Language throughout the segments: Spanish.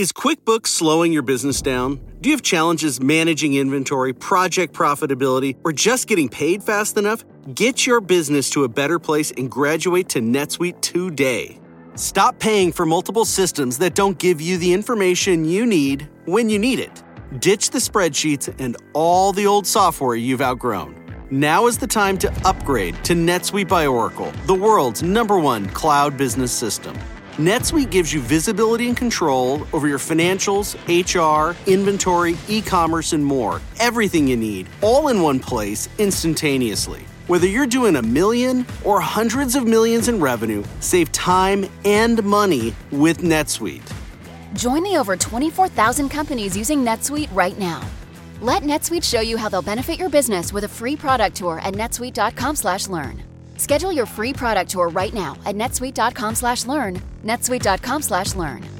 Is QuickBooks slowing your business down? Do you have challenges managing inventory, project profitability, or just getting paid fast enough? Get your business to a better place and graduate to NetSuite today. Stop paying for multiple systems that don't give you the information you need when you need it. Ditch the spreadsheets and all the old software you've outgrown. Now is the time to upgrade to NetSuite by Oracle, the world's number one cloud business system. NetSuite gives you visibility and control over your financials, HR, inventory, e commerce, and more. Everything you need, all in one place, instantaneously. Whether you're doing a million or hundreds of millions in revenue, save time and money with NetSuite. Join the over 24,000 companies using NetSuite right now. Let NetSuite show you how they'll benefit your business with a free product tour at netsuite.com/learn. Schedule your free product tour right now at netsuite.com/learn. netsuite.com/learn.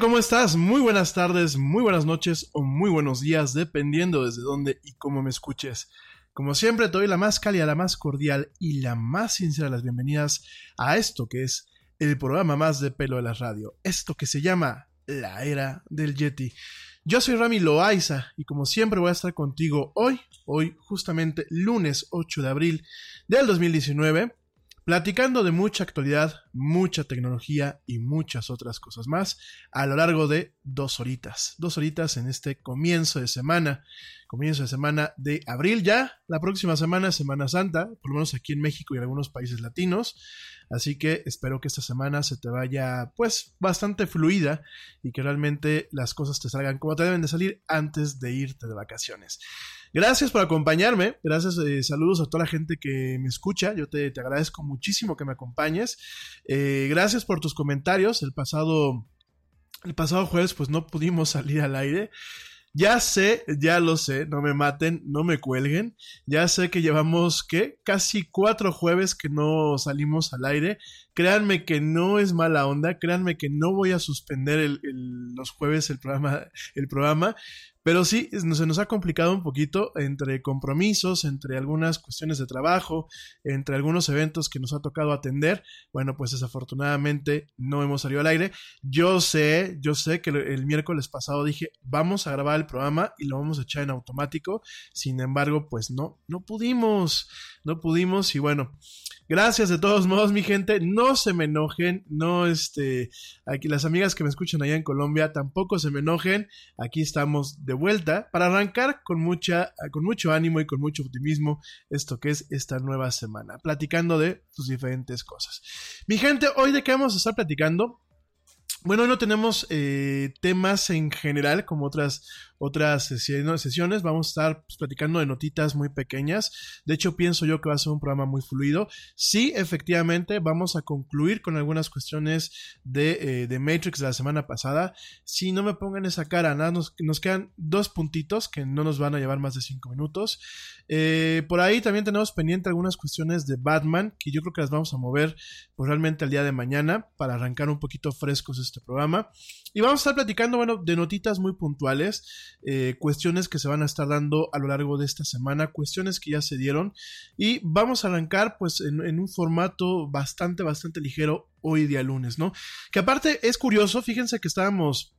¿Cómo estás? Muy buenas tardes, muy buenas noches o muy buenos días, dependiendo desde dónde y cómo me escuches. Como siempre, te doy la más cálida, la más cordial y la más sincera de las bienvenidas a esto que es el programa más de pelo de la radio, esto que se llama La Era del Yeti. Yo soy Rami Loaiza y como siempre voy a estar contigo hoy, hoy justamente lunes 8 de abril del 2019, platicando de mucha actualidad, mucha tecnología y muchas otras cosas más a lo largo de dos horitas. Dos horitas en este comienzo de semana, comienzo de semana de abril ya. La próxima semana Semana Santa, por lo menos aquí en México y en algunos países latinos. Así que espero que esta semana se te vaya pues bastante fluida y que realmente las cosas te salgan como te deben de salir antes de irte de vacaciones. Gracias por acompañarme, gracias, eh, saludos a toda la gente que me escucha, yo te, te agradezco muchísimo que me acompañes, Eh, gracias por tus comentarios, el pasado, el pasado jueves pues no pudimos salir al aire, ya sé, ya lo sé, no me maten, no me cuelguen, ya sé que llevamos, ¿qué? Casi cuatro jueves que no salimos al aire, créanme que no es mala onda, créanme que no voy a suspender el- los jueves el programa, el programa, pero sí, se nos ha complicado un poquito entre compromisos, entre algunas cuestiones de trabajo, entre algunos eventos que nos ha tocado atender. Bueno, pues desafortunadamente no hemos salido al aire. Yo sé, yo sé que el miércoles pasado dije, vamos a grabar el programa y lo vamos a echar en automático. Sin embargo, pues no, no pudimos, no pudimos y bueno. Gracias de todos modos, mi gente. No se me enojen. No, este. Aquí las amigas que me escuchan allá en Colombia tampoco se me enojen. Aquí estamos de vuelta para arrancar con mucha, con mucho ánimo y con mucho optimismo esto que es esta nueva semana, platicando de sus diferentes cosas. Mi gente, hoy de qué vamos a estar platicando. Bueno, hoy no tenemos eh, temas en general como otras, otras sesi- sesiones. Vamos a estar pues, platicando de notitas muy pequeñas. De hecho, pienso yo que va a ser un programa muy fluido. Sí, efectivamente, vamos a concluir con algunas cuestiones de, eh, de Matrix de la semana pasada. Si no me pongan esa cara, nada, nos, nos quedan dos puntitos que no nos van a llevar más de cinco minutos. Eh, por ahí también tenemos pendiente algunas cuestiones de Batman que yo creo que las vamos a mover pues, realmente el día de mañana para arrancar un poquito frescos este programa. Y vamos a estar platicando, bueno, de notitas muy puntuales, eh, cuestiones que se van a estar dando a lo largo de esta semana, cuestiones que ya se dieron. Y vamos a arrancar pues en, un formato bastante, bastante ligero hoy día lunes, ¿no? Que aparte es curioso, fíjense que estábamos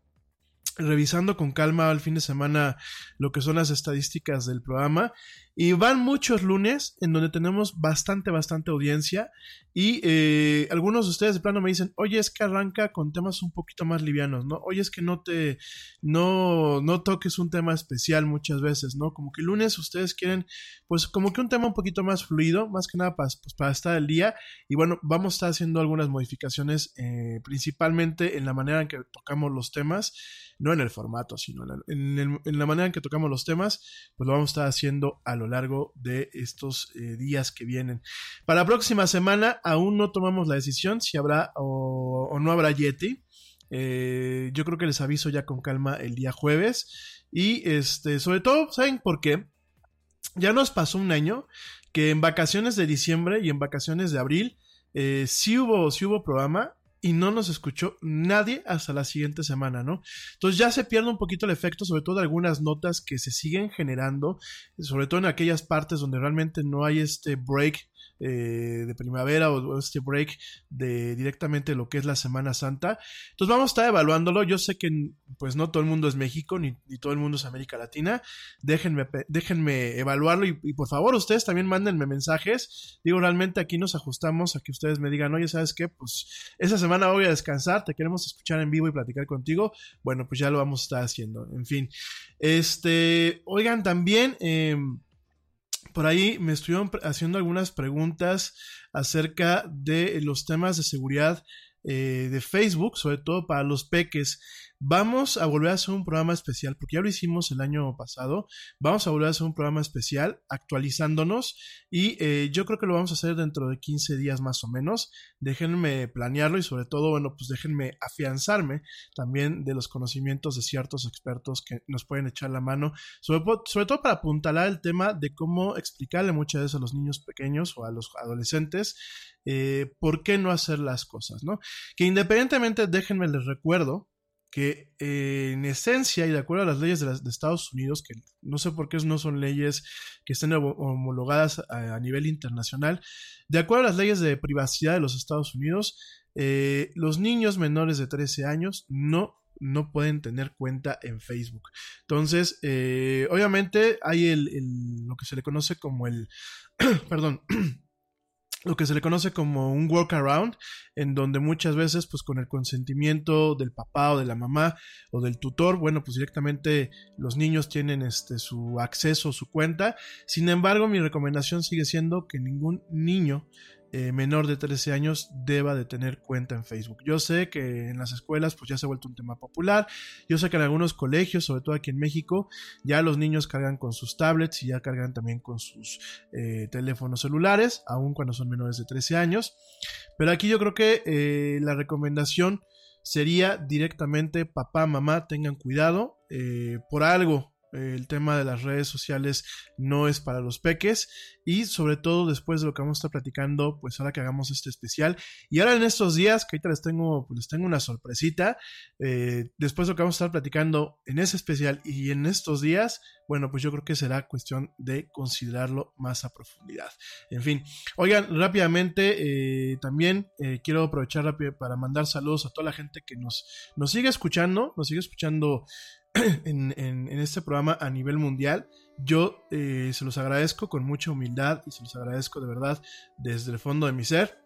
revisando con calma al fin de semana lo que son las estadísticas del programa y van muchos lunes en donde tenemos bastante bastante audiencia y eh, algunos de ustedes de plano me dicen oye es que arranca con temas un poquito más livianos no oye es que no te no no toques un tema especial muchas veces no como que el lunes ustedes quieren pues como que un tema un poquito más fluido más que nada para, pues, para estar al día. Y bueno vamos a estar haciendo algunas modificaciones eh, principalmente en la manera en que tocamos los temas no en el formato, sino en, el, en la, manera en que tocamos los temas, pues lo vamos a estar haciendo a lo largo de estos eh, días que vienen. Para la próxima semana aún no tomamos la decisión si habrá o, no habrá Yeti. Eh, yo creo que les aviso ya con calma el día jueves. Y este, sobre todo, ¿saben por qué? Ya nos pasó un año que en vacaciones de diciembre y en vacaciones de abril eh, sí hubo, sí hubo programa y no nos escuchó nadie hasta la siguiente semana, ¿no? Entonces ya se pierde un poquito el efecto, sobre todo algunas notas que se siguen generando, sobre todo en aquellas partes donde realmente no hay este break eh, de primavera o, este break de directamente lo que es la Semana Santa. Entonces vamos a estar evaluándolo. Yo sé que pues no todo el mundo es México ni, todo el mundo es América Latina. Déjenme, déjenme evaluarlo y, y, por favor ustedes también mándenme mensajes. Digo, realmente aquí nos ajustamos a que ustedes me digan, oye, ¿sabes qué? Pues esa semana voy a descansar, te queremos escuchar en vivo y platicar contigo. Bueno, pues ya lo vamos a estar haciendo. En fin. Este, oigan, también... Eh, por ahí me estuvieron haciendo algunas preguntas acerca de los temas de seguridad eh, de Facebook, sobre todo para los peques. Vamos a volver a hacer un programa especial, porque ya lo hicimos el año pasado. Vamos a volver a hacer un programa especial actualizándonos y eh, yo creo que lo vamos a hacer dentro de 15 días más o menos. Déjenme planearlo y sobre todo, bueno, pues déjenme afianzarme también de los conocimientos de ciertos expertos que nos pueden echar la mano, sobre, todo para apuntalar el tema de cómo explicarle muchas veces a los niños pequeños o a los adolescentes eh, por qué no hacer las cosas, ¿no? Que independientemente, déjenme les recuerdo que eh, en esencia y de acuerdo a las leyes de, Estados Unidos, que no sé por qué no son leyes que estén homologadas a, nivel internacional, de acuerdo a las leyes de privacidad de los Estados Unidos, eh, los niños menores de 13 años no no pueden tener cuenta en Facebook. Entonces, eh, obviamente hay el, lo que se le conoce como el, perdón, lo que se le conoce como un workaround, en donde muchas veces, pues con el consentimiento del papá o de la mamá o del tutor, bueno, pues directamente los niños tienen este su acceso, su cuenta. Sin embargo, mi recomendación sigue siendo que ningún niño eh, menor de 13 años deba de tener cuenta en Facebook. Yo sé que en las escuelas pues ya se ha vuelto un tema popular, yo sé que en algunos colegios, sobre todo aquí en México, ya los niños cargan con sus tablets y ya cargan también con sus eh, teléfonos celulares, aun cuando son menores de 13 años, pero aquí yo creo que eh, la recomendación sería directamente papá, mamá, tengan cuidado, por algo el tema de las redes sociales no es para los peques. Y sobre todo después de lo que vamos a estar platicando pues ahora que hagamos este especial. Y ahora en estos días que ahorita les tengo pues les tengo una sorpresita eh, después de lo que vamos a estar platicando en ese especial y en estos días bueno pues yo creo que será cuestión de considerarlo más a profundidad. En fin oigan rápidamente eh, también eh, quiero aprovechar para mandar saludos a toda la gente que nos nos sigue escuchando nos sigue escuchando en, este programa a nivel mundial. Yo eh, se los agradezco con mucha humildad y se los agradezco de verdad desde el fondo de mi ser.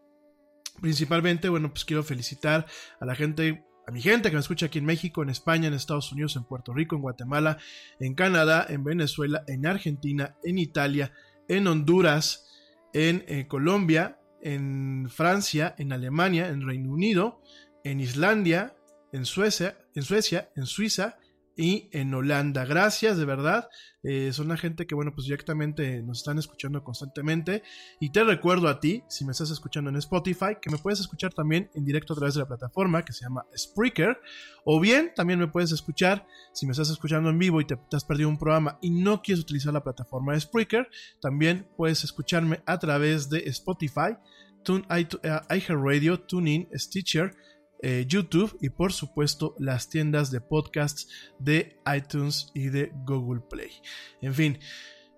Principalmente, bueno, pues quiero felicitar a la gente, a mi gente que me escucha aquí en México, en España, en Estados Unidos, en Puerto Rico, en Guatemala, en Canadá, en Venezuela, en Argentina, en Italia, en Honduras, en eh, Colombia, en Francia, en Alemania, en Reino Unido, en Islandia, en Suecia, en Suecia, en Suiza, y en Holanda. Gracias, de verdad. Eh, son una gente que, bueno, pues directamente nos están escuchando constantemente. Y te recuerdo a ti, si me estás escuchando en Spotify, que me puedes escuchar también en directo a través de la plataforma que se llama Spreaker. O bien, también me puedes escuchar, si me estás escuchando en vivo y te, has perdido un programa y no quieres utilizar la plataforma de Spreaker, también puedes escucharme a través de Spotify, iHeartRadio, TuneIn, Stitcher, eh, YouTube y por supuesto las tiendas de podcasts de iTunes y de Google Play. En fin.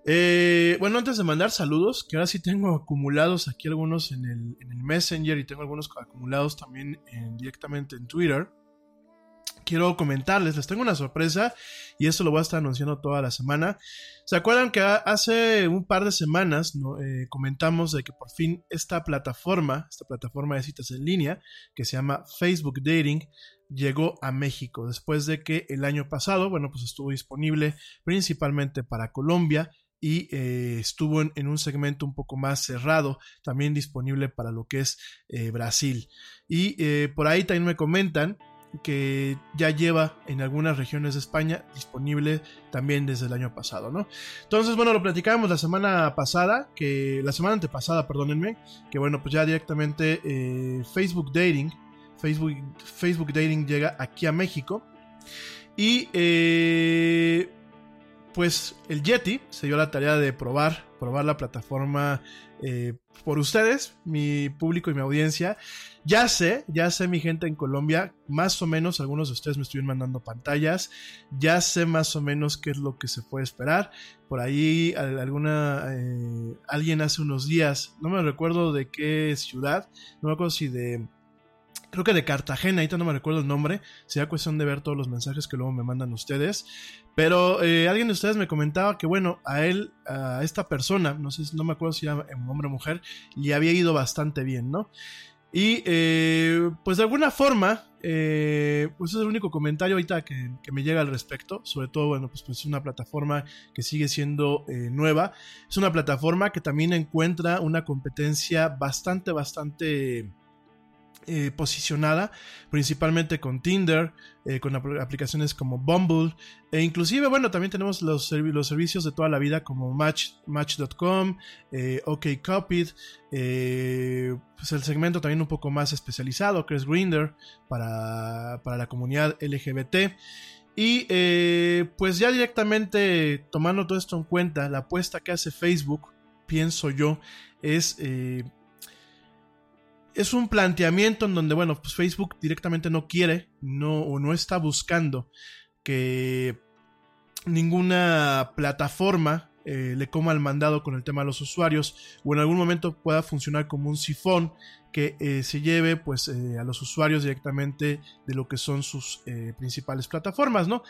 Eh, bueno, antes de mandar saludos, que ahora sí tengo acumulados aquí algunos en el, Messenger y tengo algunos acumulados también directamente en Twitter quiero comentarles, les tengo una sorpresa y esto lo voy a estar anunciando toda la semana. ¿Se acuerdan que hace un par de semanas eh, comentamos de que por fin esta plataforma, esta plataforma de citas en línea, que se llama Facebook Dating, llegó a México después de que el año pasado, bueno, pues estuvo disponible principalmente para Colombia y eh, estuvo en, un segmento un poco más cerrado, también disponible para lo que es eh, Brasil. Y por ahí también me comentan que ya lleva en algunas regiones de España disponible también desde el año pasado, ¿no? Entonces, bueno, lo platicábamos la semana pasada, que la semana antepasada, perdónenme, que bueno, pues ya directamente eh, Facebook Dating, Facebook, Facebook Dating llega aquí a México y eh, pues el Yeti se dio la tarea de probar, probar la plataforma eh, por ustedes, mi público y mi audiencia. Ya sé, ya sé mi gente en Colombia, más o menos algunos de ustedes me estuvieron mandando pantallas, ya sé más o menos qué es lo que se puede esperar. Por ahí alguna, eh, alguien hace unos días, no me recuerdo de qué ciudad, no me acuerdo si de creo que de Cartagena, ahorita no me recuerdo el nombre, sería cuestión de ver todos los mensajes que luego me mandan ustedes, pero eh, alguien de ustedes me comentaba que bueno, a él, a esta persona, no sé, no me acuerdo si era hombre o mujer, le había ido bastante bien, ¿no? Y eh, pues de alguna forma, eh, pues es el único comentario ahorita que, que, me llega al respecto. Sobre todo, bueno, pues, pues es una plataforma que sigue siendo nueva. Es una plataforma que también encuentra una competencia bastante, bastante eh, posicionada principalmente con Tinder, eh, con aplicaciones como Bumble e inclusive, bueno, también tenemos los, servicios de toda la vida como Match, Match.com, eh, OkCupid, eh, pues el segmento también un poco más especializado que es Grindr para, para la comunidad LGBT. Y pues ya directamente tomando todo esto en cuenta, la apuesta que hace Facebook, pienso yo, es es un planteamiento en donde, bueno, pues Facebook directamente no quiere, no, o no está buscando que ninguna plataforma eh, le coma el mandado con el tema de los usuarios o en algún momento pueda funcionar como un sifón que eh, se lleve pues eh, a los usuarios directamente de lo que son sus principales plataformas, ¿no?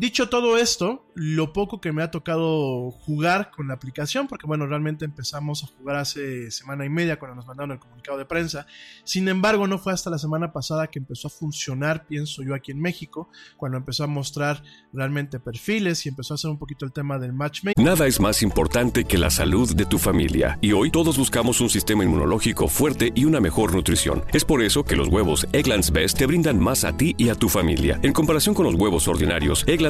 Dicho todo esto, lo poco que me ha tocado jugar con la aplicación, porque bueno, realmente empezamos a jugar hace semana y media cuando nos mandaron el comunicado de prensa. Sin embargo, no fue hasta la semana pasada que empezó a funcionar, pienso yo, aquí en México, cuando empezó a mostrar realmente perfiles y empezó a hacer un poquito el tema del matchmaking. Nada es más importante que la salud de tu familia. Y hoy todos buscamos un sistema inmunológico fuerte y una mejor nutrición. Es por eso que los huevos Egglands Best te brindan más a ti y a tu familia. En comparación con los huevos ordinarios, Egglands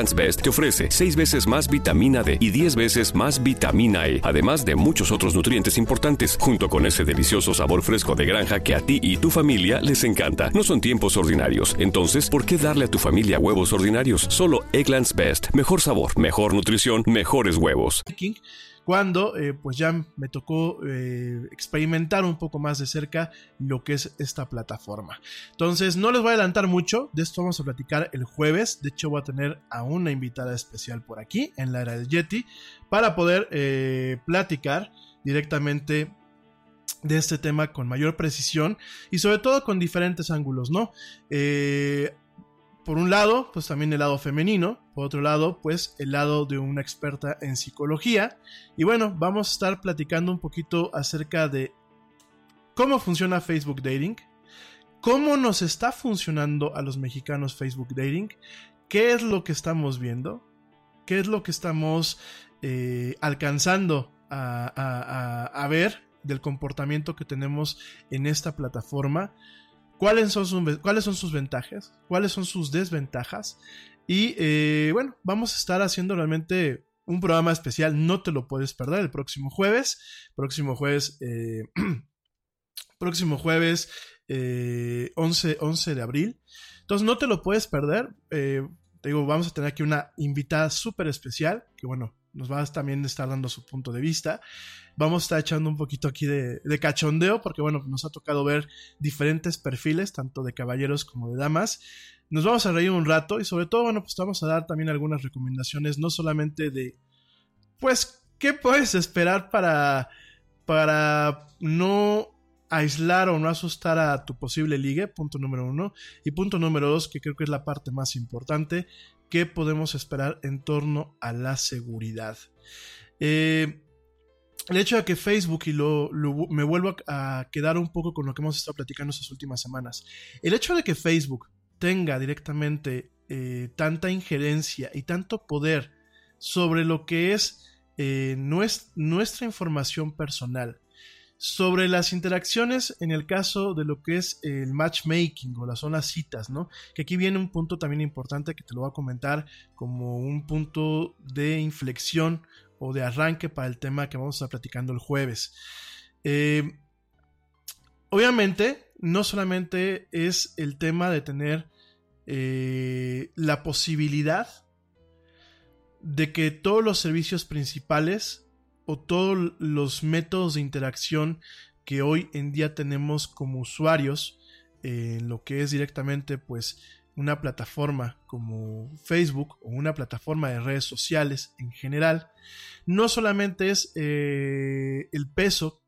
Best te ofrece 6 veces más vitamina D y 10 veces más vitamina E, además de muchos otros nutrientes importantes, junto con ese delicioso sabor fresco de granja que a ti y tu familia les encanta. No son tiempos ordinarios, entonces, ¿por qué darle a tu familia huevos ordinarios? Solo Egglands Best. Mejor sabor, mejor nutrición, mejores huevos cuando eh, pues ya me tocó eh, experimentar un poco más de cerca lo que es esta plataforma. Entonces no les voy a adelantar mucho, de esto vamos a platicar el jueves, de hecho voy a tener a una invitada especial por aquí en la era del Yeti para poder eh, platicar directamente de este tema con mayor precisión y sobre todo con diferentes ángulos, ¿no? Por un lado, pues también el lado femenino, por otro lado, pues el lado de una experta en psicología. Y bueno, vamos a estar platicando un poquito acerca de cómo funciona Facebook Dating, cómo nos está funcionando a los mexicanos Facebook Dating, qué es lo que estamos viendo, qué es lo que estamos eh, alcanzando a ver del comportamiento que tenemos en esta plataforma cuáles son, sus, cuáles son sus ventajas, cuáles son sus desventajas. Y eh, bueno, vamos a estar haciendo realmente un programa especial, no te lo puedes perder el próximo jueves, próximo jueves, eh, próximo jueves 11, eh, 11 de abril. Entonces no te lo puedes perder. te digo, vamos a tener aquí una invitada súper especial, que bueno, nos va a también estar dando su punto de vista vamos a estar echando un poquito aquí de, cachondeo, porque bueno, nos ha tocado ver diferentes perfiles, tanto de caballeros como de damas. Nos vamos a reír un rato y sobre todo, bueno, pues vamos a dar también algunas recomendaciones, no solamente de, pues, ¿qué puedes esperar para, para no aislar o no asustar a tu posible ligue? Punto número uno. Y punto número dos, que creo que es la parte más importante, ¿qué podemos esperar en torno a la seguridad? Eh, el hecho de que Facebook, y lo, me vuelvo a, quedar un poco con lo que hemos estado platicando estas últimas semanas, el hecho de que Facebook tenga directamente eh, tanta injerencia y tanto poder sobre lo que es eh, nuestra información personal, sobre las interacciones en el caso de lo que es el matchmaking o las zonas citas, ¿no? Que aquí viene un punto también importante que te lo voy a comentar como un punto de inflexión o de arranque para el tema que vamos a estar platicando el jueves. Eh, obviamente, no solamente es el tema de tener eh, la posibilidad de que todos los servicios principales o todos los métodos de interacción que hoy en día tenemos como usuarios en lo que es directamente pues una plataforma como Facebook o una plataforma de redes sociales en general, no solamente es eh, el peso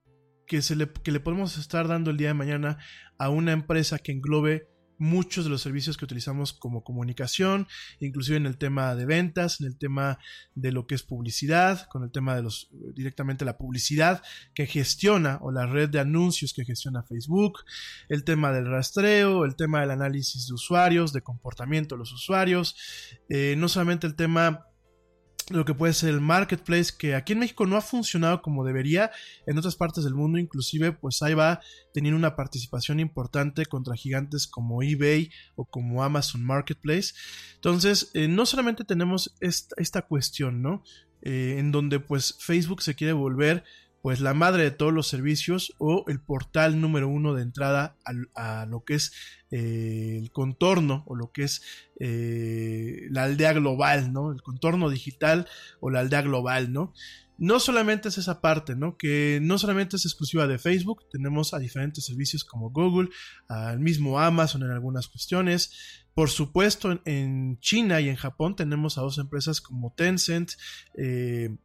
que, se le, que le podemos estar dando el día de mañana a una empresa que englobe muchos de los servicios que utilizamos como comunicación, inclusive en el tema de ventas, en el tema de lo que es publicidad, con el tema de los directamente la publicidad que gestiona o la red de anuncios que gestiona Facebook, el tema del rastreo, el tema del análisis de usuarios, de comportamiento de los usuarios, eh, no solamente el tema lo que puede ser el marketplace, que aquí en México no ha funcionado como debería, en otras partes del mundo inclusive, pues ahí va teniendo una participación importante contra gigantes como eBay o como Amazon Marketplace. Entonces, eh, no solamente tenemos esta, cuestión, ¿no? Eh, en donde pues Facebook se quiere volver pues la madre de todos los servicios o el portal número uno de entrada a, lo que es eh, el contorno o lo que es eh, la aldea global, ¿no? El contorno digital o la aldea global, ¿no? No solamente es esa parte, ¿no? Que no solamente es exclusiva de Facebook, tenemos a diferentes servicios como Google, al mismo Amazon en algunas cuestiones. Por supuesto, en, China y en Japón tenemos a dos empresas como Tencent, eh,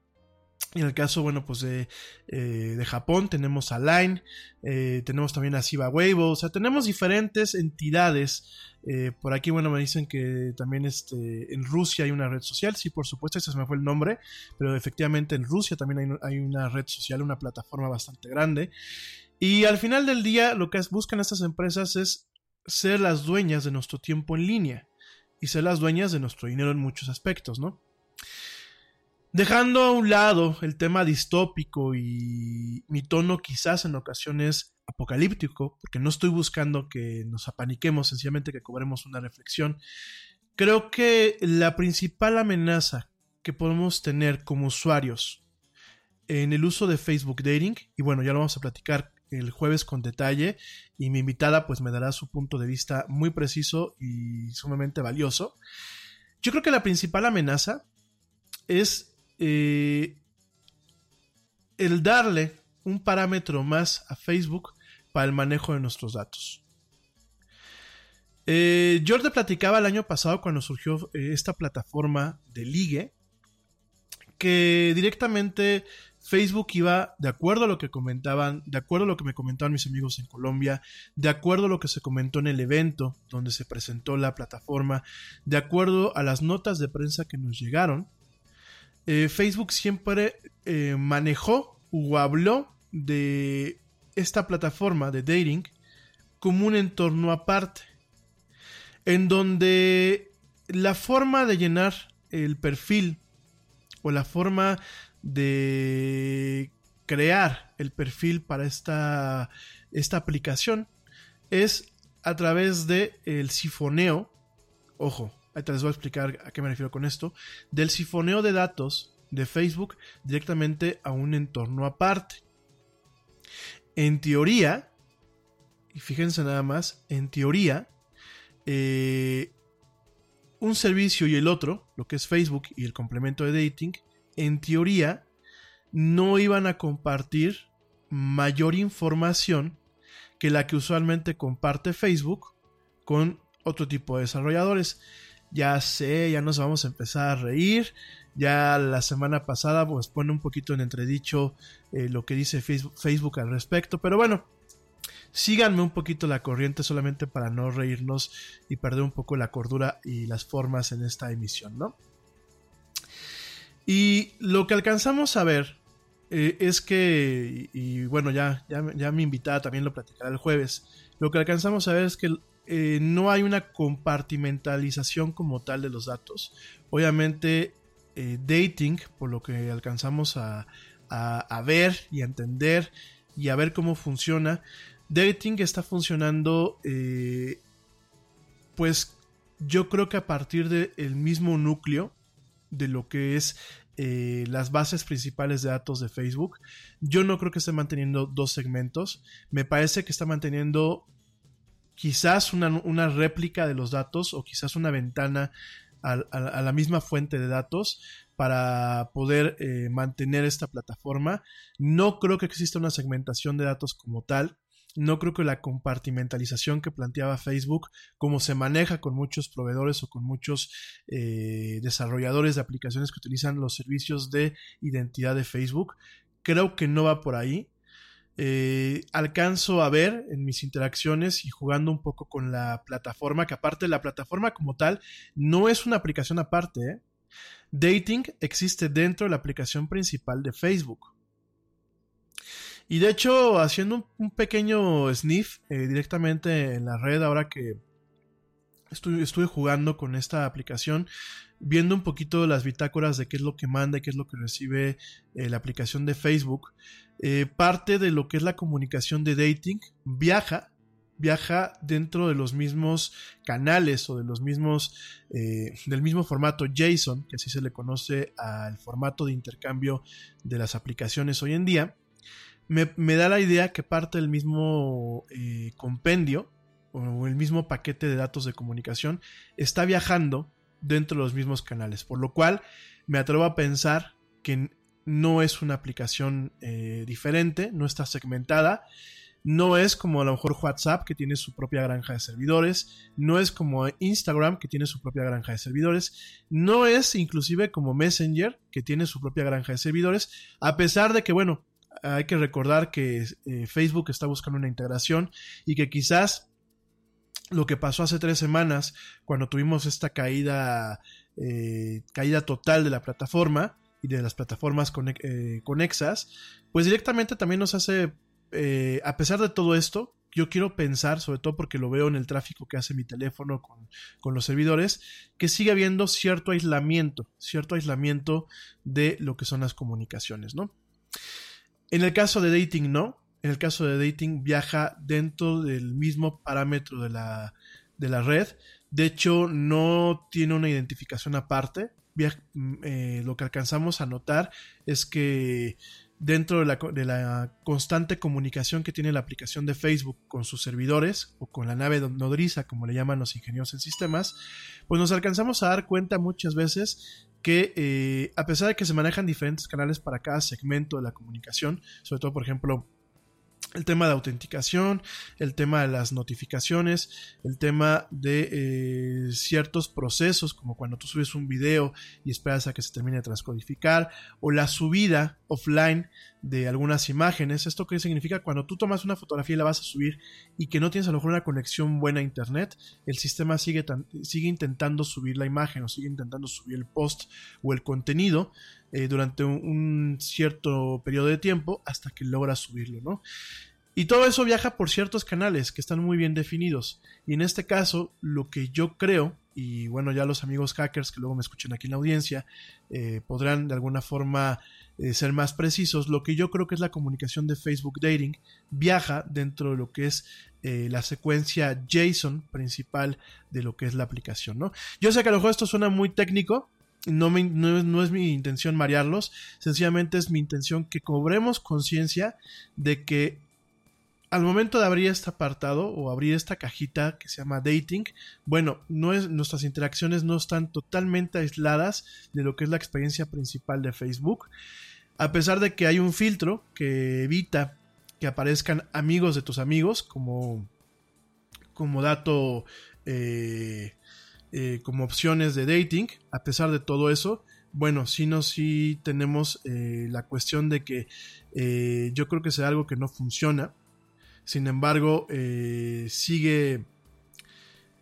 en el caso, bueno, pues de, eh, Japón tenemos a Line, eh, tenemos también a Siva Weibo, o sea, tenemos diferentes entidades. Eh, por aquí, bueno, me dicen que también este, en Rusia hay una red social, sí, por supuesto, ese se me fue el nombre, pero efectivamente en Rusia también hay, hay una red social, una plataforma bastante grande. Y al final del día, lo que buscan estas empresas es ser las dueñas de nuestro tiempo en línea y ser las dueñas de nuestro dinero en muchos aspectos, ¿no? Dejando a un lado el tema distópico y mi tono quizás en ocasiones apocalíptico, porque no estoy buscando que nos apaniquemos, sencillamente que cobremos una reflexión, creo que la principal amenaza que podemos tener como usuarios en el uso de Facebook Dating, y bueno, ya lo vamos a platicar el jueves con detalle, y mi invitada pues me dará su punto de vista muy preciso y sumamente valioso. Yo creo que la principal amenaza es eh, el darle un parámetro más a Facebook para el manejo de nuestros datos. Eh, yo te platicaba el año pasado cuando surgió eh, esta plataforma de ligue que directamente Facebook iba, de acuerdo a lo que comentaban, de acuerdo a lo que me comentaban mis amigos en Colombia, de acuerdo a lo que se comentó en el evento donde se presentó la plataforma, de acuerdo a las notas de prensa que nos llegaron, eh, Facebook siempre eh, manejó o habló de esta plataforma de dating como un entorno aparte, en donde la forma de llenar el perfil o la forma de crear el perfil para esta, esta aplicación es a través de el sifoneo, ojo, te les voy a explicar a qué me refiero con esto, del sifoneo de datos de Facebook directamente a un entorno aparte. En teoría, y fíjense nada más, en teoría, eh, un servicio y el otro, lo que es Facebook y el complemento de dating, en teoría no iban a compartir mayor información que la que usualmente comparte Facebook con otro tipo de desarrolladores. Ya sé, ya nos vamos a empezar a reír. Ya la semana pasada pues pone un poquito en entredicho eh, lo que dice Facebook, al respecto. Pero bueno, síganme un poquito la corriente solamente para no reírnos y perder un poco la cordura y las formas en esta emisión, ¿no? Y lo que alcanzamos a ver eh, es que, y, bueno, ya, ya, ya mi invitada también lo platicará el jueves, lo que alcanzamos a ver es que eh, no hay una compartimentalización como tal de los datos. Obviamente eh, Dating, por lo que alcanzamos a, a, ver y a entender y a ver cómo funciona, Dating está funcionando, eh, pues yo creo que a partir del mismo núcleo de lo que es las bases principales de datos de Facebook. Yo no creo que esté manteniendo dos segmentos. Me parece que está manteniendo quizás una, una réplica de los datos o quizás una ventana a, la misma fuente de datos para poder eh, mantener esta plataforma. No creo que exista una segmentación de datos como tal. No creo que la compartimentalización que planteaba Facebook, como se maneja con muchos proveedores o con muchos eh, desarrolladores de aplicaciones que utilizan los servicios de identidad de Facebook, creo que no va por ahí. Eh, alcanzo a ver en mis interacciones y jugando un poco con la plataforma, que aparte la plataforma como tal no es una aplicación aparte. ¿eh? Dating existe dentro de la aplicación principal de Facebook. Y de hecho, haciendo un, pequeño sniff eh, directamente en la red, ahora que estuve, jugando con esta aplicación, viendo un poquito las bitácoras de qué es lo que manda y qué es lo que recibe eh, la aplicación de Facebook, eh, parte de lo que es la comunicación de dating viaja viaja dentro de los mismos canales o de los mismos eh, del mismo formato JSON que así se le conoce al formato de intercambio de las aplicaciones hoy en día. Me, da la idea que parte del mismo compendio o el mismo paquete de datos de comunicación está viajando dentro de los mismos canales, por lo cual me atrevo a pensar que no es una aplicación eh, diferente, no está segmentada, no es como a lo mejor WhatsApp que tiene su propia granja de servidores, no es como Instagram que tiene su propia granja de servidores, no es inclusive como Messenger que tiene su propia granja de servidores, a pesar de que bueno, hay que recordar que eh, Facebook está buscando una integración y que quizás lo que pasó hace tres semanas cuando tuvimos esta caída eh, caída total de la plataforma y de las plataformas eh, conexas pues directamente también nos hace eh, a pesar de todo esto yo quiero pensar, sobre todo porque lo veo en el tráfico que hace mi teléfono con, con, los servidores, que sigue habiendo cierto aislamiento, cierto aislamiento de lo que son las comunicaciones, ¿no? En el caso de dating no. En el caso de dating viaja dentro del mismo parámetro de la, de la red. De hecho, no tiene una identificación aparte. Viaja, eh, lo que alcanzamos a notar es que dentro de la, de la, constante comunicación que tiene la aplicación de Facebook con sus servidores o con la nave nodriza, como le llaman los ingenieros en sistemas, pues nos alcanzamos a dar cuenta muchas veces que eh, a pesar de que se manejan diferentes canales para cada segmento de la comunicación, sobre todo por ejemplo el tema de autenticación, el tema de las notificaciones, el tema de eh, ciertos procesos, como cuando tú subes un video y esperas a que se termine de transcodificar, o la subida offline de algunas imágenes. ¿Esto qué significa? Cuando tú tomas una fotografía y la vas a subir y que no tienes a lo mejor una conexión buena a internet, el sistema sigue, sigue intentando subir la imagen o sigue intentando subir el post o el contenido eh, durante un, cierto periodo de tiempo hasta que logra subirlo, ¿no? Y todo eso viaja por ciertos canales que están muy bien definidos. Y en este caso, lo que yo creo, y bueno, ya los amigos hackers que luego me escuchen aquí en la audiencia, eh, podrán de alguna forma eh, ser más precisos, lo que yo creo que es la comunicación de Facebook Dating viaja dentro de lo que es la secuencia JSON principal de lo que es la aplicación, ¿no? Yo sé que a lo mejor esto suena muy técnico, no, es mi intención marearlos, sencillamente es mi intención que cobremos conciencia de que al momento de abrir este apartado o abrir esta cajita que se llama dating, bueno, no es, nuestras interacciones no están totalmente aisladas de lo que es la experiencia principal de Facebook, a pesar de que hay un filtro que evita que aparezcan amigos de tus amigos como, como dato, eh, eh, como opciones de dating, a pesar de todo eso, bueno, sí, no, sí tenemos eh, la cuestión de que eh, yo creo que es algo que no funciona. Sin embargo, sigue,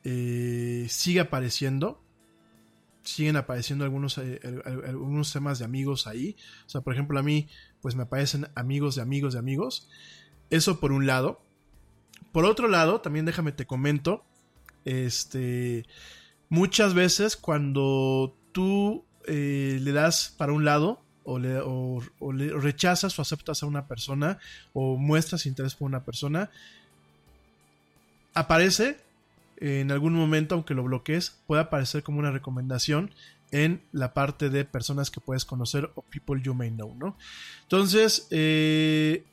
sigue apareciendo. Siguen apareciendo algunos, algunos temas de amigos ahí. O sea, por ejemplo, a mí, pues me aparecen amigos de amigos de amigos. Eso por un lado. Por otro lado, también déjame te comento. Este. Muchas veces cuando tú eh, le das para un lado o, le, rechazas o aceptas a una persona o muestras interés por una persona, aparece en algún momento, aunque lo bloquees, puede aparecer como una recomendación en la parte de personas que puedes conocer o people you may know, ¿no? Entonces, eh,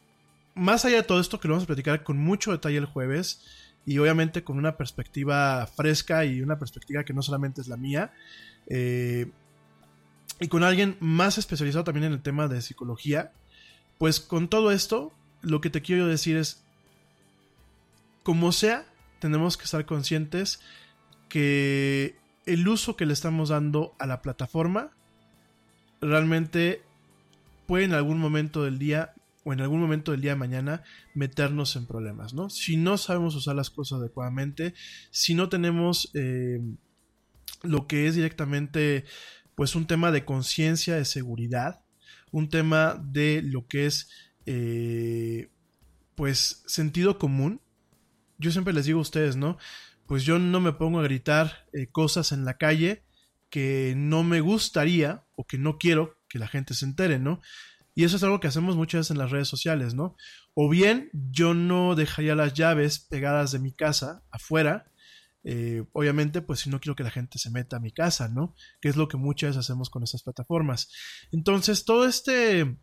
más allá de todo esto que lo vamos a platicar con mucho detalle el jueves y obviamente con una perspectiva fresca y una perspectiva que no solamente es la mía, eh, y con alguien más especializado también en el tema de psicología, pues con todo esto, lo que te quiero decir es, como sea, tenemos que estar conscientes que el uso que le estamos dando a la plataforma realmente puede en algún momento del día o en algún momento del día de mañana meternos en problemas, ¿no? Si no sabemos usar las cosas adecuadamente, si no tenemos eh, lo que es directamente pues un tema de conciencia, de seguridad, un tema de lo que es eh, pues sentido común. Yo siempre les digo a ustedes, ¿no? Pues yo no me pongo a gritar eh, cosas en la calle que no me gustaría o que no quiero que la gente se entere, ¿no? Y eso es algo que hacemos muchas en las redes sociales, ¿no? O bien yo no dejaría las llaves pegadas de mi casa afuera eh, obviamente, pues si no quiero que la gente se meta a mi casa, ¿no? Que es lo que muchas veces hacemos con esas plataformas. Entonces, todo este,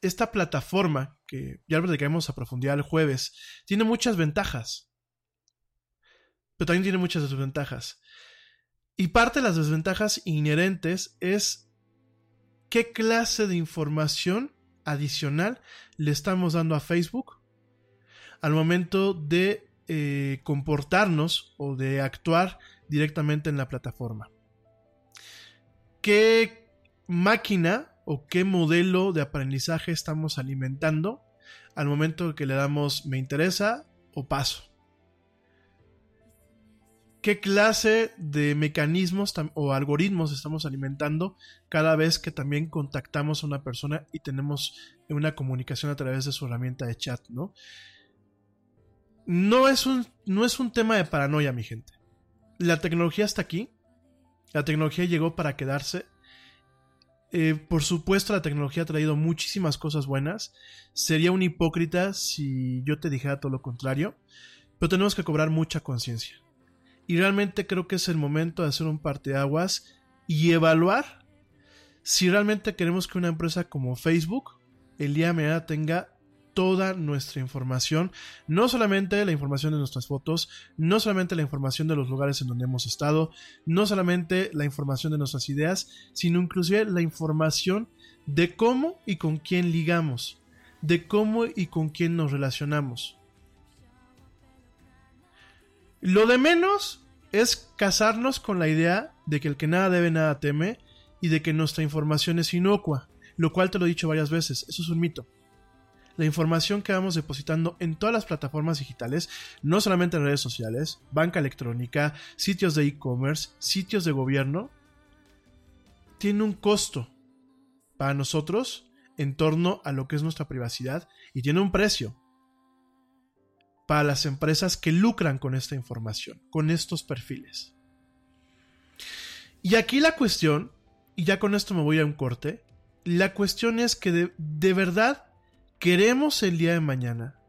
esta plataforma, que ya lo platicaremos a profundidad el jueves, tiene muchas ventajas. Pero también tiene muchas desventajas. Y parte de las desventajas inherentes es qué clase de información adicional le estamos dando a Facebook al momento de eh, comportarnos o de actuar directamente en la plataforma. ¿Qué máquina o qué modelo de aprendizaje estamos alimentando al momento que le damos me interesa o paso? ¿Qué clase de mecanismos o algoritmos estamos alimentando cada vez que también contactamos a una persona y tenemos una comunicación a través de su herramienta de chat, ¿no? no es un, no es un tema de paranoia, mi gente. La tecnología está aquí. La tecnología llegó para quedarse. Eh, por supuesto, la tecnología ha traído muchísimas cosas buenas. Sería un hipócrita si yo te dijera todo lo contrario. Pero tenemos que cobrar mucha conciencia. Y realmente creo que es el momento de hacer un parteaguas y evaluar si realmente queremos que una empresa como Facebook el día de mañana tenga toda nuestra información, no solamente la información de nuestras fotos, no solamente la información de los lugares en donde hemos estado, no solamente la información de nuestras ideas, sino inclusive la información de cómo y con quién ligamos, de cómo y con quién nos relacionamos. Lo de menos es casarnos con la idea de que el que nada debe nada teme y de que nuestra información es inocua, lo cual te lo he dicho varias veces, eso es un mito. La información que vamos depositando en todas las plataformas digitales, no solamente en redes sociales, banca electrónica, sitios de e-commerce, sitios de gobierno, tiene un costo para nosotros en torno a lo que es nuestra privacidad y tiene un precio para las empresas que lucran con esta información, con estos perfiles. Y aquí la cuestión, y ya con esto me voy a un corte, la cuestión es que de, verdad queremos el día de mañana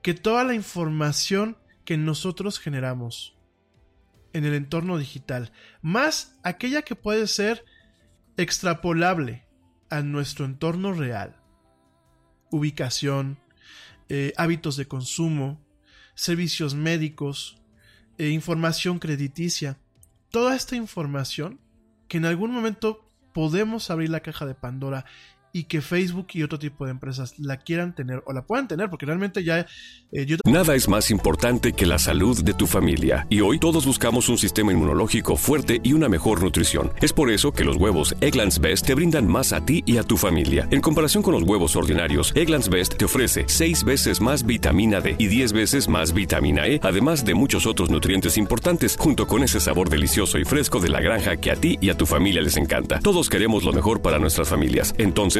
que toda la información que nosotros generamos en el entorno digital, más aquella que puede ser extrapolable a nuestro entorno real, ubicación, eh, hábitos de consumo, servicios médicos, e información crediticia, toda esta información que en algún momento podemos abrir la caja de Pandora y que Facebook y otro tipo de empresas la quieran tener o la puedan tener, porque realmente ya... Eh, Nada es más importante que la salud de tu familia, y hoy todos buscamos un sistema inmunológico fuerte y una mejor nutrición. Es por eso que los huevos Egglands Best te brindan más a ti y a tu familia. En comparación con los huevos ordinarios, Egglands Best te ofrece 6 veces más vitamina D y 10 veces más vitamina E, además de muchos otros nutrientes importantes, junto con ese sabor delicioso y fresco de la granja que a ti y a tu familia les encanta. Todos queremos lo mejor para nuestras familias. Entonces,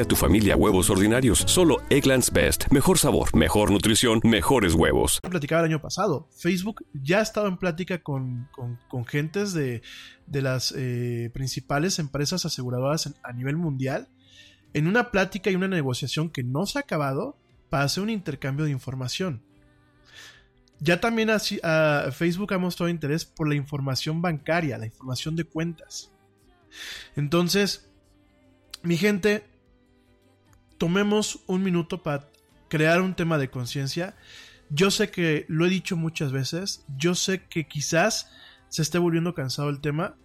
a tu familia huevos ordinarios? Solo Egglands Best. Mejor sabor, mejor nutrición, mejores huevos. Platicaba el año pasado. Facebook ya ha estado en plática con, con, con gentes de, de las eh, principales empresas aseguradoras a nivel mundial en una plática y una negociación que no se ha acabado para hacer un intercambio de información. Ya también así, ah, Facebook ha mostrado interés por la información bancaria, la información de cuentas. Entonces, mi gente, tomemos un minuto para crear un tema de conciencia. Yo sé que lo he dicho muchas veces, yo sé que quizás se esté volviendo cansado el tema,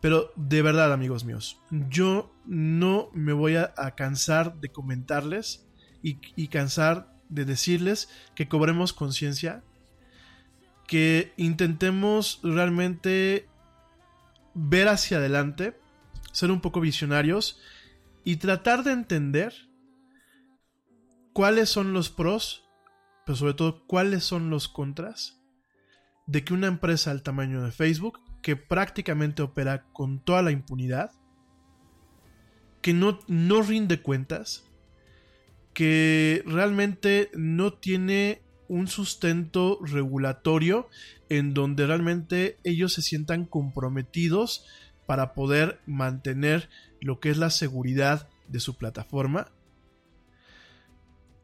pero de verdad, amigos míos, yo no me voy a, cansar de comentarles y cansar de decirles que cobremos conciencia, que intentemos realmente ver hacia adelante, ser un poco visionarios y tratar de entender cuáles son los pros, pero sobre todo cuáles son los contras de que una empresa del tamaño de Facebook, que prácticamente opera con toda la impunidad, que no, no rinde cuentas, que realmente no tiene un sustento regulatorio en donde realmente ellos se sientan comprometidos para poder mantener lo que es la seguridad de su plataforma.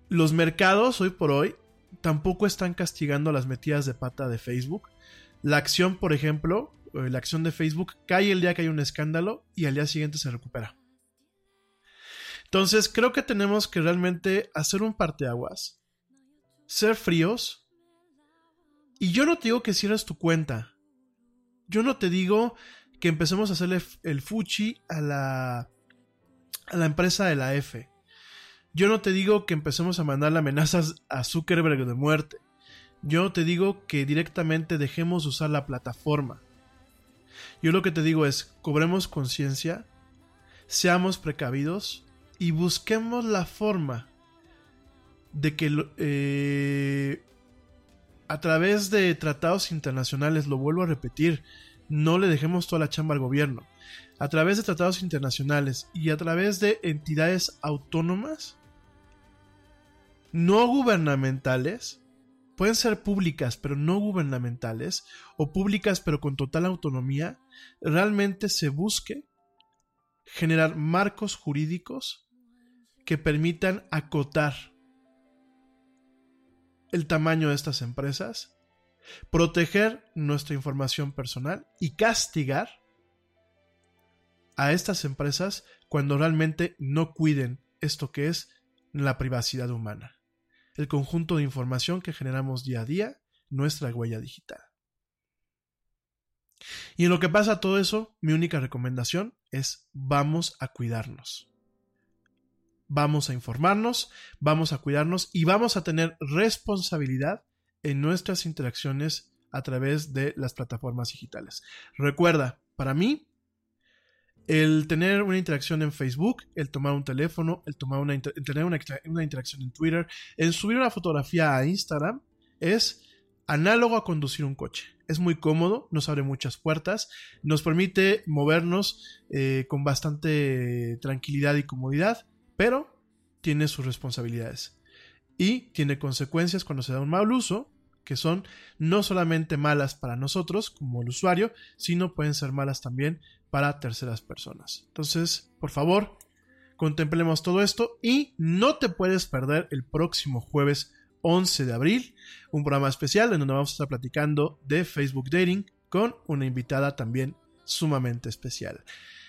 Los mercados hoy por hoy tampoco están castigando las metidas de pata de Facebook. La acción, por ejemplo, eh, la acción de Facebook cae el día que hay un escándalo y al día siguiente se recupera. Entonces creo que tenemos que realmente hacer un parteaguas, ser fríos. Y yo no te digo que cierres tu cuenta. Yo no te digo que empecemos a hacerle el fuchi a la, a la empresa de la F. Yo no te digo que empecemos a mandarle amenazas a Zuckerberg de muerte. Yo te digo que directamente dejemos usar la plataforma. Yo lo que te digo es, cobremos conciencia, seamos precavidos y busquemos la forma de que eh, a través de tratados internacionales, lo vuelvo a repetir, no le dejemos toda la chamba al gobierno. A través de tratados internacionales y a través de entidades autónomas, no gubernamentales, pueden ser públicas pero no gubernamentales, o públicas pero con total autonomía, realmente se busque generar marcos jurídicos que permitan acotar el tamaño de estas empresas, proteger nuestra información personal y castigar a estas empresas cuando realmente no cuiden esto que es la privacidad humana, el conjunto de información que generamos día a día, nuestra huella digital. Y en lo que pasa todo eso, mi única recomendación es vamos a cuidarnos. Vamos a informarnos, vamos a cuidarnos y vamos a tener responsabilidad en nuestras interacciones a través de las plataformas digitales. Recuerda, para mí, el tener una interacción en Facebook, el tomar un teléfono, el, tomar una, tener una, una interacción en Twitter, el subir una fotografía a Instagram, es análogo a conducir un coche. Es muy cómodo, nos abre muchas puertas, nos permite movernos eh, con bastante tranquilidad y comodidad, pero tiene sus responsabilidades. Y tiene consecuencias cuando se da un mal uso, que son no solamente malas para nosotros como el usuario, sino pueden ser malas también para terceras personas. Entonces, por favor, contemplemos todo esto y no te puedes perder el próximo jueves 11 de abril, un programa especial en donde vamos a estar platicando de Facebook Dating con una invitada también sumamente especial.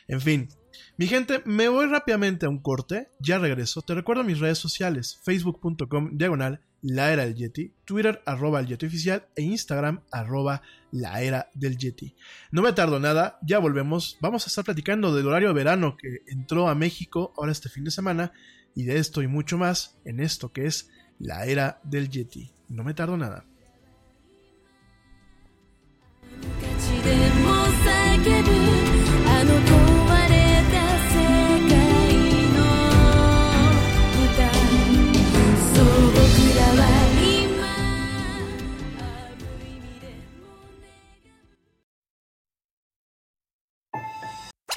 En fin, mi gente, me voy rápidamente a un corte, ya regreso. Te recuerdo mis redes sociales, facebook.com diagonal La Era del Yeti, Twitter arroba el Yeti Oficial e Instagram arroba La Era del Yeti. No me tardo nada, ya volvemos. Vamos a estar platicando del horario de verano que entró a México ahora este fin de semana y de esto y mucho más en esto que es La Era del Yeti. No me tardo nada.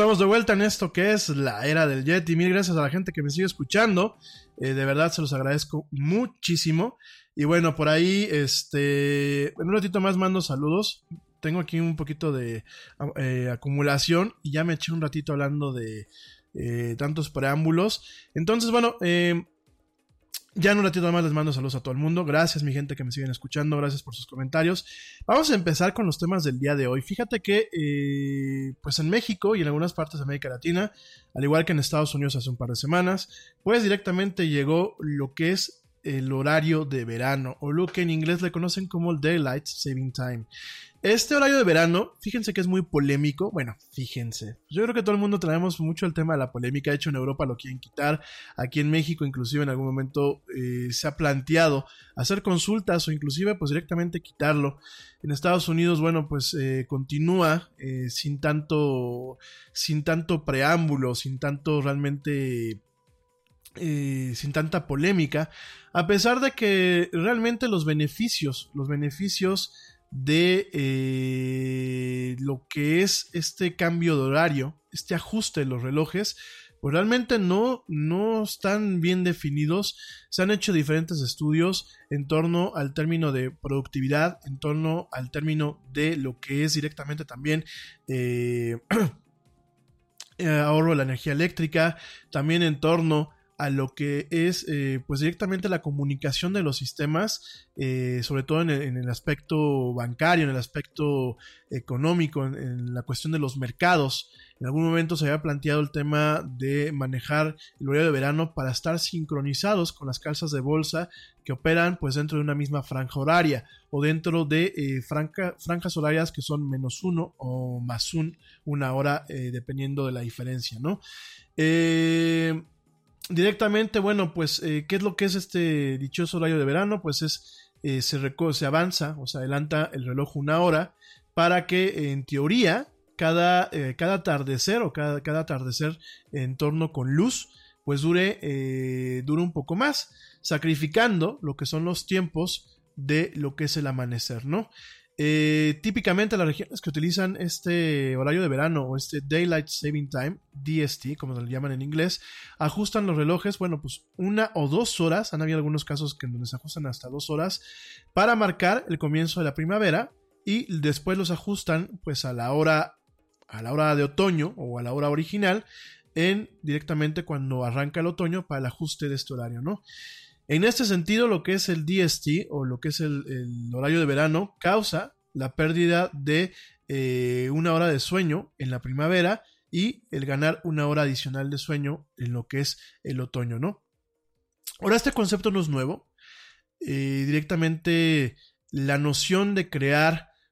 Estamos de vuelta en esto que es la era del Yeti. Mil gracias a la gente que me sigue escuchando. Eh, de verdad se los agradezco muchísimo. Y bueno, por ahí, este, en un ratito más mando saludos. Tengo aquí un poquito de eh, acumulación y ya me eché un ratito hablando de eh, tantos preámbulos. Entonces, bueno, eh, ya en un ratito más les mando saludos a todo el mundo. Gracias, mi gente que me siguen escuchando. Gracias por sus comentarios. Vamos a empezar con los temas del día de hoy. Fíjate que, eh, pues en México y en algunas partes de América Latina, al igual que en Estados Unidos hace un par de semanas, pues directamente llegó lo que es el horario de verano, o lo que en inglés le conocen como el Daylight Saving Time. Este horario de verano, fíjense que es muy polémico. Bueno, fíjense. Yo creo que todo el mundo traemos mucho el tema de la polémica. De hecho, en Europa lo quieren quitar. Aquí en México, inclusive en algún momento eh, se ha planteado hacer consultas o inclusive pues directamente quitarlo. En Estados Unidos, bueno, pues eh, continúa eh, sin tanto, sin tanto preámbulo, sin tanto realmente sin tanta polémica, a pesar de que realmente los beneficios, los beneficios de eh, lo que es este cambio de horario, este ajuste de los relojes, pues realmente no, no están bien definidos. Se han hecho diferentes estudios en torno al término de productividad, en torno al término de lo que es directamente también eh, ahorro de la energía eléctrica, también en torno a lo que es eh, pues directamente la comunicación de los sistemas, eh, sobre todo en el, aspecto bancario, en el aspecto económico, en, la cuestión de los mercados. En algún momento se había planteado el tema de manejar el horario de verano para estar sincronizados con las calzas de bolsa que operan pues dentro de una misma franja horaria o dentro de eh, franca, franjas horarias que son menos uno o más un, una hora dependiendo de la diferencia, ¿no? Eh, directamente, bueno, pues, eh, ¿qué es lo que es este dichoso horario de verano? Pues es, eh, se, se, avanza o se adelanta el reloj una hora para que, en teoría, cada, eh, cada atardecer o cada, cada, atardecer en torno con luz, pues dure, eh, dure un poco más, sacrificando lo que son los tiempos de lo que es el amanecer, ¿no? Eh, típicamente las regiones que utilizan este horario de verano o este Daylight Saving Time, DST, como le llaman en inglés, ajustan los relojes, bueno, pues una o dos horas, han habido algunos casos que donde se ajustan hasta dos horas, para marcar el comienzo de la primavera y después los ajustan pues a la hora, a la hora de otoño o a la hora original, en directamente cuando arranca el otoño para el ajuste de este horario, ¿no? En este sentido, lo que es el DST o lo que es el, horario de verano causa la pérdida de eh, una hora de sueño en la primavera y el ganar una hora adicional de sueño en lo que es el otoño, ¿no? Ahora, este concepto no es nuevo. Eh, directamente la noción de crear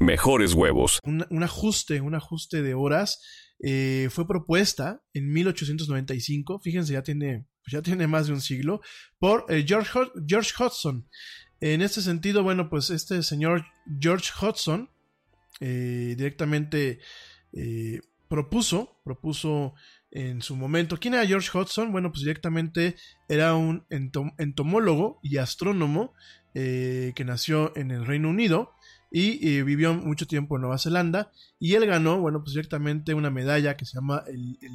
mejores huevos. Un, ajuste, un ajuste de horas eh, fue propuesta en 1895, fíjense, ya tiene, ya tiene más de un siglo, por eh, George, George Hudson. En este sentido, bueno, pues este señor George Hudson eh, directamente propuso, propuso en su momento. ¿Quién era George Hudson? Bueno, pues directamente era un entom entomólogo y astrónomo que nació en el Reino Unido y eh, vivió mucho tiempo en Nueva Zelanda y él ganó, bueno, pues directamente una medalla que se llama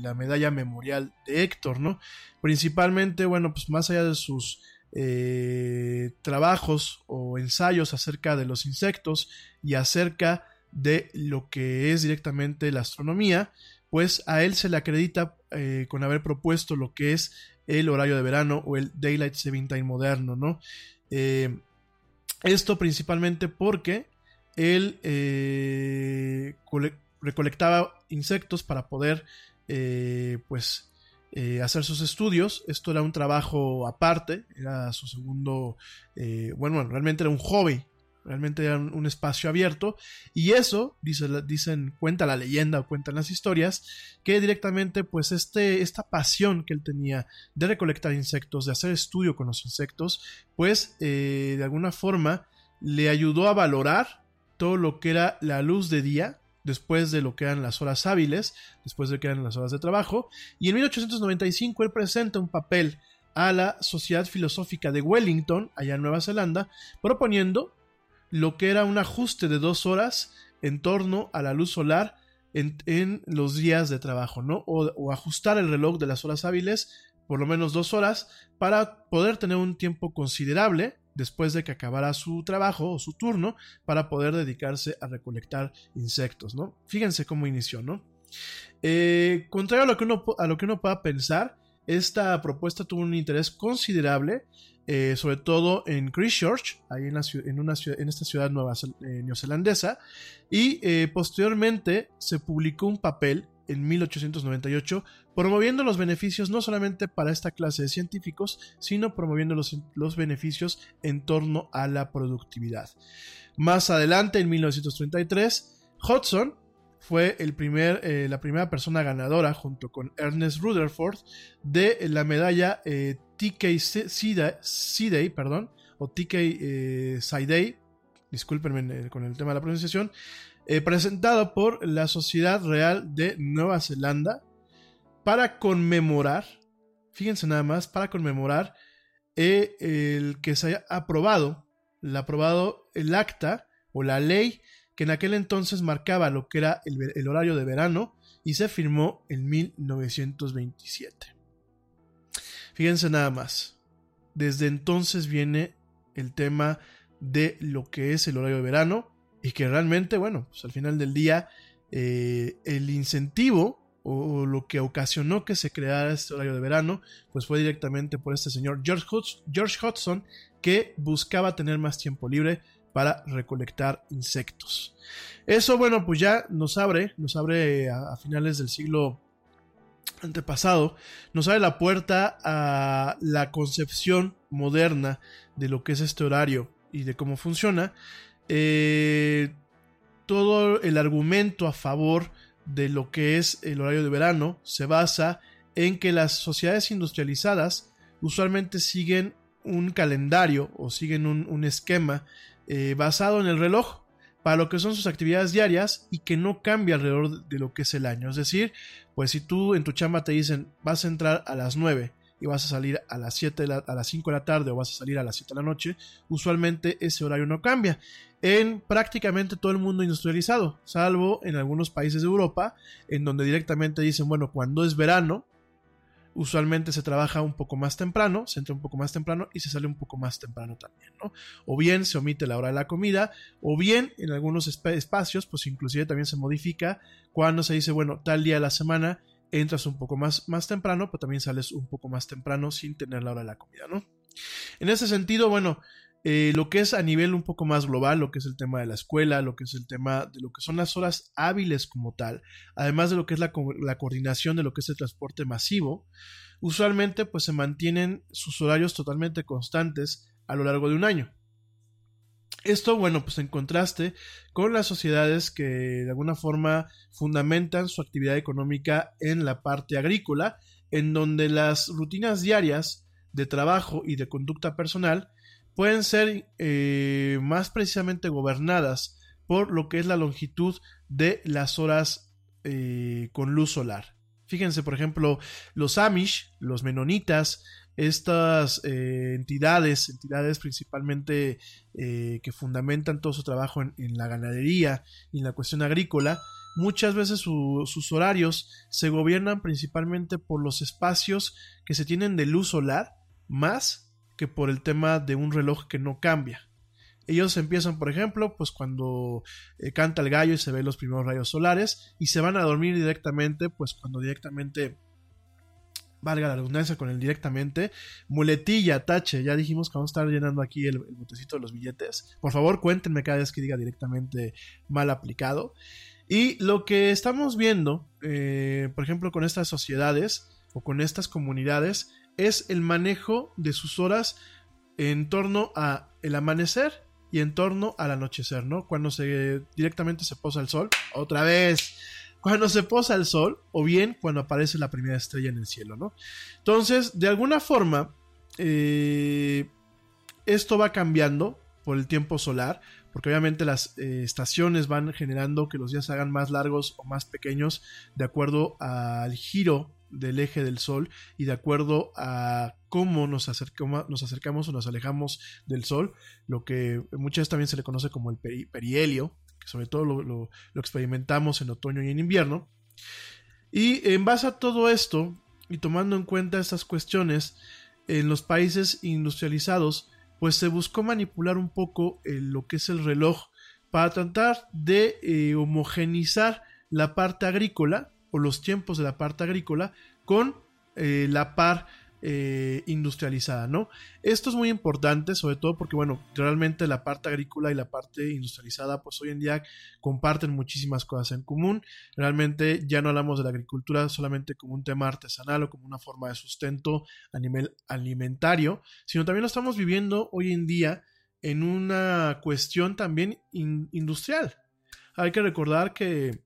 la medalla memorial de Héctor, ¿no? Principalmente, bueno, pues más allá de sus eh, trabajos o ensayos acerca de los insectos y acerca de lo que es directamente la astronomía, pues a él se le acredita eh, con haber propuesto lo que es el horario de verano o el Daylight Saving Time moderno, ¿no? esto principalmente porque él eh, recolectaba insectos para poder eh, pues eh, hacer sus estudios. Esto era un trabajo aparte, era su segundo, bueno, realmente era un hobby, realmente era un, espacio abierto. Y eso, dice, dicen, cuenta la leyenda cuentan las historias, que directamente pues este, esta pasión que él tenía de recolectar insectos, de hacer estudio con los insectos, pues de alguna forma le ayudó a valorar todo lo que era la luz de día, después de lo que eran las horas hábiles, después de lo que eran las horas de trabajo, y en 1895 él presenta un papel a la Sociedad Filosófica de Wellington, allá en Nueva Zelanda, proponiendo lo que era un ajuste de dos horas en torno a la luz solar en, los días de trabajo, ¿no? o, ajustar el reloj de las horas hábiles por lo menos dos horas para poder tener un tiempo considerable después de que acabara su trabajo o su turno para poder dedicarse a recolectar insectos, ¿no? Fíjense cómo inició, ¿no? Eh, contrario a lo, que uno, a lo que uno pueda pensar, esta propuesta tuvo un interés considerable, eh, sobre todo en Christchurch, ahí en, en, una en esta ciudad nueva eh, neozelandesa, y posteriormente se publicó un papel en 1898, promoviendo los beneficios no solamente para esta clase de científicos, sino promoviendo los, los beneficios en torno a la productividad. Más adelante, en 1933, Hudson fue el primer, eh, la primera persona ganadora, junto con Ernest Rutherford, de la medalla eh, TK Sidey, perdón, o TK eh, Sidey, discúlpenme con el tema de la pronunciación, eh, presentado por la Sociedad Real de Nueva Zelanda para conmemorar, fíjense nada más, para conmemorar eh, el que se haya aprobado, el aprobado el acta o la ley que en aquel entonces marcaba lo que era el, el horario de verano y se firmó en 1927. Fíjense nada más, desde entonces viene el tema de lo que es el horario de verano y que realmente, bueno, pues al final del día, eh, el incentivo o lo que ocasionó que se creara este horario de verano, pues fue directamente por este señor George, George Hudson, que buscaba tener más tiempo libre para recolectar insectos. Eso, bueno, pues ya nos abre, nos abre a finales del siglo antepasado, nos abre la puerta a la concepción moderna de lo que es este horario y de cómo funciona, eh, todo el argumento a favor de lo que es el horario de verano se basa en que las sociedades industrializadas usualmente siguen un calendario o siguen un, esquema eh, basado en el reloj para lo que son sus actividades diarias y que no cambia alrededor de lo que es el año. Es decir, pues si tú en tu chamba te dicen vas a entrar a las 9 y vas a salir a las 7 a las 5 de la tarde o vas a salir a las 7 de la noche, usualmente ese horario no cambia en prácticamente todo el mundo industrializado, salvo en algunos países de Europa, en donde directamente dicen, bueno, cuando es verano, usualmente se trabaja un poco más temprano, se entra un poco más temprano y se sale un poco más temprano también. O bien se omite la hora de la comida, o bien en algunos espacios, pues inclusive también se modifica cuando se dice, bueno, tal día de la semana entras un poco más, más temprano, pero también sales un poco más temprano sin tener la hora de la comida, ¿no? En ese sentido, bueno, eh, lo que es a nivel un poco más global, lo que es el tema de la escuela, lo que es el tema de lo que son las horas hábiles como tal, además de lo que es la, la coordinación de lo que es el transporte masivo, usualmente pues se mantienen sus horarios totalmente constantes a lo largo de un año. Esto, bueno, pues en contraste con las sociedades que de alguna forma fundamentan su actividad económica en la parte agrícola, en donde las rutinas diarias de trabajo y de conducta personal pueden ser eh, más precisamente gobernadas por lo que es la longitud de las horas eh, con luz solar. Fíjense, por ejemplo, los Amish, los menonitas, estas eh, entidades, entidades principalmente eh, que fundamentan todo su trabajo en, la ganadería y en la cuestión agrícola, muchas veces sus horarios se gobiernan principalmente por los espacios que se tienen de luz solar más que por el tema de un reloj que no cambia. Ellos empiezan, por ejemplo, pues cuando eh, canta el gallo y se ven los primeros rayos solares y se van a dormir directamente, pues cuando directamente valga la redundancia con el directamente, muletilla, tache, ya dijimos que vamos a estar llenando aquí el, botecito de los billetes. Por favor, cuéntenme cada vez que diga directamente mal aplicado. Y lo que estamos viendo, eh, por ejemplo, con estas sociedades o con estas comunidades, es el manejo de sus horas en torno a el amanecer y en torno al anochecer, ¿no? Cuando se directamente se posa el sol, otra vez, cuando se posa el sol o bien cuando aparece la primera estrella en el cielo, ¿no? Entonces, de alguna forma, eh, esto va cambiando por el tiempo solar, porque obviamente las eh, estaciones van generando que los días se hagan más largos o más pequeños de acuerdo al giro del eje del Sol y de acuerdo a cómo nos, acercamos, acercamos o nos alejamos del Sol, lo que muchas veces también se le conoce como el perihelio, que sobre todo lo, lo, experimentamos en otoño y en invierno. Y en base a todo esto, y tomando en cuenta estas cuestiones, en los países industrializados, pues se buscó manipular un poco lo que es el reloj para tratar de eh, homogenizar la parte agrícola o los tiempos de la parte agrícola con eh, la par eh, industrializada, ¿no? Esto es muy importante, sobre todo porque, bueno, realmente la parte agrícola y la parte industrializada, pues hoy en día comparten muchísimas cosas en común. Realmente ya no hablamos de la agricultura solamente como un tema artesanal o como una forma de sustento a nivel alimentario, sino también lo estamos viviendo hoy en día en una cuestión también industrial. Hay que recordar que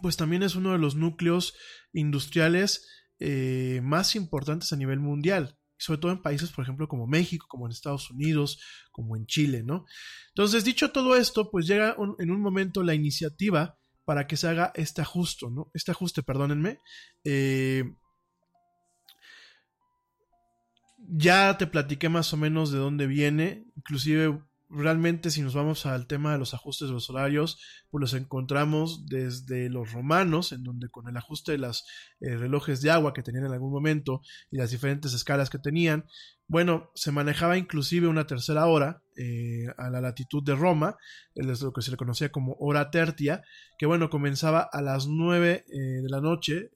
pues también es uno de los núcleos industriales eh, más importantes a nivel mundial, sobre todo en países, por ejemplo, como México, como en Estados Unidos, como en Chile, ¿no? Entonces, dicho todo esto, pues llega en un momento la iniciativa para que se haga este ajuste, ¿no? Este ajuste, perdónenme. Eh, ya te platiqué más o menos de dónde viene, inclusive realmente si nos vamos al tema de los ajustes de los horarios, pues los encontramos desde los romanos, en donde con el ajuste de los eh, relojes de agua que tenían en algún momento y las diferentes escalas que tenían, bueno, se manejaba inclusive una tercera hora eh, a la latitud de Roma, es lo que se le conocía como hora tertia, que bueno, comenzaba a las 9 eh, de la noche,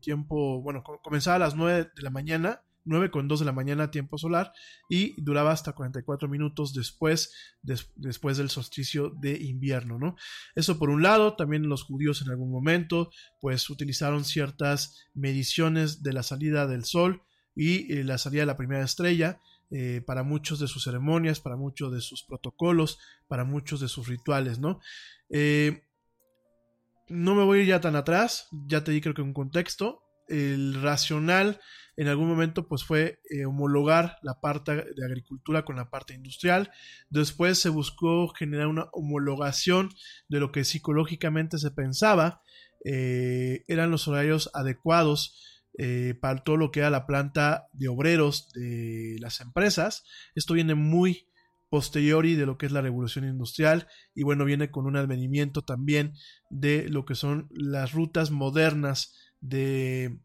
tiempo, bueno, comenzaba a las 9 de la mañana 9 con 2 de la mañana tiempo solar y duraba hasta 44 minutos después, después del solsticio de invierno, ¿no? Eso por un lado, también los judíos en algún momento pues utilizaron ciertas mediciones de la salida del sol y eh, la salida de la primera estrella eh, para muchos de sus ceremonias, para muchos de sus protocolos, para muchos de sus rituales, ¿no? Eh, no me voy a ir ya tan atrás, ya te di creo que un contexto. El racional en algún momento pues fue eh, homologar la parte de agricultura con la parte industrial. Después se buscó generar una homologación de lo que psicológicamente se pensaba eh, eran los horarios adecuados eh, para todo lo que era la planta de obreros de las empresas. Esto viene muy posteriori de lo que es la revolución industrial y bueno viene con un advenimiento también de lo que son las rutas modernas de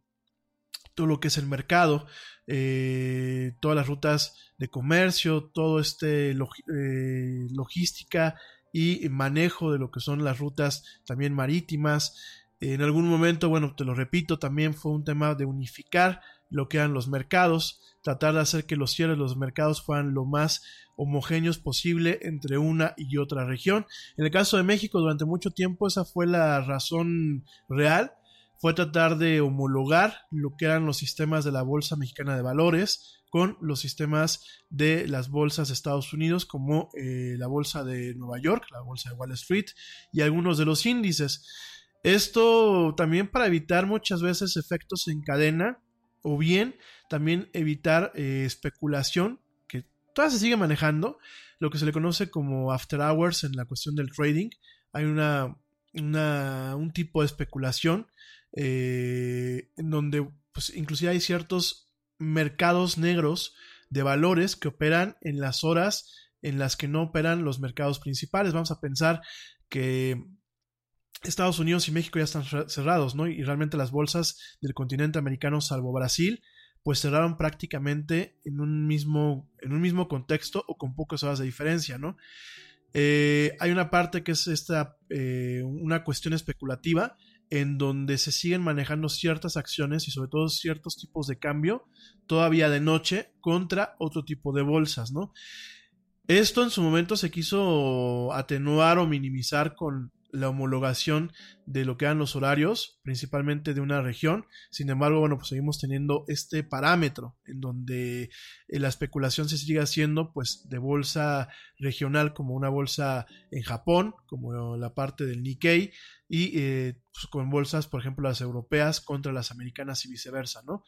todo lo que es el mercado, eh, todas las rutas de comercio, todo este eh, logística y manejo de lo que son las rutas también marítimas. En algún momento, bueno, te lo repito, también fue un tema de unificar lo que eran los mercados, tratar de hacer que los cierres de los mercados fueran lo más homogéneos posible entre una y otra región. En el caso de México, durante mucho tiempo esa fue la razón real fue tratar de homologar lo que eran los sistemas de la Bolsa Mexicana de Valores con los sistemas de las bolsas de Estados Unidos como eh, la Bolsa de Nueva York, la Bolsa de Wall Street y algunos de los índices. Esto también para evitar muchas veces efectos en cadena o bien también evitar eh, especulación que todavía se sigue manejando, lo que se le conoce como after hours en la cuestión del trading. Hay una, un tipo de especulación eh, en donde pues inclusive hay ciertos mercados negros de valores que operan en las horas en las que no operan los mercados principales. Vamos a pensar que Estados Unidos y México ya están cerrados, ¿no? Y realmente las bolsas del continente americano, salvo Brasil, pues cerraron prácticamente en un mismo, en un mismo contexto o con pocas horas de diferencia, ¿no? Eh, hay una parte que es esta, eh, una cuestión especulativa en donde se siguen manejando ciertas acciones y sobre todo ciertos tipos de cambio todavía de noche contra otro tipo de bolsas, ¿no? Esto en su momento se quiso atenuar o minimizar con la homologación de lo que eran los horarios, principalmente de una región. Sin embargo, bueno, pues seguimos teniendo este parámetro en donde eh, la especulación se sigue haciendo pues de bolsa regional como una bolsa en Japón, como la parte del Nikkei, y eh, pues, con bolsas, por ejemplo, las europeas contra las americanas y viceversa, ¿no?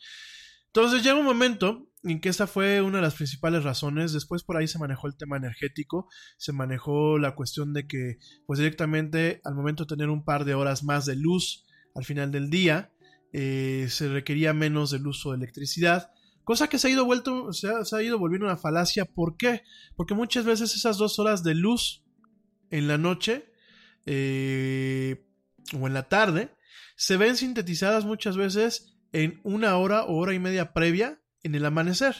Entonces llega un momento en que esta fue una de las principales razones. Después por ahí se manejó el tema energético, se manejó la cuestión de que, pues directamente al momento de tener un par de horas más de luz al final del día, eh, se requería menos del uso de electricidad. Cosa que se ha ido vuelto, se ha, ido volviendo una falacia. ¿Por qué? Porque muchas veces esas dos horas de luz en la noche eh, o en la tarde se ven sintetizadas muchas veces en una hora o hora y media previa en el amanecer.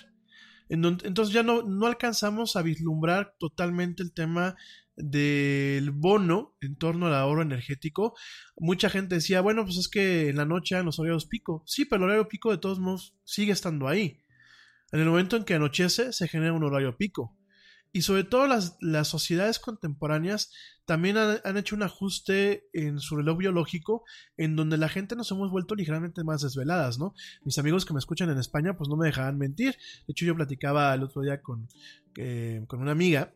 entonces ya no, no alcanzamos a vislumbrar totalmente el tema del bono en torno al ahorro energético. Mucha gente decía, bueno, pues es que en la noche en los horarios pico. Sí, pero el horario pico de todos modos sigue estando ahí. En el momento en que anochece se genera un horario pico. Y sobre todo las, las sociedades contemporáneas también han, hecho un ajuste en su reloj biológico en donde la gente nos hemos vuelto ligeramente más desveladas, ¿no? Mis amigos que me escuchan en España pues no me dejarán mentir. De hecho yo platicaba el otro día con, eh, con una amiga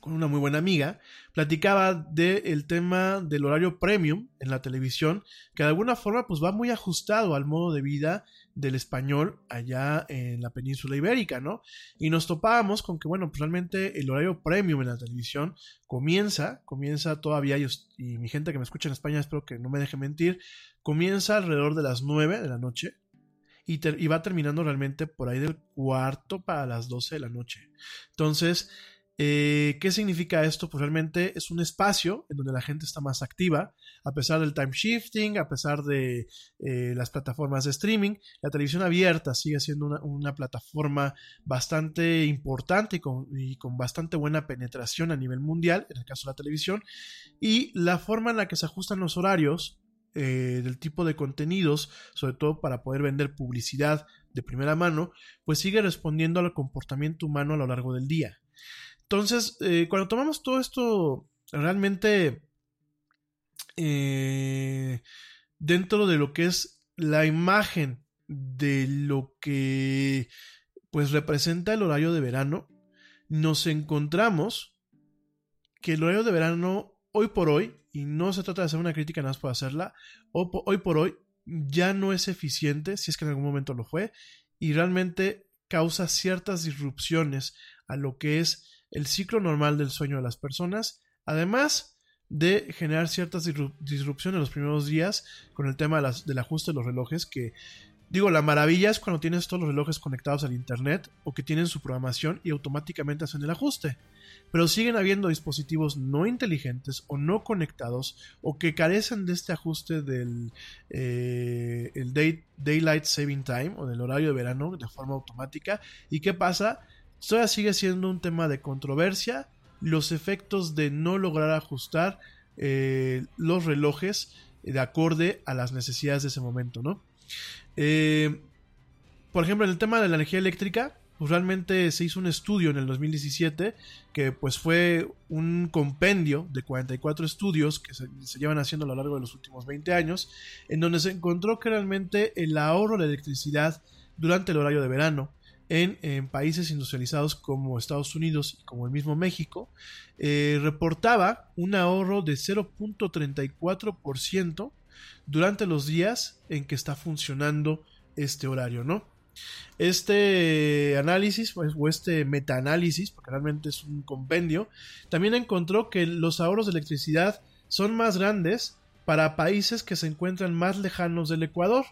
con una muy buena amiga, platicaba del tema del horario premium en la televisión, que de alguna forma pues va muy ajustado al modo de vida del español allá en la península ibérica, ¿no? Y nos topábamos con que, bueno, pues realmente el horario premium en la televisión comienza, comienza todavía, y, y mi gente que me escucha en España, espero que no me deje mentir, comienza alrededor de las 9 de la noche, y, va terminando realmente por ahí del cuarto para las 12 de la noche. Entonces, eh, ¿Qué significa esto? Pues realmente es un espacio en donde la gente está más activa, a pesar del time shifting, a pesar de eh, las plataformas de streaming. La televisión abierta sigue siendo una, plataforma bastante importante y con, y con, bastante buena penetración a nivel mundial, en el caso de la televisión. Y la forma en la que se ajustan los horarios eh, del tipo de contenidos, sobre todo para poder vender publicidad de primera mano, pues sigue respondiendo al comportamiento humano a lo largo del día. Entonces, eh, cuando tomamos todo esto realmente eh, dentro de lo que es la imagen de lo que pues representa el horario de verano, nos encontramos que el horario de verano hoy por hoy, y no se trata de hacer una crítica nada más por hacerla, hoy por hoy ya no es eficiente, si es que en algún momento lo fue, y realmente causa ciertas disrupciones a lo que es el ciclo normal del sueño de las personas, además de generar ciertas disrupciones en los primeros días con el tema del ajuste de los relojes, que digo, la maravilla es cuando tienes todos los relojes conectados al Internet o que tienen su programación y automáticamente hacen el ajuste. Pero siguen habiendo dispositivos no inteligentes o no conectados o que carecen de este ajuste del eh, el Daylight Saving Time o del horario de verano de forma automática. ¿Y qué pasa? Todavía sigue siendo un tema de controversia los efectos de no lograr ajustar eh, los relojes de acorde a las necesidades de ese momento, ¿no? Eh, por ejemplo, en el tema de la energía eléctrica, pues realmente se hizo un estudio en el 2017 que pues fue un compendio de 44 estudios que se, se, llevan haciendo a lo largo de los últimos 20 años, en donde se encontró que realmente el ahorro de electricidad durante el horario de verano en, países industrializados como Estados Unidos y como el mismo México, eh, reportaba un ahorro de 0.34% durante los días en que está funcionando este horario, ¿no? Este análisis pues, o este metaanálisis, porque realmente es un compendio, también encontró que los ahorros de electricidad son más grandes para países que se encuentran más lejanos del Ecuador,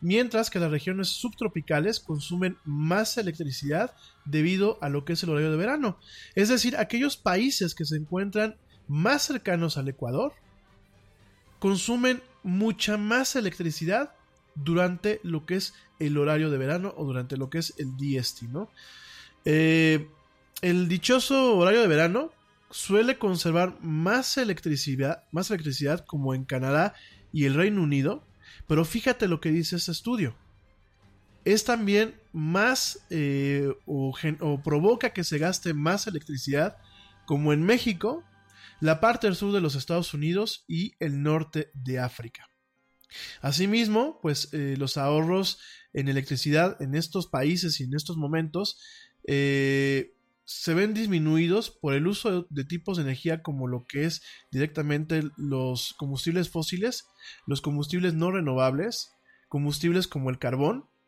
mientras que las regiones subtropicales consumen más electricidad debido a lo que es el horario de verano. Es decir, aquellos países que se encuentran más cercanos al Ecuador consumen mucha más electricidad durante lo que es el horario de verano o durante lo que es el DST, ¿no? Eh, el dichoso horario de verano suele conservar más electricidad, más electricidad como en Canadá y el Reino Unido, pero fíjate lo que dice este estudio. Es también más eh, o, provoca que se gaste más electricidad como en México, la parte del sur de los Estados Unidos y el norte de África. Asimismo, pues eh, los ahorros en electricidad en estos países y en estos momentos eh, se ven disminuidos por el uso de tipos de energía como lo que es directamente los combustibles fósiles, los combustibles no renovables, combustibles como el carbón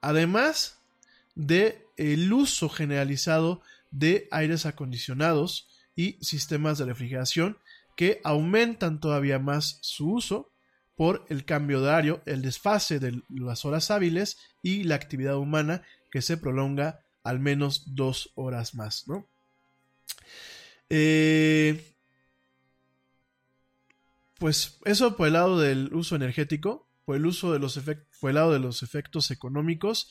además de el uso generalizado de aires acondicionados y sistemas de refrigeración que aumentan todavía más su uso por el cambio de horario, el desfase de las horas hábiles y la actividad humana que se prolonga al menos dos horas más, ¿no? Eh, pues eso por el lado del uso energético por el uso de los efectos, el lado de los efectos económicos.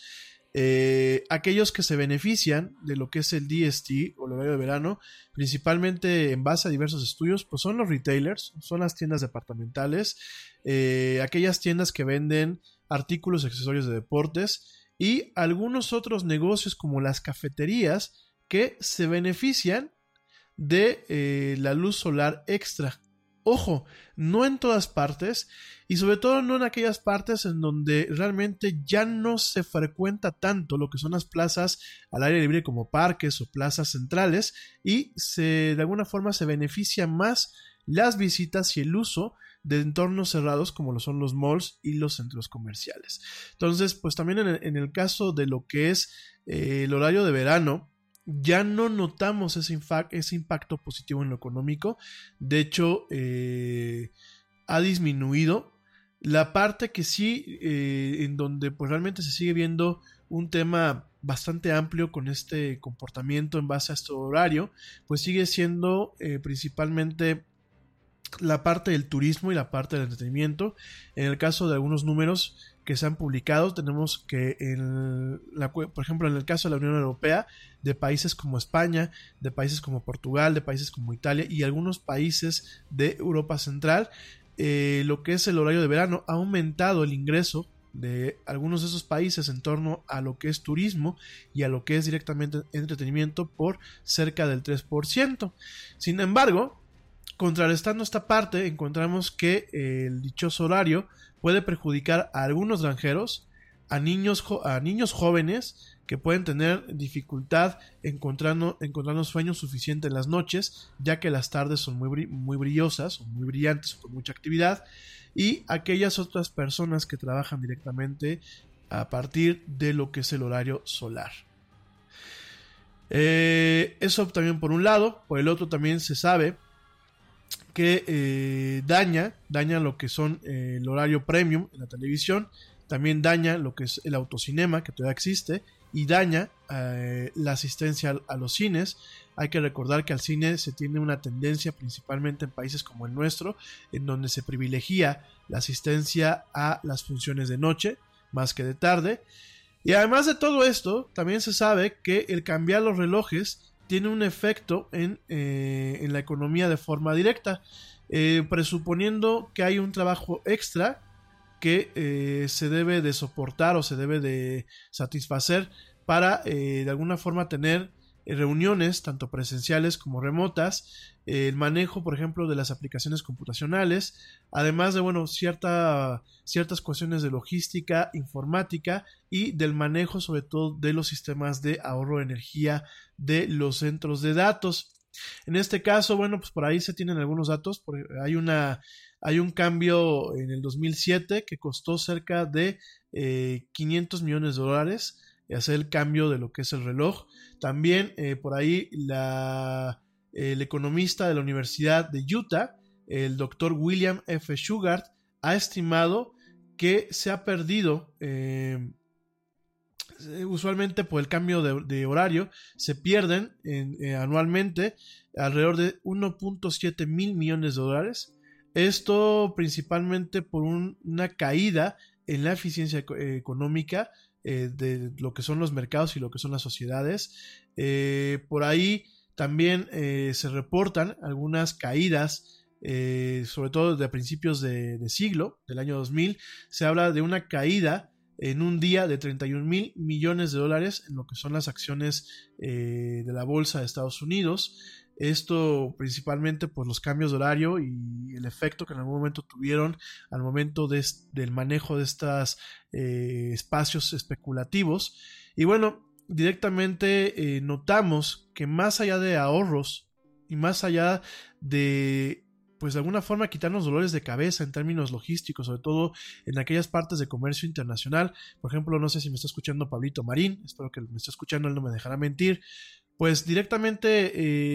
Eh, aquellos que se benefician de lo que es el DST o el horario de verano, principalmente en base a diversos estudios, pues son los retailers, son las tiendas departamentales, eh, aquellas tiendas que venden artículos y accesorios de deportes y algunos otros negocios como las cafeterías que se benefician de eh, la luz solar extra Ojo, no en todas partes y sobre todo no en aquellas partes en donde realmente ya no se frecuenta tanto lo que son las plazas al aire libre como parques o plazas centrales y se de alguna forma se beneficia más las visitas y el uso de entornos cerrados como lo son los malls y los centros comerciales. Entonces, pues también en el, caso de lo que es eh, el horario de verano, ya no notamos ese, impacto positivo en lo económico. De hecho, eh, ha disminuido. La parte que sí, eh, en donde pues realmente se sigue viendo un tema bastante amplio con este comportamiento en base a este horario, pues sigue siendo eh, principalmente la parte del turismo y la parte del entretenimiento. En el caso de algunos números que se han publicado, tenemos que, en la, por ejemplo, en el caso de la Unión Europea, de países como España, de países como Portugal, de países como Italia y algunos países de Europa Central, eh, lo que es el horario de verano ha aumentado el ingreso de algunos de esos países en torno a lo que es turismo y a lo que es directamente entretenimiento por cerca del 3%. Sin embargo, contrarrestando esta parte, encontramos que el dichoso horario puede perjudicar a algunos granjeros, a niños, a niños jóvenes que pueden tener dificultad encontrando, encontrando sueño suficiente en las noches, ya que las tardes son muy, muy brillosas muy brillantes con mucha actividad, y aquellas otras personas que trabajan directamente a partir de lo que es el horario solar. Eh, eso también por un lado, por el otro también se sabe que eh, daña, daña lo que son el horario premium en la televisión, también daña lo que es el autocinema que todavía existe y daña eh, la asistencia a, los cines. Hay que recordar que al cine se tiene una tendencia, principalmente en países como el nuestro, en donde se privilegia la asistencia a las funciones de noche más que de tarde. Y además de todo esto, también se sabe que el cambiar los relojes tiene un efecto en, eh, en la economía de forma directa, eh, presuponiendo que hay un trabajo extra que eh, se debe de soportar o se debe de satisfacer para de alguna forma tener reuniones, tanto presenciales como remotas, el manejo, por ejemplo, de las aplicaciones computacionales, además de, bueno, cierta, ciertas cuestiones de logística, informática y del manejo, sobre todo, de los sistemas de ahorro de energía de los centros de datos. En este caso, bueno, pues por ahí se tienen algunos datos, hay una hay un cambio en el 2007 que costó cerca de 500 eh, millones de dólares hacer el cambio de lo que es el reloj. También eh, por ahí el economista de la Universidad de Utah, el doctor William F. Shugart, ha estimado que se ha perdido, eh, usualmente por el cambio de, horario, se pierden eh, anualmente alrededor de 1.7 mil millones de dólares. Esto principalmente por una caída en la eficiencia económica eh, de lo que son los mercados y lo que son las sociedades. Eh, por ahí también eh, se reportan algunas caídas, sobre todo de principios de, siglo, del año 2000. Se habla de una caída en un día de 31 mil millones de dólares en lo que son las acciones de la bolsa de Estados Unidos. Esto principalmente por los cambios de horario y el efecto que en algún momento tuvieron al momento del manejo de estos eh, espacios especulativos. Y bueno, directamente eh, notamos que más allá de ahorros y más allá de pues de alguna forma quitarnos dolores de cabeza en términos logísticos, sobre todo en aquellas partes de comercio internacional. Por ejemplo, no sé si me está escuchando Pablito Marín, espero que me esté escuchando, él no me dejará mentir pues directamente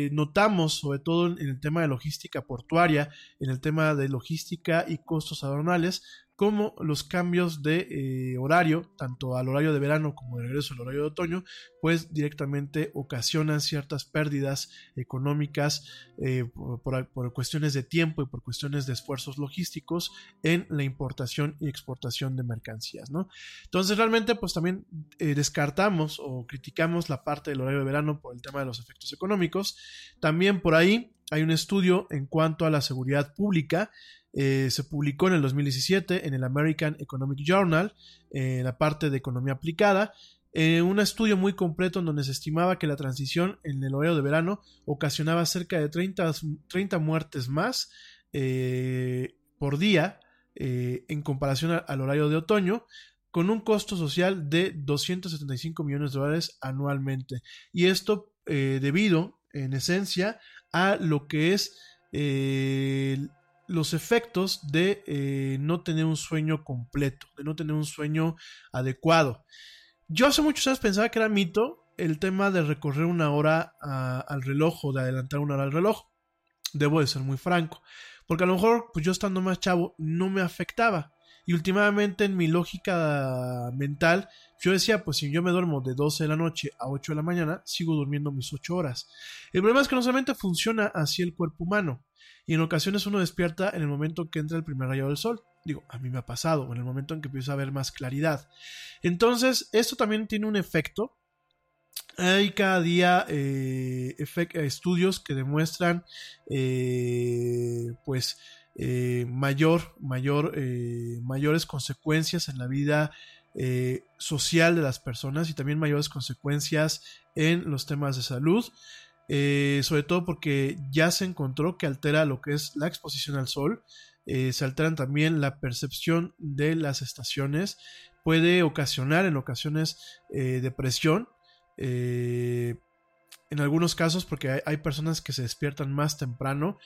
eh, notamos, sobre todo en el tema de logística portuaria, en el tema de logística y costos aduanales, como los cambios de eh, horario, tanto al horario de verano como de regreso al horario de otoño, pues directamente ocasionan ciertas pérdidas económicas eh, por, cuestiones de tiempo y por cuestiones de esfuerzos logísticos en la importación y exportación de mercancías, ¿no? Entonces realmente pues también eh, descartamos o criticamos la parte del horario de verano por el tema de los efectos económicos. También por ahí hay un estudio en cuanto a la seguridad pública eh, se publicó en el 2017 en el American Economic Journal, en la parte de economía aplicada, eh, un estudio muy completo en donde se estimaba que la transición en el horario de verano ocasionaba cerca de 30, 30 muertes más eh, por día en comparación al horario de otoño, con un costo social de 275 millones de dólares anualmente. Y esto debido, en esencia, a lo que es los efectos de eh, no tener un sueño completo, de no tener un sueño adecuado. Yo hace muchos años pensaba que era mito el tema de recorrer una hora al reloj o de adelantar una hora al reloj. Debo de ser muy franco, porque a lo mejor pues yo estando más chavo no me afectaba. Y últimamente en mi lógica mental, yo decía, pues si yo me duermo de 12 de la noche a 8 de la mañana, sigo durmiendo mis 8 horas. El problema es que no solamente funciona así el cuerpo humano, y en ocasiones uno despierta en el momento que entra el primer rayo del sol. Digo, a mí me ha pasado, en el momento en que empieza a haber más claridad. Entonces, esto también tiene un efecto. Hay cada día eh, estudios que demuestran, eh, pues, eh, mayor, mayor, mayores consecuencias en la vida social de las personas y también mayores consecuencias en los temas de salud. Eh, sobre todo porque ya se encontró que altera lo que es la exposición al sol, eh, se alteran también la percepción de las estaciones, puede ocasionar en ocasiones eh, depresión, en algunos casos porque hay, personas que se despiertan más temprano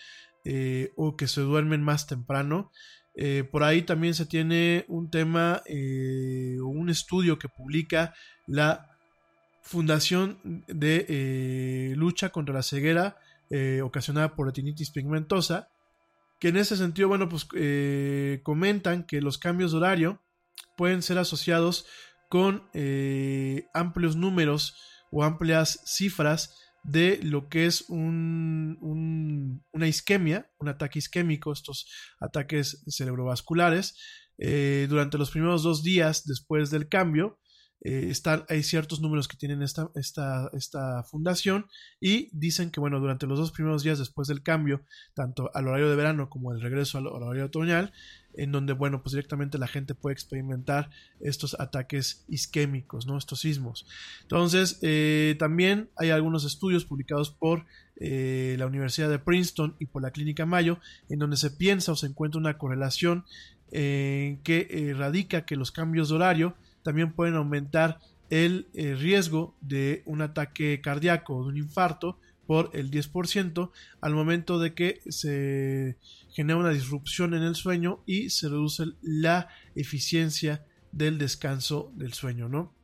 o que se duermen más temprano. por ahí también se tiene un tema o un estudio que publica la Fundación de eh, Lucha contra la Ceguera eh, ocasionada por retinitis pigmentosa, que en ese sentido, bueno, pues eh, comentan que los cambios de horario pueden ser asociados con eh, amplios números o amplias cifras de lo que es un, una isquemia, un ataque isquémico, estos ataques cerebrovasculares, eh, durante los primeros dos días después del cambio, eh, hay ciertos números que tienen esta, esta, esta, fundación y dicen que, bueno, durante los dos primeros días después del cambio, tanto al horario de verano como el regreso al, horario otoñal, en donde, bueno, pues directamente la gente puede experimentar estos ataques isquémicos, ¿no? Estos sismos. Entonces, eh, también hay algunos estudios publicados por eh, la Universidad de Princeton y por la Clínica Mayo, en donde se piensa o se encuentra una correlación que radica que los cambios de horario también pueden aumentar el eh, riesgo de un ataque cardíaco o de un infarto por el 10% al momento de que se genera una disrupción en el sueño y se reduce la eficiencia del descanso del sueño, ¿no?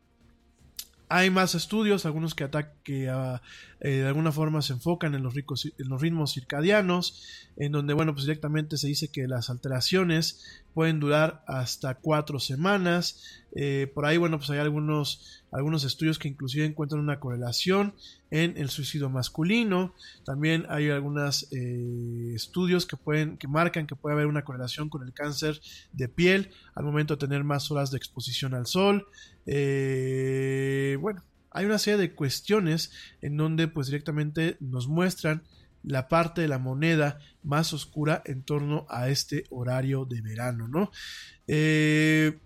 Hay más estudios, algunos que, que ah, eh, de alguna forma se enfocan en los, ricos, en los ritmos circadianos, en donde, bueno, pues directamente se dice que las alteraciones pueden durar hasta cuatro semanas. Eh, por ahí, bueno, pues hay algunos, algunos estudios que inclusive encuentran una correlación en el suicidio masculino. También hay algunos eh, estudios que pueden, que marcan que puede haber una correlación con el cáncer de piel al momento de tener más horas de exposición al sol. Eh, bueno, hay una serie de cuestiones en donde pues directamente nos muestran la parte de la moneda más oscura en torno a este horario de verano, ¿no? Eh,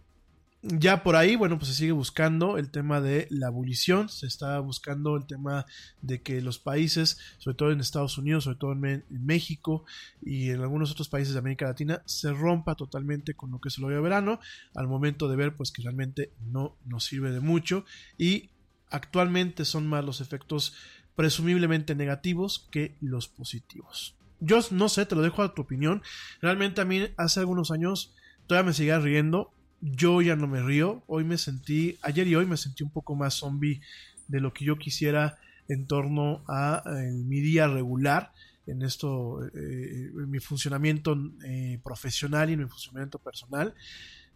ya por ahí, bueno, pues se sigue buscando el tema de la abolición, se está buscando el tema de que los países, sobre todo en Estados Unidos, sobre todo en, México y en algunos otros países de América Latina, se rompa totalmente con lo que es el horario de verano, al momento de ver pues que realmente no nos sirve de mucho y actualmente son más los efectos presumiblemente negativos que los positivos. Yo no sé, te lo dejo a tu opinión. Realmente a mí hace algunos años todavía me seguía riendo. Yo ya no me río. Hoy me sentí, ayer y hoy me sentí un poco más zombie de lo que yo quisiera en torno a mi día regular en esto, eh, en mi funcionamiento eh, profesional y en mi funcionamiento personal.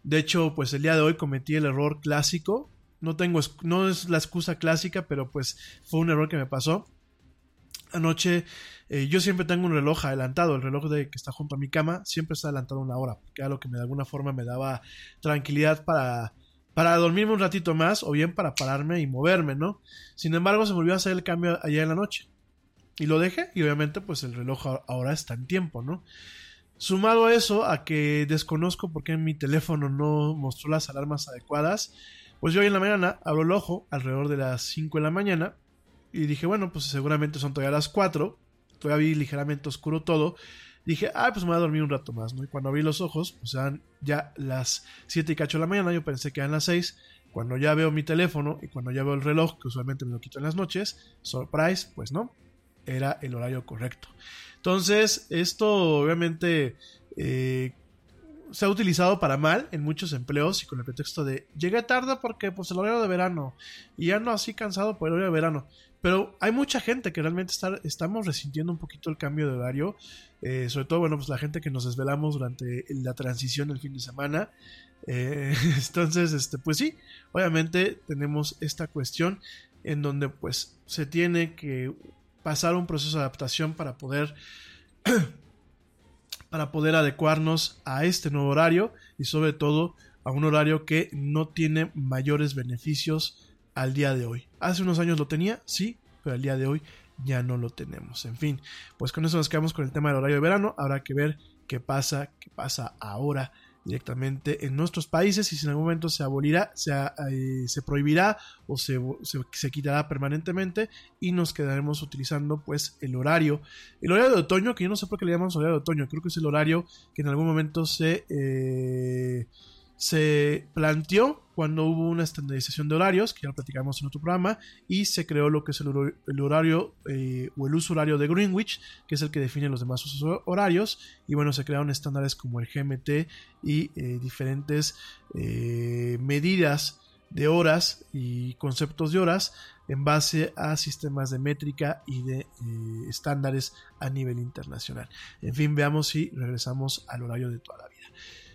De hecho, pues el día de hoy cometí el error clásico no tengo, no es la excusa clásica, pero pues fue un error que me pasó. Anoche eh, yo siempre tengo un reloj adelantado, el reloj de que está junto a mi cama siempre está adelantado una hora, porque era lo que de alguna forma me daba tranquilidad para, para dormirme un ratito más o bien para pararme y moverme, ¿no? Sin embargo, se volvió a hacer el cambio allá en la noche. Y lo dejé y obviamente pues el reloj ahora está en tiempo, ¿no? Sumado a eso, a que desconozco por qué mi teléfono no mostró las alarmas adecuadas, pues yo hoy en la mañana abro el ojo alrededor de las 5 de la mañana y dije, bueno, pues seguramente son todavía las 4, todavía ligeramente oscuro todo. Dije, ah, pues me voy a dormir un rato más, ¿no? Y cuando abrí los ojos, pues eran ya las 7 y cacho de la mañana, yo pensé que eran las 6. Cuando ya veo mi teléfono y cuando ya veo el reloj, que usualmente me lo quito en las noches, surprise, pues no, era el horario correcto. Entonces, esto obviamente eh, se ha utilizado para mal en muchos empleos y con el pretexto de llegué tarde porque pues el horario de verano y ya no así cansado por el horario de verano. Pero hay mucha gente que realmente está, estamos resintiendo un poquito el cambio de horario, eh, sobre todo, bueno, pues la gente que nos desvelamos durante la transición el fin de semana. Eh, entonces, este, pues sí, obviamente tenemos esta cuestión en donde pues se tiene que pasar un proceso de adaptación para poder para poder adecuarnos a este nuevo horario y sobre todo a un horario que no tiene mayores beneficios al día de hoy. Hace unos años lo tenía, sí, pero al día de hoy ya no lo tenemos. En fin, pues con eso nos quedamos con el tema del horario de verano. Habrá que ver qué pasa, qué pasa ahora directamente en nuestros países y si en algún momento se abolirá, se, eh, se prohibirá o se, se, quitará permanentemente y nos quedaremos utilizando pues el horario, el horario de otoño, que yo no sé por qué le llamamos horario de otoño, creo que es el horario que en algún momento se... Eh, se planteó cuando hubo una estandarización de horarios, que ya lo platicamos en otro programa, y se creó lo que es el, horario eh, o el uso horario de Greenwich, que es el que define los demás usos horarios, y bueno, se crearon estándares como el GMT y eh, diferentes eh, medidas de horas y conceptos de horas en base a sistemas de métrica y de estándares a nivel internacional. En fin, veamos si regresamos al horario de toda la vida.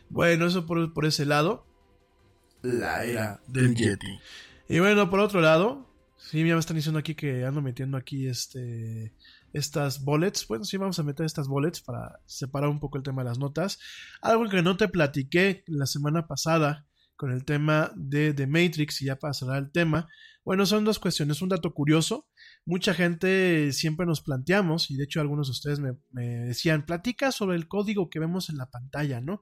Bueno, eso por, ese lado. La era del Yeti. Y bueno, por otro lado, sí, ya me están diciendo aquí que ando metiendo aquí este estas bullets. Bueno, sí, vamos a meter estas bullets para separar un poco el tema de las notas. Algo que no te platiqué la semana pasada con el tema de The Matrix y ya cerrar el tema. Bueno, son dos cuestiones. Un dato curioso. Mucha gente siempre nos planteamos, y de hecho algunos de ustedes me, decían, platica sobre el código que vemos en la pantalla, ¿no?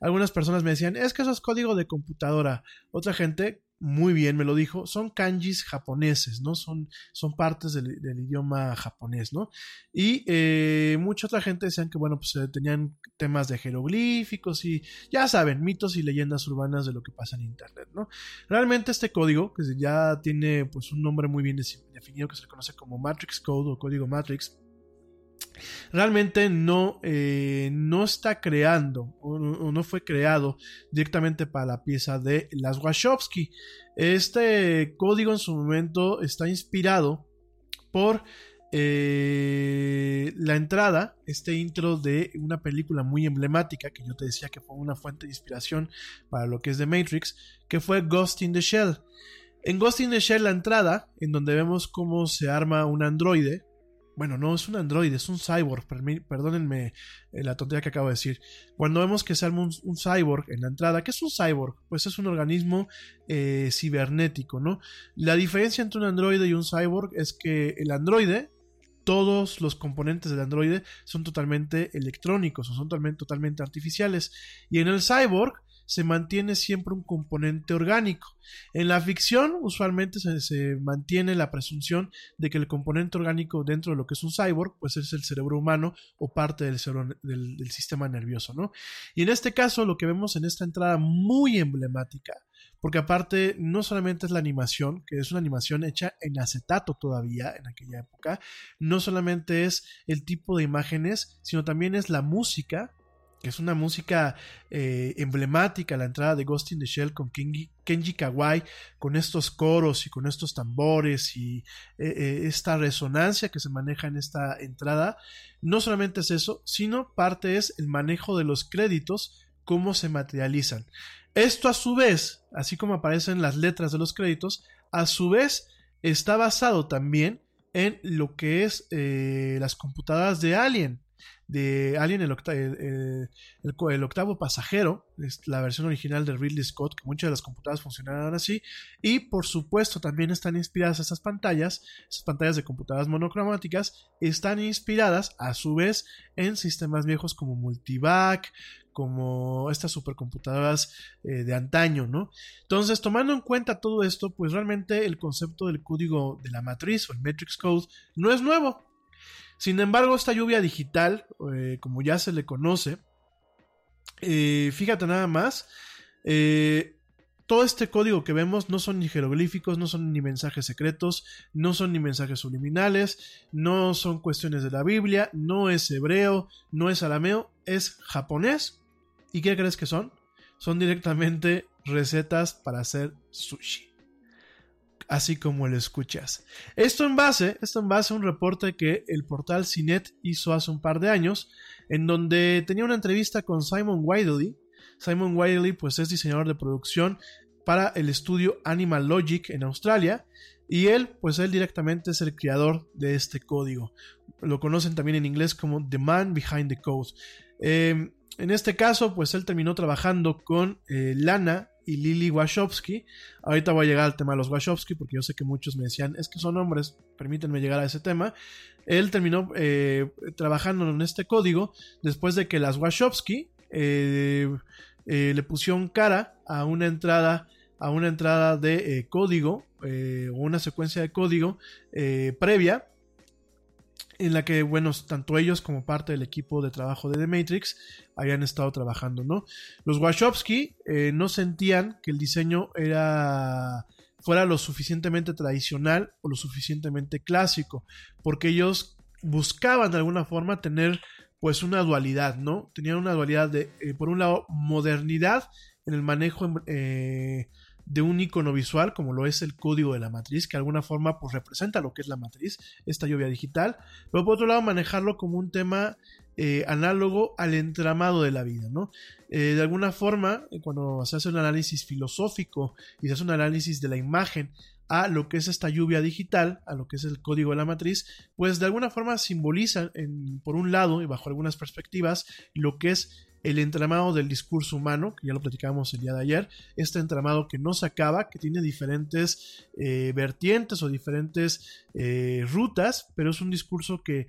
Algunas personas me decían, es que eso es código de computadora. Otra gente, muy bien me lo dijo, son kanjis japoneses, ¿no? Son, son partes del, del idioma japonés, ¿no? Y eh, mucha otra gente decían que, bueno, pues eh, tenían temas de jeroglíficos y ya saben, mitos y leyendas urbanas de lo que pasa en Internet, ¿no? Realmente este código, que ya tiene pues un nombre muy bien definido que se le conoce como Matrix Code o código Matrix, realmente no, eh, no está creando o, no fue creado directamente para la pieza de las Wachowski. Este código en su momento está inspirado por eh, la entrada, este intro de una película muy emblemática que yo te decía que fue una fuente de inspiración para lo que es The Matrix, que fue Ghost in the Shell. En Ghost in the Shell la entrada, en donde vemos cómo se arma un androide, bueno, no es un androide, es un cyborg. Perdónenme la tontería que acabo de decir. Cuando vemos que se arma un, cyborg en la entrada, ¿qué es un cyborg? Pues es un organismo eh, cibernético, ¿no? La diferencia entre un androide y un cyborg es que el androide, todos los componentes del androide son totalmente electrónicos o son totalmente artificiales. Y en el cyborg se mantiene siempre un componente orgánico. En la ficción usualmente se, mantiene la presunción de que el componente orgánico dentro de lo que es un cyborg pues es el cerebro humano o parte del, cerebro, del sistema nervioso, ¿no? Y en este caso lo que vemos en esta entrada muy emblemática porque aparte no solamente es la animación, que es una animación hecha en acetato todavía en aquella época, no solamente es el tipo de imágenes, sino también es la música que es una música eh, emblemática, la entrada de Ghost in the Shell con Kenji, Kenji Kawai, con estos coros y con estos tambores y eh, eh, esta resonancia que se maneja en esta entrada. No solamente es eso, sino parte es el manejo de los créditos, cómo se materializan. Esto a su vez, así como aparecen las letras de los créditos, a su vez está basado también en lo que es las computadoras de Alien de Alien, el, el, el, el, octavo pasajero, la versión original de Ridley Scott, que muchas de las computadoras funcionaban así, y por supuesto también están inspiradas esas pantallas, esas pantallas de computadoras monocromáticas, están inspiradas a su vez en sistemas viejos como Multivac, como estas supercomputadoras eh, de antaño, ¿no? Entonces, tomando en cuenta todo esto, pues realmente el concepto del código de la matriz o el Matrix Code no es nuevo, sin embargo, esta lluvia digital, eh, como ya se le conoce, eh, fíjate nada más, eh, todo este código que vemos no son ni jeroglíficos, no son ni mensajes secretos, no son ni mensajes subliminales, no son cuestiones de la Biblia, no es hebreo, no es arameo, es japonés. ¿Y qué crees que son? Son directamente recetas para hacer sushi así como lo escuchas. Esto en base, esto en base a un reporte que el portal CINET hizo hace un par de años, en donde tenía una entrevista con Simon Wiley. Simon Wiley pues es diseñador de producción para el estudio Animal Logic en Australia y él pues él directamente es el creador de este código. Lo conocen también en inglés como The Man Behind the Code. Eh, en este caso, pues él terminó trabajando con eh, Lana y Lily Wachowski. Ahorita voy a llegar al tema de los Wachowski porque yo sé que muchos me decían, es que son hombres, permítanme llegar a ese tema. Él terminó eh, trabajando en este código después de que las Wachowski eh, eh, le pusieron cara a una entrada a una entrada de código o una secuencia de código previa en la que, bueno, tanto ellos como parte del equipo de trabajo de The Matrix habían estado trabajando, ¿no? Los Wachowski eh, no sentían que el diseño era fuera lo suficientemente tradicional o lo suficientemente clásico, porque ellos buscaban de alguna forma tener pues una dualidad, ¿no? Tenían una dualidad de, eh, por un lado, modernidad en el manejo eh, de un icono visual como lo es el código de la matriz, que de alguna forma pues representa lo que es la matriz, esta lluvia digital, pero por otro lado manejarlo como un tema eh, análogo al entramado de la vida, ¿no? Eh, de alguna forma, cuando se hace un análisis filosófico y se hace un análisis de la imagen a lo que es esta lluvia digital, a lo que es el código de la matriz, pues de alguna forma simbolizan, por un lado y bajo algunas perspectivas, lo que es el entramado del discurso humano, que ya lo platicábamos el día de ayer, este entramado que no se acaba, que tiene diferentes eh, vertientes o diferentes eh, rutas, pero es un discurso que,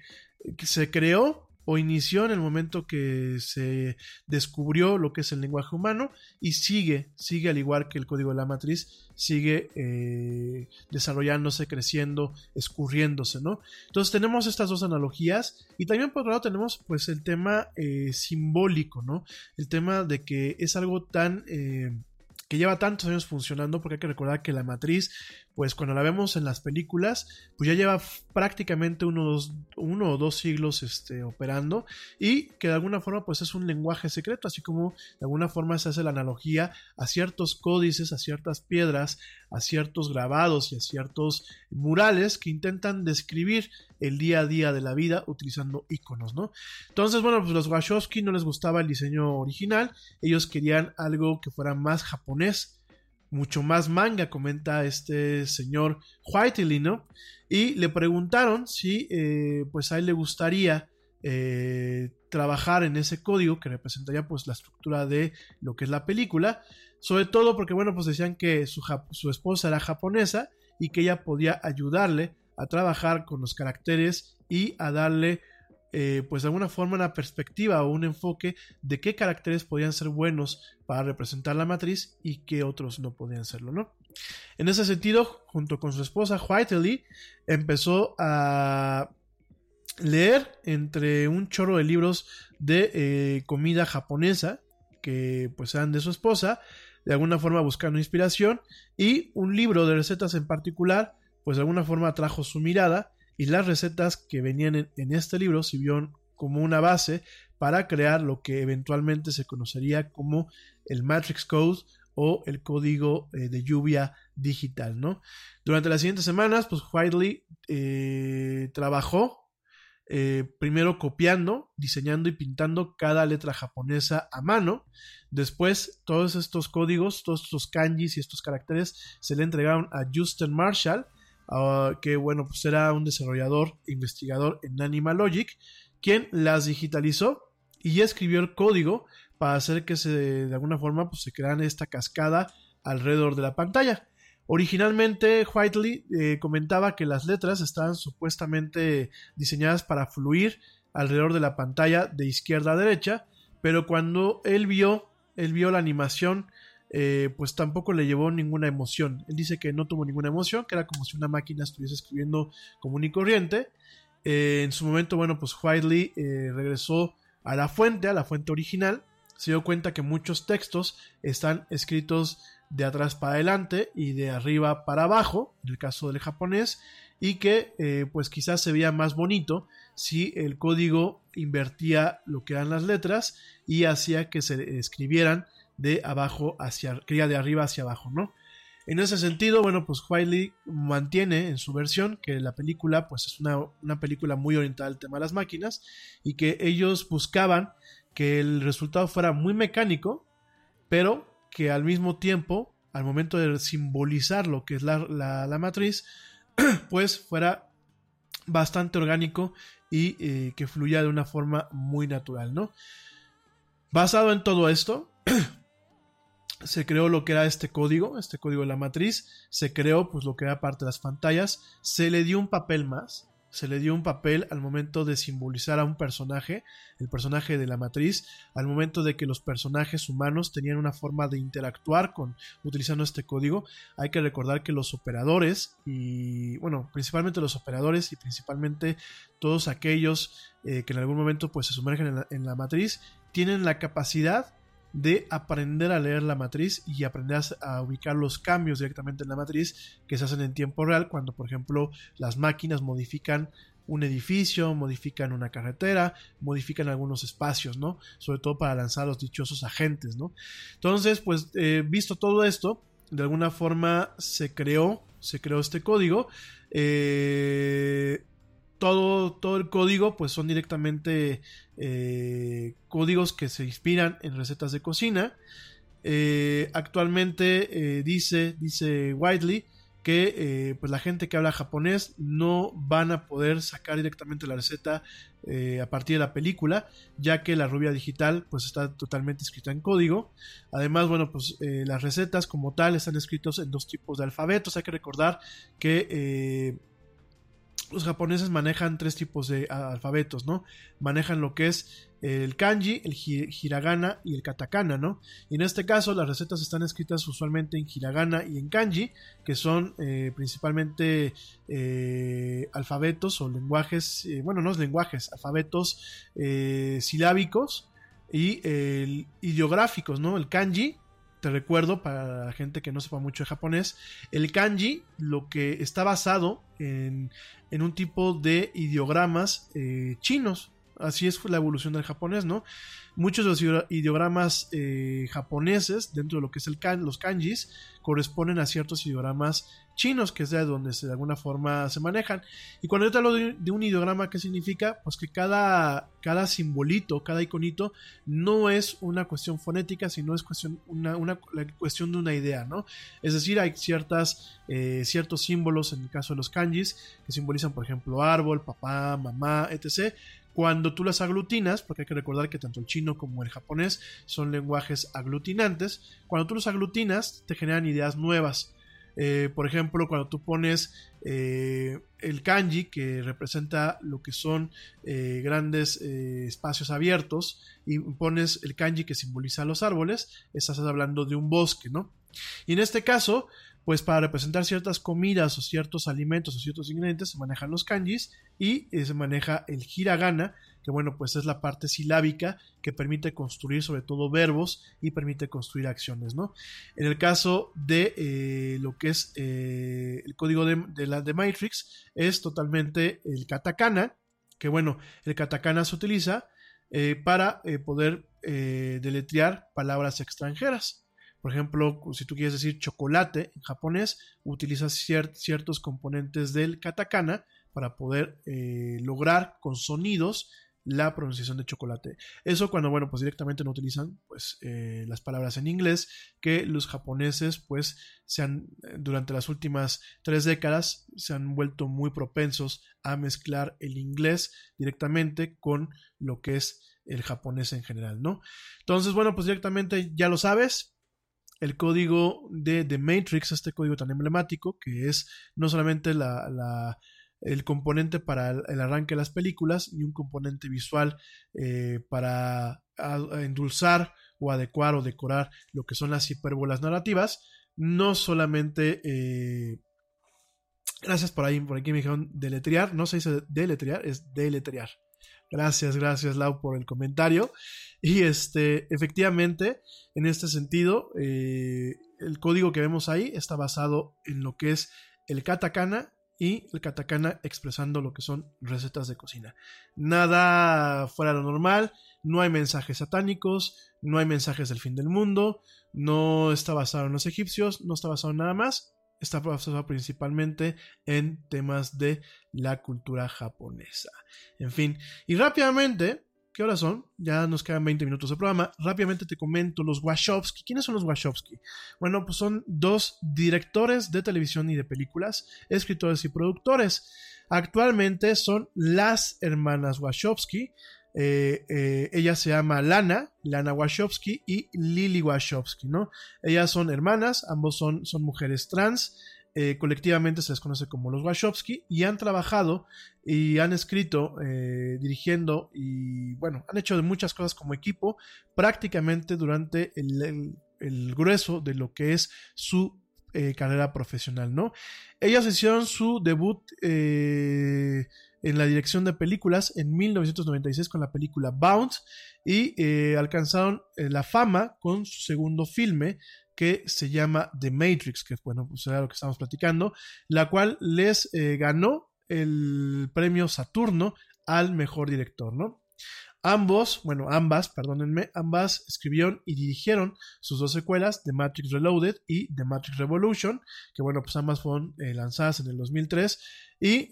que se creó o inició en el momento que se descubrió lo que es el lenguaje humano y sigue, sigue al igual que el código de la matriz, sigue eh, desarrollándose, creciendo, escurriéndose, ¿no? Entonces tenemos estas dos analogías y también por otro lado tenemos pues el tema eh, simbólico, ¿no? El tema de que es algo tan... Eh, que lleva tantos años funcionando, porque hay que recordar que la matriz, pues cuando la vemos en las películas, pues ya lleva prácticamente uno, uno o dos siglos este, operando y que de alguna forma pues es un lenguaje secreto, así como de alguna forma se hace la analogía a ciertos códices, a ciertas piedras, a ciertos grabados y a ciertos murales que intentan describir el día a día de la vida utilizando iconos, ¿no? Entonces, bueno, pues los Wachowski no les gustaba el diseño original, ellos querían algo que fuera más japonés, mucho más manga, comenta este señor Whiteley, ¿no? Y le preguntaron si, eh, pues a él le gustaría eh, trabajar en ese código que representaría pues la estructura de lo que es la película, sobre todo porque bueno pues decían que su, su esposa era japonesa y que ella podía ayudarle a trabajar con los caracteres y a darle eh, pues de alguna forma una perspectiva o un enfoque de qué caracteres podían ser buenos para representar la matriz y qué otros no podían serlo, ¿no? En ese sentido, junto con su esposa Whiteley, empezó a leer entre un chorro de libros de eh, comida japonesa que pues eran de su esposa, de alguna forma buscando inspiración y un libro de recetas en particular pues de alguna forma trajo su mirada y las recetas que venían en, este libro sirvieron como una base para crear lo que eventualmente se conocería como el Matrix Code o el código eh, de lluvia digital, ¿no? Durante las siguientes semanas, pues Whiteley eh, trabajó eh, primero copiando, diseñando y pintando cada letra japonesa a mano. Después, todos estos códigos, todos estos kanjis y estos caracteres se le entregaron a Justin Marshall, Ah, que bueno, pues era un desarrollador, investigador en Animal Logic, quien las digitalizó y escribió el código para hacer que se, de alguna forma pues, se creara esta cascada alrededor de la pantalla. Originalmente, Whiteley eh, comentaba que las letras estaban supuestamente diseñadas para fluir alrededor de la pantalla de izquierda a derecha, pero cuando él vio, él vio la animación eh, pues tampoco le llevó ninguna emoción. Él dice que no tuvo ninguna emoción, que era como si una máquina estuviese escribiendo común y corriente. Eh, en su momento, bueno, pues Whiteley eh, regresó a la fuente, a la fuente original, se dio cuenta que muchos textos están escritos de atrás para adelante y de arriba para abajo, en el caso del japonés, y que pues quizás se veía más bonito si el código invertía lo que eran las letras y hacía que se escribieran de abajo hacia, quería de arriba hacia abajo, ¿no? En ese sentido, bueno, pues Wiley mantiene en su versión que la película, pues es una, una película muy orientada al tema de las máquinas y que ellos buscaban que el resultado fuera muy mecánico, pero que al mismo tiempo, al momento de simbolizar lo que es la, la, matriz, pues fuera bastante orgánico y eh, que fluya de una forma muy natural, ¿no? Basado en todo esto, se creó lo que era este código, este código de la matriz, se creó pues lo que era parte de las pantallas, se le dio un papel más, se le dio un papel al momento de simbolizar a un personaje, el personaje de la matriz, al momento de que los personajes humanos tenían una forma de interactuar con utilizando este código. Hay que recordar que los operadores y bueno, principalmente los operadores y principalmente todos aquellos eh, que en algún momento pues se sumergen en la matriz tienen la capacidad de aprender a leer la matriz y aprender a, ubicar los cambios directamente en la matriz que se hacen en tiempo real cuando por ejemplo las máquinas modifican un edificio, modifican una carretera, modifican algunos espacios, ¿no? Sobre todo para lanzar los dichosos agentes, ¿no? Entonces, pues, eh, visto todo esto, de alguna forma se creó, se creó este código. Eh, todo, todo el código pues son directamente eh, códigos que se inspiran en recetas de cocina. Eh, actualmente eh, dice, dice Whiteley que pues la gente que habla japonés no van a poder sacar directamente la receta a partir de la película, ya que la rubia digital pues está totalmente escrita en código. Además, bueno, pues las recetas como tal están escritos en dos tipos de alfabetos. Hay que recordar que los japoneses manejan tres tipos de alfabetos, ¿no? Manejan lo que es el kanji, el hiragana y el katakana, ¿no? Y en este caso las recetas están escritas usualmente en hiragana y en kanji, que son eh, principalmente eh, alfabetos o lenguajes, eh, bueno, no es lenguajes, alfabetos silábicos y ideográficos, ¿no? El kanji te recuerdo para la gente que no sepa mucho de japonés, el kanji lo que está basado en, en un tipo de ideogramas eh, chinos. Así es la evolución del japonés, ¿no? Muchos de los ideogramas eh, japoneses, dentro de lo que es el los kanjis, corresponden a ciertos ideogramas chinos, que es de donde se, de alguna forma se manejan. Y cuando yo te hablo de, de, un ideograma, ¿qué significa? Pues que cada, cada simbolito, cada iconito, no es una cuestión fonética, sino es cuestión, una, una la cuestión de una idea, ¿no? Es decir, hay ciertas, eh, ciertos símbolos, en el caso de los kanjis, que simbolizan, por ejemplo, árbol, papá, mamá, etc., cuando tú las aglutinas, porque hay que recordar que tanto el chino como el japonés son lenguajes aglutinantes, cuando tú los aglutinas te generan ideas nuevas. Eh, por ejemplo, cuando tú pones eh, el kanji, que representa lo que son eh, grandes espacios abiertos, y pones el kanji que simboliza los árboles, estás hablando de un bosque, ¿no? Y en este caso, pues para representar ciertas comidas o ciertos alimentos o ciertos ingredientes se manejan los kanjis y eh, se maneja el hiragana, que bueno, pues es la parte silábica que permite construir sobre todo verbos y permite construir acciones, ¿no? En el caso de eh, lo que es eh, el código de, de, la de Matrix es totalmente el katakana, que bueno, el katakana se utiliza para poder deletrear palabras extranjeras. Por ejemplo, si tú quieres decir chocolate en japonés, utilizas cier ciertos componentes del katakana para poder eh, lograr con sonidos la pronunciación de chocolate. Eso cuando, bueno, pues directamente no utilizan pues eh, las palabras en inglés que los japoneses pues se han, durante las últimas tres décadas se han vuelto muy propensos a mezclar el inglés directamente con lo que es el japonés en general, ¿no? Entonces, bueno, pues directamente ya lo sabes, el código de The Matrix, este código tan emblemático, que es no solamente la, el componente para el, arranque de las películas, ni un componente visual eh, para endulzar o adecuar o decorar lo que son las hipérbolas narrativas, no solamente... Eh, gracias por ahí, por aquí me dijeron deletrear, no se dice deletrear, es deletrear. Gracias, gracias Lau por el comentario. Y este, efectivamente, en este sentido, eh, el código que vemos ahí está basado en lo que es el katakana y el katakana expresando lo que son recetas de cocina. Nada fuera de lo normal, no hay mensajes satánicos, no hay mensajes del fin del mundo, no está basado en los egipcios, no está basado en nada más, está basado principalmente en temas de la cultura japonesa. En fin, y rápidamente, ¿qué horas son? Ya nos quedan 20 minutos de programa. Rápidamente te comento los Wachowski. ¿Quiénes son los Wachowski? Bueno, pues son dos directores de televisión y de películas, escritores y productores. Actualmente son las hermanas Wachowski. Eh, eh, ella se llama Lana, Lana Wachowski y Lily Wachowski, ¿no? Ellas son hermanas, ambos son, son mujeres trans, eh, colectivamente se les conoce como los Wachowski y han trabajado y han escrito, dirigiendo y bueno, han hecho muchas cosas como equipo prácticamente durante el, el, el grueso de lo que es su carrera profesional, ¿no? Ellas hicieron su debut en la dirección de películas en 1996 con la película Bounce y eh, alcanzaron eh, la fama con su segundo filme que se llama The Matrix, que bueno, pues era lo que estamos platicando, la cual les eh, ganó el premio Saturno al mejor director, ¿no? Ambos, bueno, ambas, perdónenme, ambas escribieron y dirigieron sus dos secuelas, The Matrix Reloaded y The Matrix Revolution, que bueno, pues ambas fueron lanzadas en el 2003 y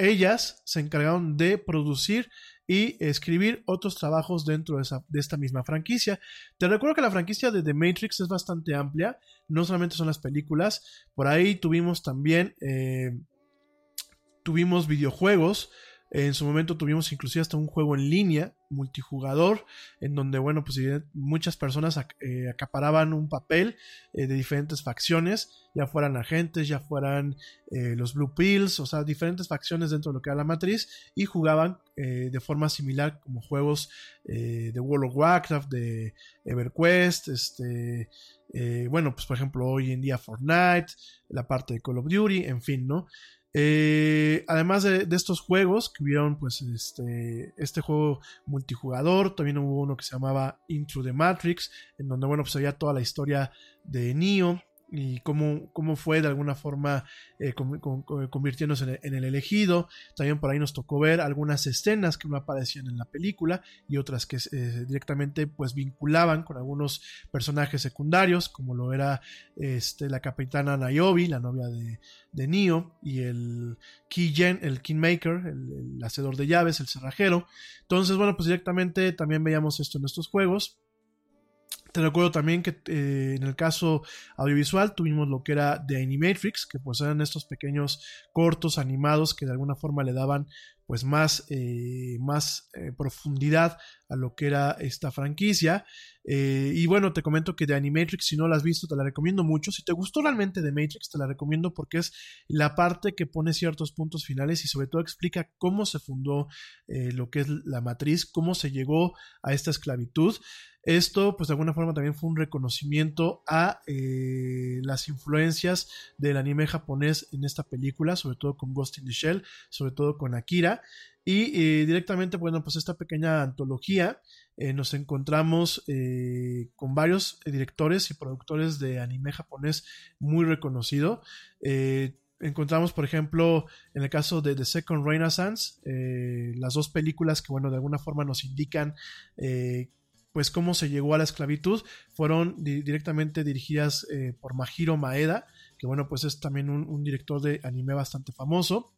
ellas se encargaron de producir y escribir otros trabajos dentro de, esta misma franquicia. Te recuerdo que la franquicia de The Matrix es bastante amplia, no solamente son las películas, por ahí tuvimos también, eh, tuvimos videojuegos, en su momento tuvimos inclusive hasta un juego en línea, multijugador, en donde, bueno, pues muchas personas eh, acaparaban un papel eh, de diferentes facciones, ya fueran agentes, ya fueran eh, los Blue Pills, o sea, diferentes facciones dentro de lo que era la matriz, y jugaban de forma similar como juegos de World of Warcraft, de EverQuest, este, bueno, pues por ejemplo hoy en día Fortnite, la parte de Call of Duty, en fin, ¿no? Eh, además de, estos juegos que hubieron, pues, este, este juego multijugador, también hubo uno que se llamaba Into the Matrix, en donde, bueno, pues había toda la historia de Neo, y cómo, cómo fue de alguna forma eh, convirtiéndose en el, elegido. También por ahí nos tocó ver algunas escenas que no aparecían en la película y otras que eh, directamente pues vinculaban con algunos personajes secundarios, como lo era este, la capitana Niobe, la novia de, de Neo, y el el Kingmaker, el, el hacedor de llaves, el cerrajero. Entonces, bueno, pues directamente también veíamos esto en estos juegos. Te recuerdo también que eh, en el caso audiovisual tuvimos lo que era The Animatrix, que pues eran estos pequeños cortos animados que de alguna forma le daban pues más, eh, más eh, profundidad a lo que era esta franquicia. Y bueno, te comento que The Animatrix, si no la has visto, te la recomiendo mucho. Si te gustó realmente The Matrix, te la recomiendo porque es la parte que pone ciertos puntos finales y sobre todo explica cómo se fundó lo que es la matriz, cómo se llegó a esta esclavitud. Esto, pues de alguna forma también fue un reconocimiento a eh, las influencias del anime japonés en esta película, sobre todo con Ghost in the Shell, sobre todo con Akira. Y eh, directamente, bueno, pues esta pequeña antología eh, nos encontramos con varios directores y productores de anime japonés muy reconocido. encontramos, por ejemplo, en el caso de The Second Renaissance, las dos películas que, bueno, de alguna forma nos indican pues cómo se llegó a la esclavitud, fueron directamente dirigidas eh, por Mahiro Maeda, que bueno, pues es también un, director de anime bastante famoso.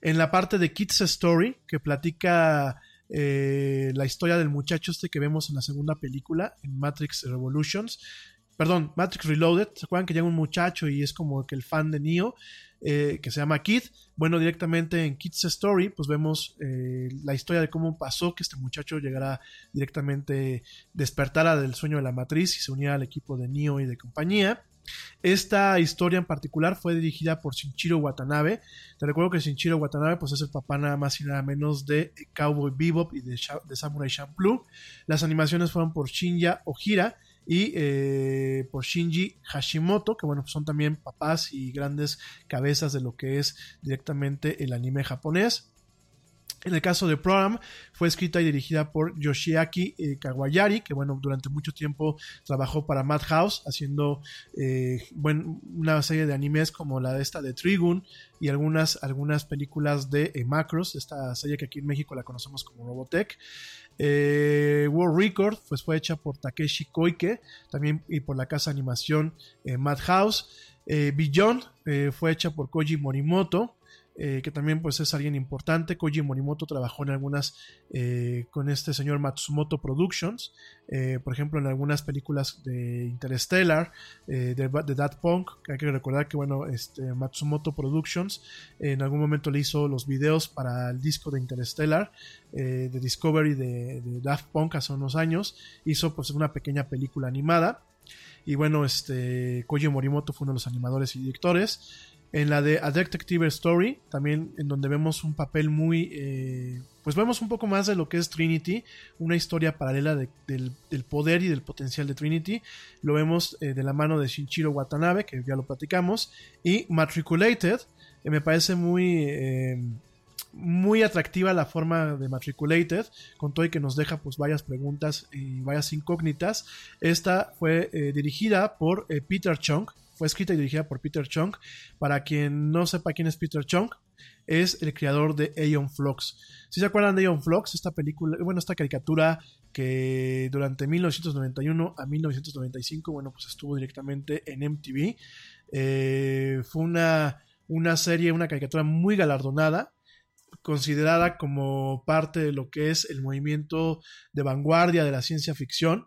En la parte de Kids Story, que platica eh, la historia del muchacho este que vemos en la segunda película, en Matrix Revolutions, perdón, Matrix Reloaded, ¿se acuerdan que llega un muchacho y es como que el fan de Neo? Eh, que se llama Kid. Bueno, directamente en Kid's Story, pues vemos eh, la historia de cómo pasó que este muchacho llegara directamente, despertara del sueño de la matriz y se uniera al equipo de Neo y de compañía. Esta historia en particular fue dirigida por Shinjiro Watanabe. Te recuerdo que Shinjiro Watanabe pues, es el papá nada más y nada menos de Cowboy Bebop y de, de Samurai Champloo. Las animaciones fueron por Shinya Ojira y eh, por Shinji Hashimoto, que bueno, son también papás y grandes cabezas de lo que es directamente el anime japonés. En el caso de Program, fue escrita y dirigida por Yoshiaki eh, Kawayari, que bueno, durante mucho tiempo trabajó para Madhouse, haciendo eh, una serie de animes como la de esta de Trigun y algunas, algunas películas de Macros, esta serie que aquí en México la conocemos como Robotech. Eh, World Record pues fue hecha por Takeshi Koike también y por la casa de animación eh, Madhouse. Eh, Beyond eh, fue hecha por Koji Morimoto. Eh, que también pues es alguien importante. Koji Morimoto trabajó en algunas eh, con este señor Matsumoto Productions, eh, por ejemplo en algunas películas de Interstellar, de, de That Punk, hay que recordar que bueno, este, Matsumoto Productions en algún momento le hizo los videos para el disco de Interstellar, de Discovery de, de, Daft Punk hace unos años, hizo pues una pequeña película animada. Y bueno, este Koji Morimoto fue uno de los animadores y directores en la de A Detective Story, también en donde vemos un papel muy, eh, pues vemos un poco más de lo que es Trinity, una historia paralela del, poder y del potencial de Trinity. Lo vemos eh, de la mano de Shinjiro Watanabe, que ya lo platicamos, y Matriculated, que me parece muy... Eh, muy atractiva la forma de Matriculated, con todo y que nos deja pues varias preguntas y varias incógnitas. Esta fue dirigida por Peter Chung, fue escrita y dirigida por Peter Chung. Para quien no sepa quién es Peter Chung, es el creador de Aeon Flux. Si se acuerdan de Aeon Flux, esta película, bueno, esta caricatura que durante 1991 a 1995, bueno, pues estuvo directamente en MTV. Eh, fue una, una serie, una caricatura muy galardonada considerada como parte de lo que es el movimiento de vanguardia de la ciencia ficción.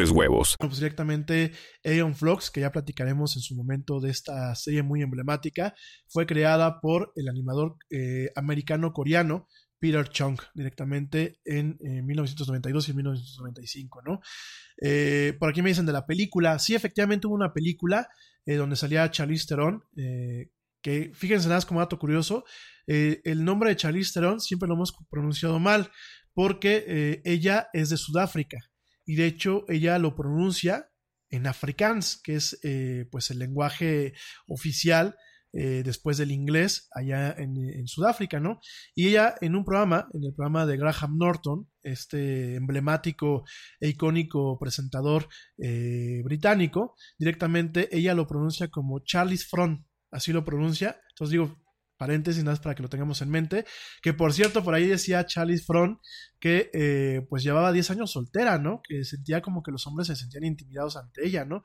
huevos. Pues directamente Aeon Flux, que ya platicaremos en su momento de esta serie muy emblemática, fue creada por el animador eh, americano-coreano Peter Chung, directamente en 1992 y 1995, ¿no? Eh, por aquí me dicen de la película, sí, efectivamente hubo una película eh, donde salía Charlize Theron, que fíjense nada más como dato curioso, el nombre de Charlize Theron siempre lo hemos pronunciado mal, porque ella es de Sudáfrica, y de hecho ella lo pronuncia en afrikaans, que es eh, pues el lenguaje oficial eh, después del inglés allá en, Sudáfrica, ¿no? Y ella en un programa, en el programa de Graham Norton, este emblemático e icónico presentador eh, británico, directamente ella lo pronuncia como Charlie's Front, así lo pronuncia. Entonces digo, paréntesis, nada más para que lo tengamos en mente, que por cierto, por ahí decía Charlie Front que eh, pues llevaba 10 años soltera, ¿no? Que sentía como que los hombres se sentían intimidados ante ella, ¿no?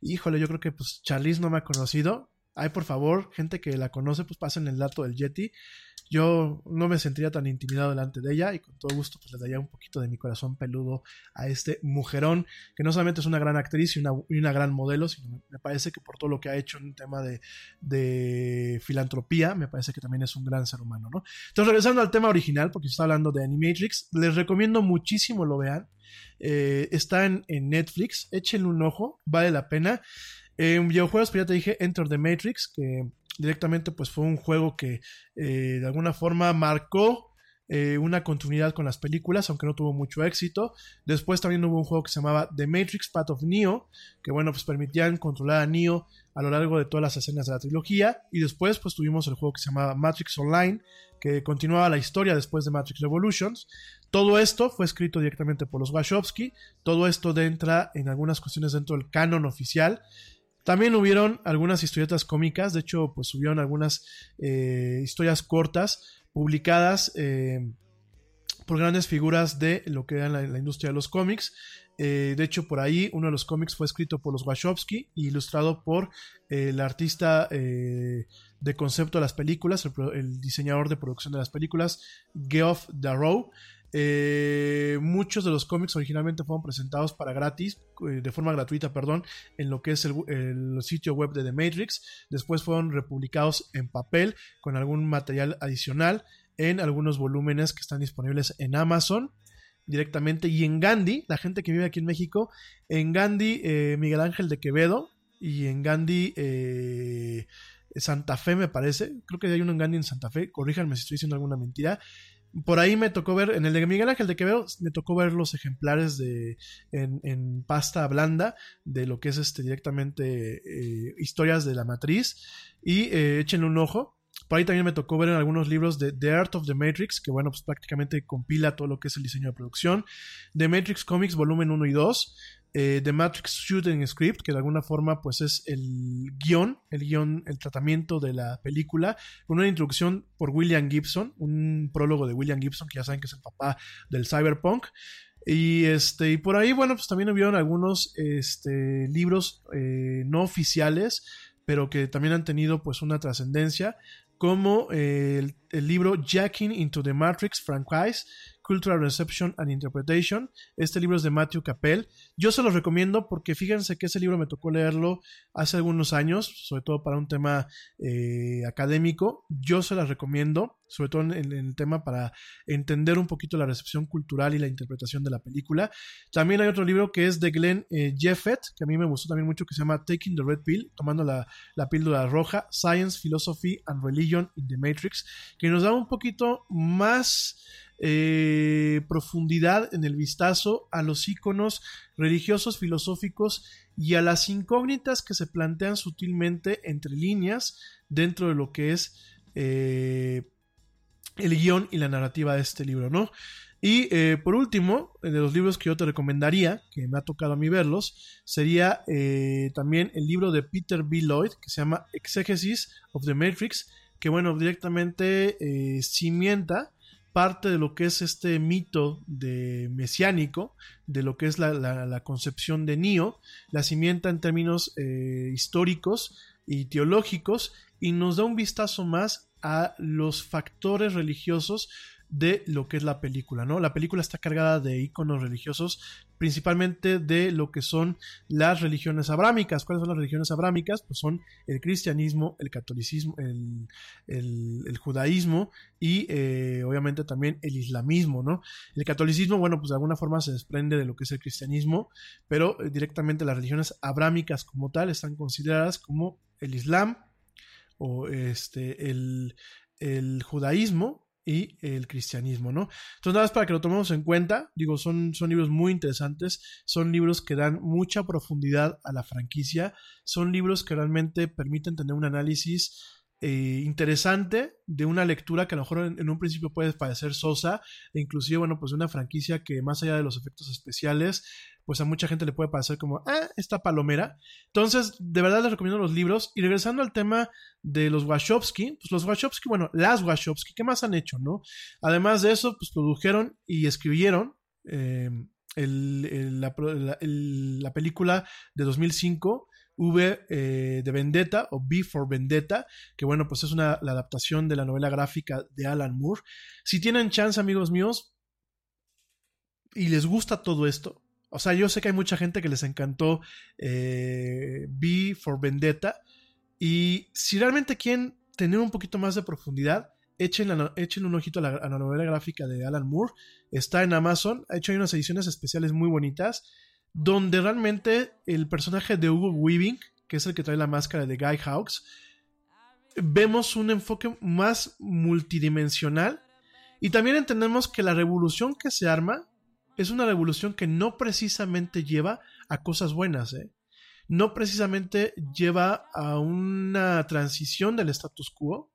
Híjole, yo creo que pues Charlize no me ha conocido. Ay, por favor, gente que la conoce, pues pasen el dato del Yeti yo no me sentiría tan intimidado delante de ella y con todo gusto pues le daría un poquito de mi corazón peludo a este mujerón que no solamente es una gran actriz y una, una gran modelo, sino me parece que por todo lo que ha hecho en un tema de, de, filantropía, me parece que también es un gran ser humano, ¿no? Entonces regresando al tema original, porque está hablando de Animatrix, les recomiendo muchísimo lo vean. Eh, está en, en, Netflix, échenle un ojo, vale la pena. En videojuegos, pues ya te dije, Enter the Matrix, que directamente pues fue un juego que eh, de alguna forma marcó eh, una continuidad con las películas, aunque no tuvo mucho éxito. Después también hubo un juego que se llamaba The Matrix Path of Neo, que bueno, pues permitían controlar a Neo a lo largo de todas las escenas de la trilogía. Y después pues tuvimos el juego que se llamaba Matrix Online, que continuaba la historia después de Matrix Revolutions. Todo esto fue escrito directamente por los Wachowski. Todo esto entra en algunas cuestiones dentro del canon oficial. También hubieron algunas historietas cómicas, de hecho, pues subieron algunas eh, historias cortas publicadas eh, por grandes figuras de lo que era la, industria de los cómics. Eh, de hecho, por ahí uno de los cómics fue escrito por los Wachowski y ilustrado por el artista de concepto de las películas, el, diseñador de producción de las películas, Geoff Darrow. Eh, muchos de los cómics originalmente fueron presentados para gratis, eh, de forma gratuita, perdón, en lo que es el, sitio web de The Matrix. Después fueron republicados en papel con algún material adicional en algunos volúmenes que están disponibles en Amazon directamente. Y en Gandhi, la gente que vive aquí en México, en Gandhi eh, Miguel Ángel de Quevedo y en Gandhi Santa Fe me parece, creo que hay uno en Gandhi en Santa Fe, corríjanme si estoy diciendo alguna mentira, por ahí me tocó ver, en el de Miguel Ángel de Quevedo, me tocó ver los ejemplares de en, pasta blanda de lo que es este directamente eh, historias de la matriz. Y eh, échenle un ojo. Por ahí también me tocó ver en algunos libros de The Art of the Matrix, que bueno, pues prácticamente compila todo lo que es el diseño de producción. The Matrix Comics volumen 1 y 2. Eh, The Matrix Shooting Script, que de alguna forma pues es el guion, el guion, el tratamiento de la película, con una introducción por William Gibson, un prólogo de William Gibson, que ya saben que es el papá del cyberpunk. Y este, y por ahí, bueno, pues también hubieron algunos este, libros eh, no oficiales, pero que también han tenido pues una trascendencia, como el el libro Jacking into the Matrix Franchise, Cultural Reception and Interpretation. Este libro es de Matthew Capel. Yo se los recomiendo porque fíjense que ese libro me tocó leerlo hace algunos años, sobre todo para un tema eh, académico. Yo se las recomiendo, sobre todo en, el tema para entender un poquito la recepción cultural y la interpretación de la película. También hay otro libro que es de Glenn eh, Jeffet, que a mí me gustó también mucho, que se llama Taking the Red Pill, tomando la, la píldora roja, Science, Philosophy and Religion in the Matrix, que nos da un poquito más eh, profundidad en el vistazo a los iconos religiosos, filosóficos y a las incógnitas que se plantean sutilmente entre líneas dentro de lo que es eh, el guion y la narrativa de este libro, ¿no? Y eh, por último, de los libros que yo te recomendaría, que me ha tocado a mí verlos, sería también el libro de Peter B. Lloyd, que se llama Exegesis of the Matrix, que bueno, directamente eh, cimienta parte de lo que es este mito de mesiánico, de lo que es la, la, concepción de Neo, la cimienta en términos eh, históricos y teológicos y nos da un vistazo más a los factores religiosos de lo que es la película, ¿no? La película está cargada de iconos religiosos, principalmente de lo que son las religiones abrámicas. ¿Cuáles son las religiones abrámicas? Pues son el cristianismo, el catolicismo, el, el, judaísmo y eh, obviamente también el islamismo, ¿no? El catolicismo, bueno, pues de alguna forma se desprende de lo que es el cristianismo, pero eh, directamente las religiones abrámicas como tal están consideradas como el islam o este el, el judaísmo y el cristianismo, ¿no? Entonces, nada más para que lo tomemos en cuenta, digo, son, son libros muy interesantes, son libros que dan mucha profundidad a la franquicia, son libros que realmente permiten tener un análisis eh, interesante de una lectura que a lo mejor en, un principio puede parecer sosa, e inclusive, bueno, pues una franquicia que más allá de los efectos especiales, pues a mucha gente le puede parecer como, ah, esta palomera. Entonces, de verdad les recomiendo los libros. Y regresando al tema de los Wachowski, pues los Wachowski, bueno, las Wachowski, ¿qué más han hecho, no? Además de eso, pues produjeron y escribieron eh, el, la, la, película de 2005. V eh, de Vendetta o B for Vendetta, que bueno, pues es una la adaptación de la novela gráfica de Alan Moore. Si tienen chance, amigos míos, y les gusta todo esto, o sea, yo sé que hay mucha gente que les encantó eh, B for Vendetta. Y si realmente quieren tener un poquito más de profundidad, echen, echen un ojito a la, a la, novela gráfica de Alan Moore. Está en Amazon. Ha hecho unas ediciones especiales muy bonitas. Donde realmente el personaje de Hugo Weaving, que es el que trae la máscara de Guy Hawks, vemos un enfoque más multidimensional. Y también entendemos que la revolución que se arma es una revolución que no precisamente lleva a cosas buenas, ¿eh? no precisamente lleva a una transición del status quo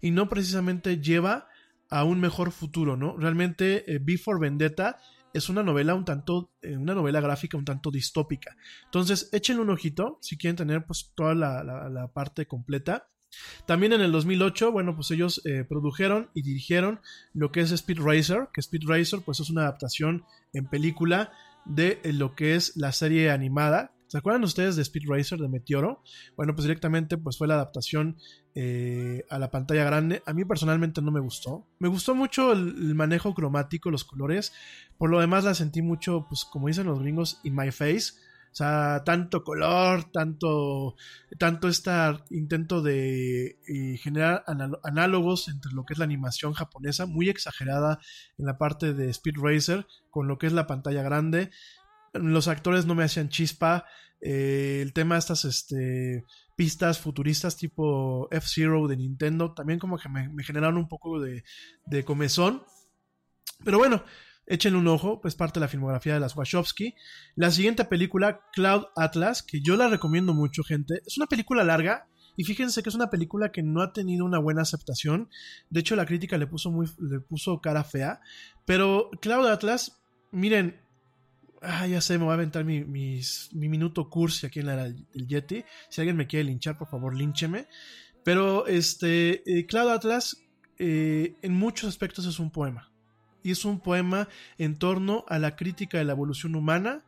y no precisamente lleva a un mejor futuro, ¿no? Realmente eh, Before Vendetta es una novela un tanto, eh, una novela gráfica un tanto distópica. Entonces, échenle un ojito si quieren tener pues toda la, la, parte completa. También en el 2008, bueno, pues ellos eh, produjeron y dirigieron lo que es Speed Racer, que Speed Racer pues es una adaptación en película de lo que es la serie animada. ¿Se acuerdan ustedes de Speed Racer de Meteoro? Bueno, pues directamente pues fue la adaptación eh, a la pantalla grande. A mí personalmente no me gustó. Me gustó mucho el, manejo cromático, los colores. Por lo demás la sentí mucho, pues como dicen los gringos, in my face. O sea, tanto color, tanto, tanto este intento de eh, generar análogos entre lo que es la animación japonesa, muy exagerada en la parte de Speed Racer, con lo que es la pantalla grande. Los actores no me hacían chispa. Eh, el tema de estas este, pistas futuristas tipo F-Zero de Nintendo también como que me, generaron un poco de, de comezón. Pero bueno, Échenle un ojo, pues parte de la filmografía de las Wachowski. La siguiente película, Cloud Atlas, que yo la recomiendo mucho, gente. Es una película larga. Y fíjense que es una película que no ha tenido una buena aceptación. De hecho, la crítica le puso muy, le puso cara fea. Pero Cloud Atlas, miren, ah, ya sé, me voy a aventar mi, mi, mi minuto cursi aquí en la, el Yeti. Si alguien me quiere linchar, por favor, líncheme. Pero este, eh, Cloud Atlas, eh, en muchos aspectos es un poema y es un poema en torno a la crítica de la evolución humana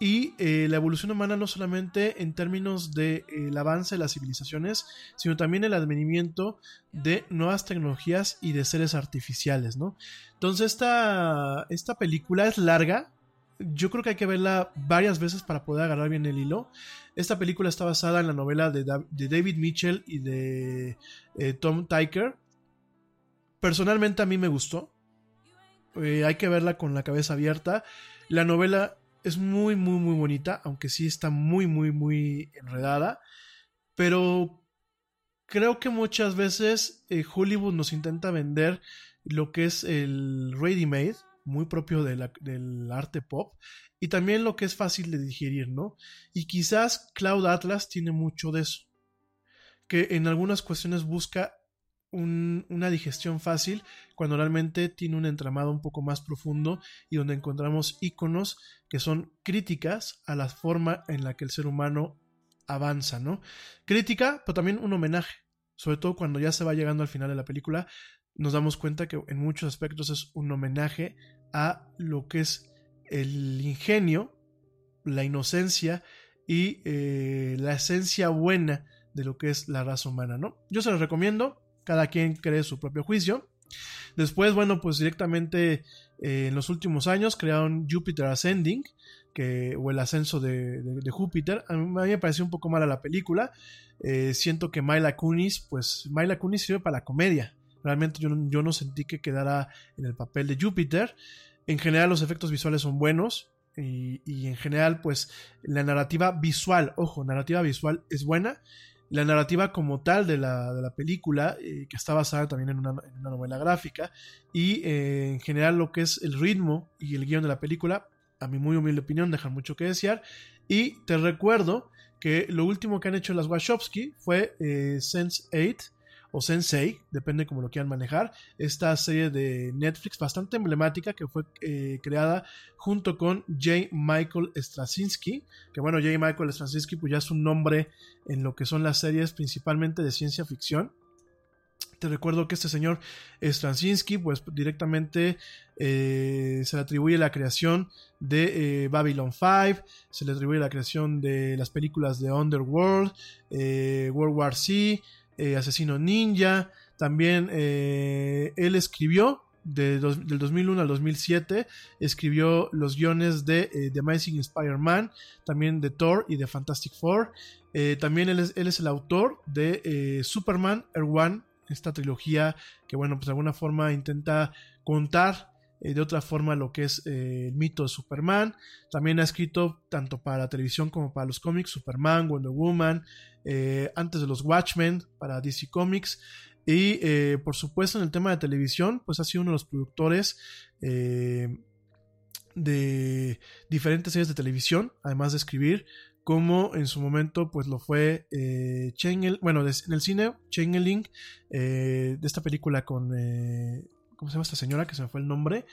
y eh, la evolución humana no solamente en términos del de, eh, avance de las civilizaciones, sino también el advenimiento de nuevas tecnologías y de seres artificiales, ¿no? Entonces esta, esta película es larga, yo creo que hay que verla varias veces para poder agarrar bien el hilo. Esta película está basada en la novela de, David Mitchell y de eh, Tom Tyker. Personalmente a mí me gustó. Eh, hay que verla con la cabeza abierta. La novela es muy, muy, muy bonita, aunque sí está muy, muy, muy enredada. Pero creo que muchas veces eh, Hollywood nos intenta vender lo que es el ready-made, muy propio del arte pop, y también lo que es fácil de digerir, ¿no? Y quizás Cloud Atlas tiene mucho de eso, que en algunas cuestiones busca una digestión fácil cuando realmente tiene un entramado un poco más profundo y donde encontramos iconos que son críticas a la forma en la que el ser humano avanza, ¿no? Crítica, pero también un homenaje, sobre todo cuando ya se va llegando al final de la película, nos damos cuenta que en muchos aspectos es un homenaje a lo que es el ingenio, la inocencia y eh, la esencia buena de lo que es la raza humana, ¿no? Yo se los recomiendo, cada quien cree su propio juicio. Después, bueno, pues directamente eh, en los últimos años crearon Jupiter Ascending, que, o el ascenso de, Júpiter. A mí, me pareció un poco mala la película. Eh, siento que Myla Kunis, pues Myla Kunis sirve para la comedia. Realmente yo, yo no sentí que quedara en el papel de Júpiter. En general los efectos visuales son buenos. Y, y, en general, pues la narrativa visual, ojo, narrativa visual es buena la narrativa como tal de la, de la película, eh, que está basada también en una, novela gráfica, y eh, en general lo que es el ritmo y el guion de la película, a mi muy humilde opinión, dejan mucho que desear. Y te recuerdo que lo último que han hecho las Wachowski fue eh, Sense 8, o Sensei, depende cómo lo quieran manejar, esta serie de Netflix bastante emblemática que fue eh, creada junto con J. Michael Straczynski, que bueno, J. Michael Straczynski pues ya es un nombre en lo que son las series principalmente de ciencia ficción. Te recuerdo que este señor Straczynski, pues directamente eh, se le atribuye la creación de eh, Babylon 5, se le atribuye la creación de las películas de Underworld, World War C, eh, Asesino Ninja. También eh, él escribió del 2001 al 2007 escribió los guiones de eh, The Amazing Spider-Man, también de Thor y de Fantastic Four. también él es, el autor de Superman, Air esta trilogía que, bueno, pues de alguna forma intenta contar de otra forma lo que es el mito de Superman. También ha escrito tanto para la televisión como para los cómics Superman, Wonder Woman, eh, antes de los Watchmen para DC Comics. Y eh, por supuesto en el tema de televisión, pues ha sido uno de los productores eh, de diferentes series de televisión, además de escribir, como en su momento pues lo fue eh, bueno, en el cine, Changeling, de esta película con, ¿cómo se llama esta señora? Que se me fue el nombre,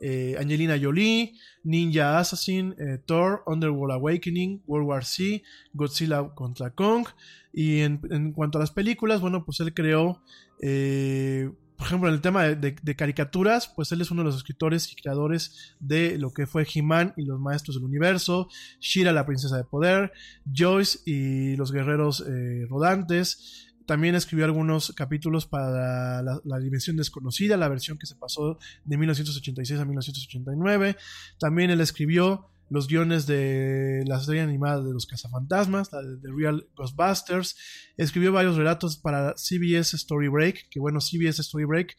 eh, Angelina Jolie, Ninja Assassin, eh, Thor, Underworld Awakening, World War C, Godzilla contra Kong. Y en, cuanto a las películas, bueno, pues él creó, eh, por ejemplo, en el tema de, caricaturas, pues él es uno de los escritores y creadores de lo que fue He-Man y los Maestros del Universo, Shira, la Princesa de Poder, Joyce y los Guerreros Rodantes, también escribió algunos capítulos para la, Dimensión Desconocida, la versión que se pasó de 1986 a 1989. También él escribió los guiones de la serie animada de los cazafantasmas, la de The Real Ghostbusters. Escribió varios relatos para CBS Story Break, que bueno, CBS Story Break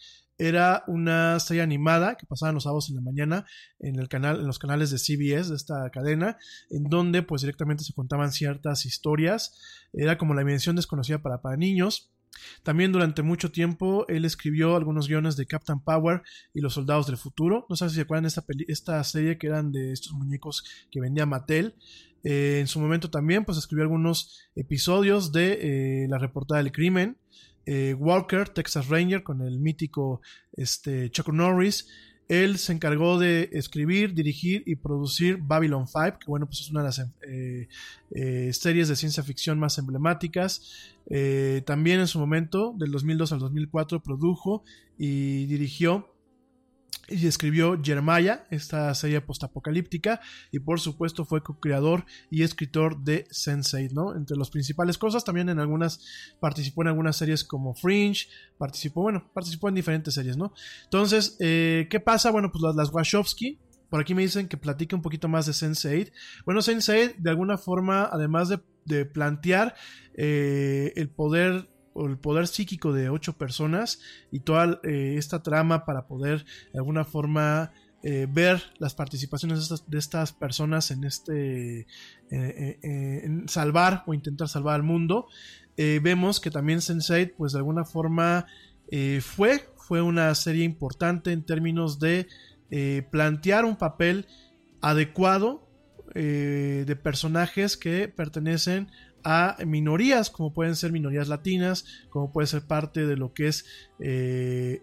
era una serie animada que pasaban los sábados en la mañana en el canal, en los canales de CBS de esta cadena, en donde pues directamente se contaban ciertas historias. Era como la dimensión desconocida para, para niños. También durante mucho tiempo él escribió algunos guiones de Captain Power y Los Soldados del Futuro. No sé si se acuerdan de esta, esta serie que eran de estos muñecos que vendía Mattel. Eh, en su momento también pues escribió algunos episodios de eh, La Reportada del Crimen. Eh, Walker, Texas Ranger, con el mítico este, Chuck Norris. Él se encargó de escribir, dirigir y producir Babylon 5, que bueno, pues es una de las eh, eh, series de ciencia ficción más emblemáticas. también en su momento, del 2002 al 2004, produjo y dirigió y escribió Jeremiah, esta serie postapocalíptica, y por supuesto fue co-creador y escritor de Sense8, ¿no? Entre las principales cosas, también en algunas, participó en algunas series como Fringe, participó, bueno, participó en diferentes series, ¿no? Entonces, eh, ¿qué pasa? Bueno, pues las, las Wachowski, por aquí me dicen que platique un poquito más de Sense8. Bueno, Sense8, de alguna forma, además de, de plantear eh, el poder el poder psíquico de ocho personas y toda eh, esta trama para poder de alguna forma eh, ver las participaciones de estas, de estas personas en este eh, en salvar o intentar salvar al mundo. Vemos que también Sense8 pues de alguna forma fue fue una serie importante en términos de plantear un papel adecuado de personajes que pertenecen a minorías, como pueden ser minorías latinas, como puede ser parte de lo que es eh,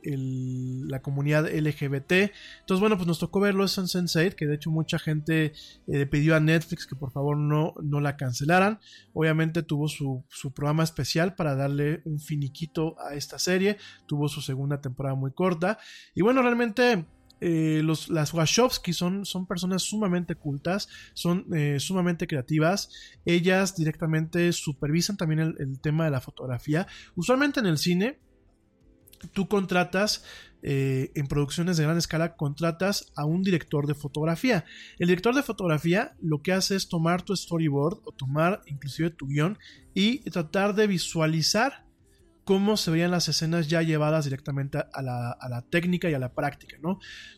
la comunidad LGBT. Entonces, bueno, pues nos tocó verlo en Sense8, que de hecho mucha gente eh, pidió a Netflix que por favor no, no la cancelaran. Obviamente tuvo su, su programa especial para darle un finiquito a esta serie, tuvo su segunda temporada muy corta. Y bueno, realmente eh, las Wachowski son, son personas sumamente cultas, son eh, sumamente creativas. Ellas directamente supervisan también el, tema de la fotografía. Usualmente en el cine, tú contratas eh, en producciones de gran escala contratas a un director de fotografía. El director de fotografía lo que hace es tomar tu storyboard o tomar inclusive tu guion y tratar de visualizar cómo se veían las escenas ya llevadas directamente a la, técnica y a la práctica.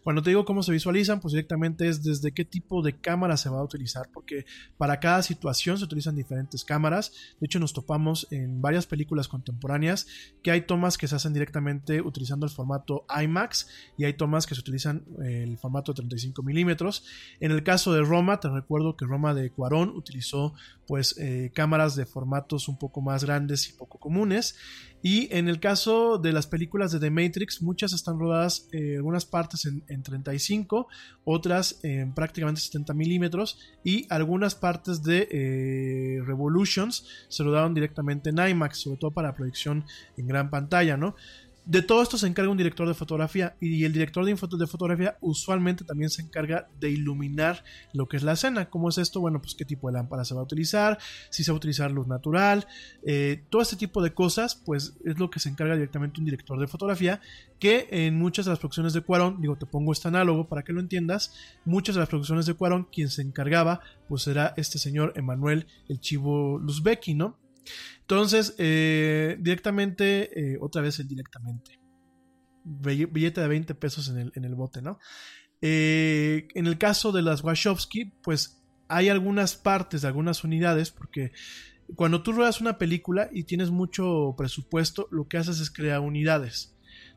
Cuando te digo cómo se visualizan, pues directamente es desde qué tipo de cámara se va a utilizar, porque para cada situación se utilizan diferentes cámaras. De hecho, nos topamos en varias películas contemporáneas que hay tomas que se hacen directamente utilizando el formato IMAX y hay tomas que se utilizan eh, el formato 35 milímetros. En el caso de Roma, te recuerdo que Roma de Cuarón utilizó pues eh, cámaras de formatos un poco más grandes y poco comunes. Y en el caso de las películas de The Matrix, muchas están rodadas, eh, algunas partes en, 35, otras en prácticamente 70 milímetros y algunas partes de eh, Revolutions se rodaron directamente en IMAX, sobre todo para proyección en gran pantalla, ¿no? De todo esto se encarga un director de fotografía y el director de, de fotografía usualmente también se encarga de iluminar lo que es la escena. ¿Cómo es esto? Bueno, pues qué tipo de lámpara se va a utilizar, si se va a utilizar luz natural, eh, todo este tipo de cosas, pues es lo que se encarga directamente un director de fotografía que en muchas de las producciones de Cuarón, digo, te pongo este análogo para que lo entiendas, muchas de las producciones de Cuarón, quien se encargaba, pues era este señor Emanuel el Chivo Luzbecki, ¿no? Entonces, eh, directamente, eh, otra vez el directamente. Billete de 20 pesos en el, en el bote, ¿no? Eh, en el caso de las Wachowski, pues hay algunas partes de algunas unidades, porque cuando tú ruedas una película y tienes mucho presupuesto, lo que haces es crear unidades.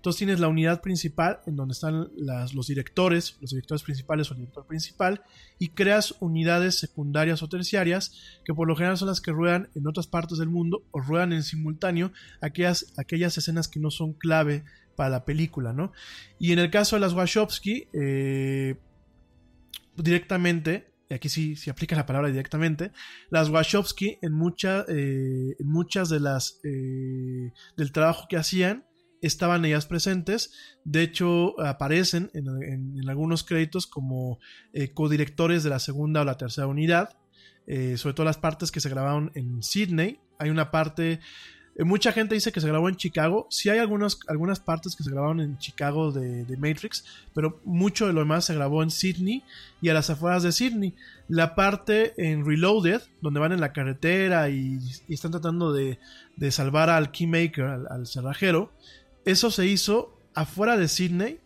Entonces tienes la unidad principal en donde están los directores, los directores principales o el director principal, y creas unidades secundarias o terciarias que por lo general son las que ruedan en otras partes del mundo o ruedan en simultáneo aquellas, aquellas escenas que no son clave para la película, ¿no? Y en el caso de las Wachowski, eh, directamente, aquí sí, se aplica la palabra directamente, las Wachowski en, eh, en muchas de las eh, del trabajo que hacían estaban ellas presentes. De hecho, aparecen en, algunos créditos como eh, codirectores de la segunda o la tercera unidad. Eh, sobre todo las partes que se grabaron en Sydney. Hay una parte eh, mucha gente dice que se grabó en Chicago. Sí hay algunas, algunas partes que se grabaron en Chicago de, Matrix, pero mucho de lo demás se grabó en Sydney y a las afueras de Sydney. La parte en Reloaded, donde van en la carretera y, están tratando de, salvar al Keymaker, al cerrajero, eso se hizo afuera de Sydney,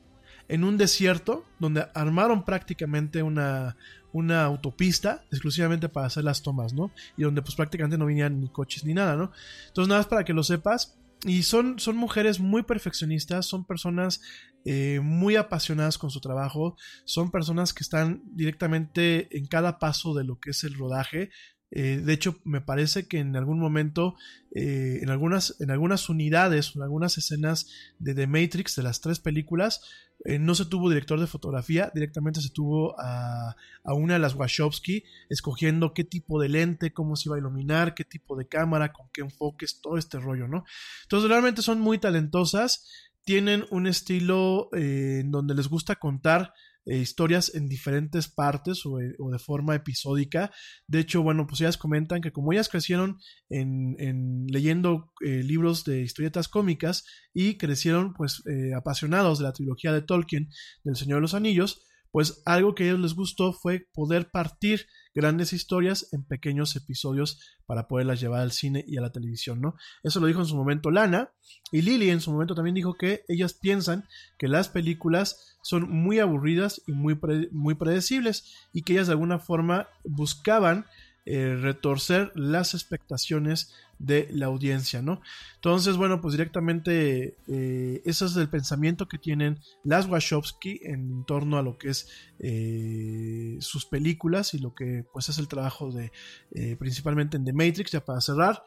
en un desierto, donde armaron prácticamente una, una autopista exclusivamente para hacer las tomas, ¿no? Y donde pues prácticamente no venían ni coches ni nada, ¿no? Entonces nada más para que lo sepas. Y son, son mujeres muy perfeccionistas, son personas eh, muy apasionadas con su trabajo, son personas que están directamente en cada paso de lo que es el rodaje, eh, de hecho, me parece que en algún momento, eh, en, algunas, en algunas unidades, en algunas escenas de The Matrix, de las tres películas, eh, no se tuvo director de fotografía, directamente se tuvo a, a, una de las Wachowski, escogiendo qué tipo de lente, cómo se iba a iluminar, qué tipo de cámara, con qué enfoques, todo este rollo, ¿no? Entonces, realmente son muy talentosas tienen un estilo en donde les gusta contar eh, historias en diferentes partes o, eh, o, de forma episódica. De hecho, bueno, pues ellas comentan que como ellas crecieron en, en leyendo eh, libros de historietas cómicas y crecieron pues apasionados de la trilogía de Tolkien del Señor de los Anillos, pues algo que a ellos les gustó fue poder partir grandes historias en pequeños episodios para poderlas llevar al cine y a la televisión, ¿no? Eso lo dijo en su momento Lana y Lily en su momento también dijo que ellas piensan que las películas son muy aburridas y muy, pre muy predecibles y que ellas de alguna forma buscaban eh, retorcer las expectaciones de la audiencia, ¿no? Entonces, bueno, pues directamente eh, ese es el pensamiento que tienen las Wachowski en torno a lo que es eh, sus películas y lo que pues es el trabajo de eh, principalmente en The Matrix, ya para cerrar.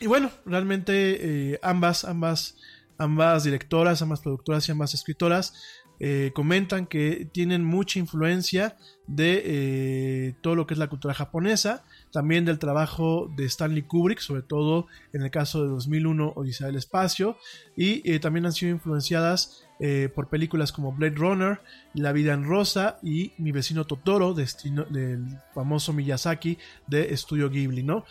Y bueno, realmente ambas, ambas, ambas directoras, ambas productoras y ambas escritoras eh, comentan que tienen mucha influencia de eh, todo lo que es la cultura japonesa, también del trabajo de Stanley Kubrick, sobre todo en el caso de 2001 Odisea del Espacio, y eh, también han sido influenciadas por películas como Blade Runner, La vida en rosa y Mi vecino Totoro, del famoso Miyazaki de Estudio Ghibli, ¿no?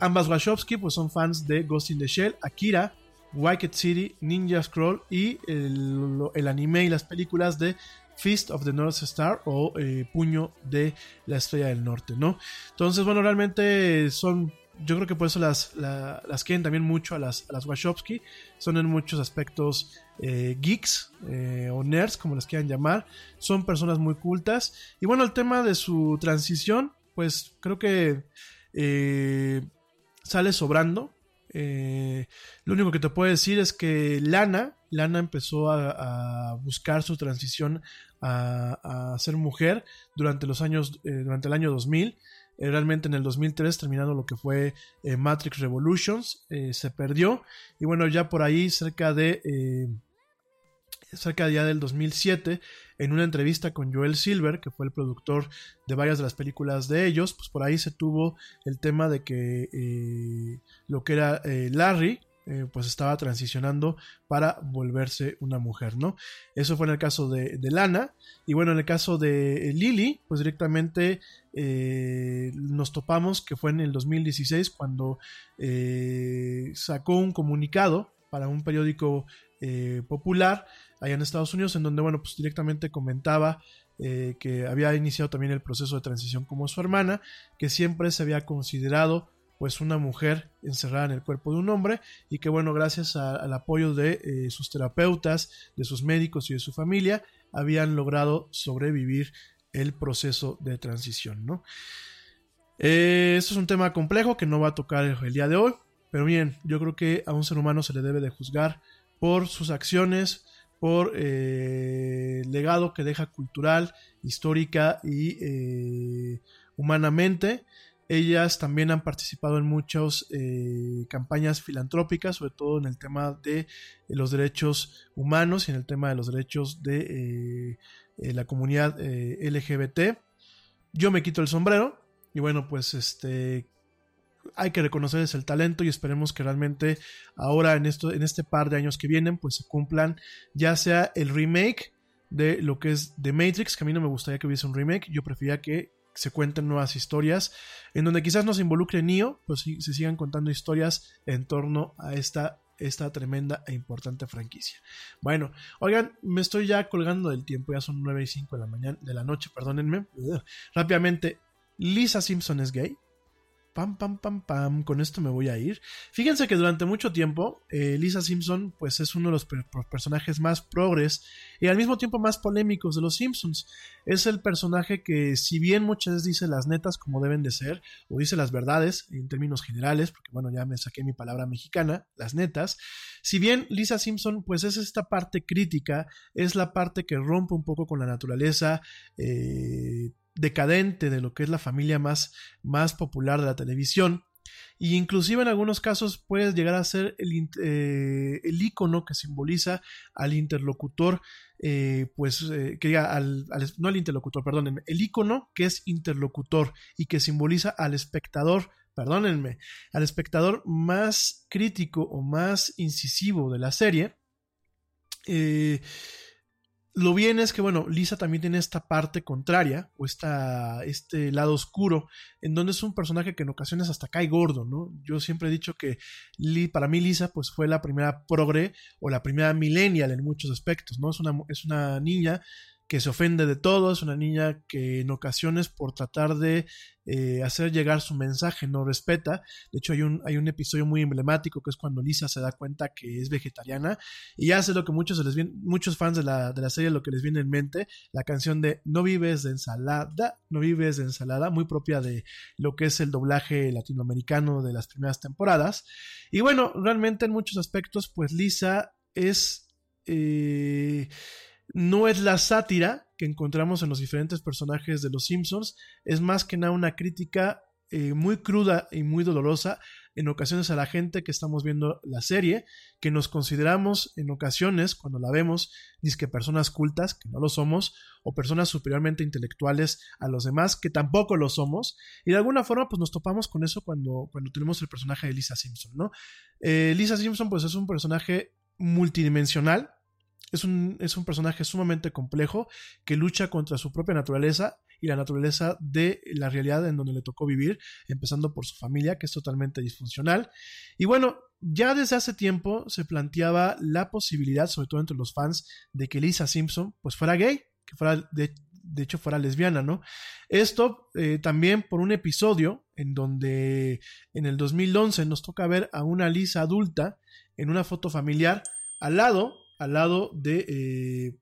Ambas Wachowski pues son fans de Ghost in the Shell, Akira, Wicked City, Ninja Scroll y el, anime y las películas de Fist of the North Star o eh, Puño de la Estrella del Norte, ¿no? Entonces, bueno, realmente son, yo creo que por eso las, la, las quieren también mucho a las, a las Wachowski, son en muchos aspectos eh, geeks eh, o nerds, como les quieran llamar, son personas muy cultas. Y bueno, el tema de su transición, pues creo que sale sobrando. Eh, lo único que te puedo decir es que Lana, Lana empezó a, buscar su transición a, ser mujer durante los años, eh, durante el año 2000. Eh, realmente en el 2003, terminando lo que fue Matrix Revolutions, se perdió. Y bueno, ya por ahí, cerca de cerca ya del 2007, en una entrevista con Joel Silver, que fue el productor de varias de las películas de ellos, pues por ahí se tuvo el tema de que eh, lo que era eh, Larry, eh, pues estaba transicionando para volverse una mujer, ¿no? Eso fue en el caso de, de Lana. Y bueno, en el caso de Lily, pues directamente nos topamos que fue en el 2016 cuando sacó un comunicado para un periódico popular allá en Estados Unidos, en donde, bueno, pues directamente comentaba eh, que había iniciado también el proceso de transición como su hermana, que siempre se había considerado pues una mujer encerrada en el cuerpo de un hombre y que bueno, gracias al apoyo de eh, sus terapeutas, de sus médicos y de su familia, habían logrado sobrevivir el proceso de transición, ¿no? Eh, esto es un tema complejo que no va a tocar el, el día de hoy, pero bien, yo creo que a un ser humano se le debe de juzgar por sus acciones, por eh, el legado que deja cultural, histórica y eh, humanamente. Ellas también han participado en muchas eh, campañas filantrópicas, sobre todo en el tema de los derechos humanos y en el tema de los derechos de la comunidad LGBT. Yo me quito el sombrero y bueno, pues este hay que reconocerles el talento y esperemos que realmente ahora en esto en este par de años que vienen pues se cumplan ya sea el remake de lo que es The Matrix que a mí no me gustaría que hubiese un remake yo prefería que se cuenten nuevas historias en donde quizás no se involucre Neo pues sí, se sigan contando historias en torno a esta esta tremenda e importante franquicia. Bueno, oigan, me estoy ya colgando del tiempo, ya son 9 y 5 de la mañana, de la noche, perdónenme. Rápidamente, Lisa Simpson es gay. Pam, pam, pam, pam. Con esto me voy a ir. Fíjense que durante mucho tiempo, eh, Lisa Simpson, pues es uno de los per personajes más progres y al mismo tiempo más polémicos de los Simpsons. Es el personaje que, si bien muchas veces dice las netas como deben de ser, o dice las verdades en términos generales, porque bueno, ya me saqué mi palabra mexicana, las netas. Si bien Lisa Simpson, pues es esta parte crítica, es la parte que rompe un poco con la naturaleza. Eh, decadente de lo que es la familia más, más popular de la televisión. Y inclusive en algunos casos puede llegar a ser el, eh, el icono que simboliza al interlocutor, eh, pues, eh, que al, al, no al interlocutor, perdón, el icono que es interlocutor y que simboliza al espectador, perdónenme, al espectador más crítico o más incisivo de la serie. Eh, lo bien es que, bueno, Lisa también tiene esta parte contraria, o esta, este lado oscuro, en donde es un personaje que en ocasiones hasta cae gordo, ¿no? Yo siempre he dicho que para mí Lisa, pues fue la primera progre o la primera millennial en muchos aspectos, ¿no? Es una, es una niña que se ofende de todo, es una niña que en ocasiones por tratar de eh, hacer llegar su mensaje no respeta. De hecho hay un, hay un episodio muy emblemático que es cuando Lisa se da cuenta que es vegetariana y hace lo que muchos, se les viene, muchos fans de la, de la serie lo que les viene en mente, la canción de No vives de ensalada, no vives de ensalada, muy propia de lo que es el doblaje latinoamericano de las primeras temporadas. Y bueno, realmente en muchos aspectos pues Lisa es... Eh, no es la sátira que encontramos en los diferentes personajes de los Simpsons, es más que nada una crítica eh, muy cruda y muy dolorosa en ocasiones a la gente que estamos viendo la serie, que nos consideramos en ocasiones, cuando la vemos, que personas cultas, que no lo somos, o personas superiormente intelectuales a los demás, que tampoco lo somos, y de alguna forma pues nos topamos con eso cuando, cuando tenemos el personaje de Lisa Simpson, ¿no? Eh, Lisa Simpson pues es un personaje multidimensional, es un, es un personaje sumamente complejo que lucha contra su propia naturaleza y la naturaleza de la realidad en donde le tocó vivir, empezando por su familia, que es totalmente disfuncional. Y bueno, ya desde hace tiempo se planteaba la posibilidad, sobre todo entre los fans, de que Lisa Simpson pues fuera gay, que fuera de, de hecho fuera lesbiana, ¿no? Esto eh, también por un episodio en donde en el 2011 nos toca ver a una Lisa adulta en una foto familiar al lado al lado de, eh,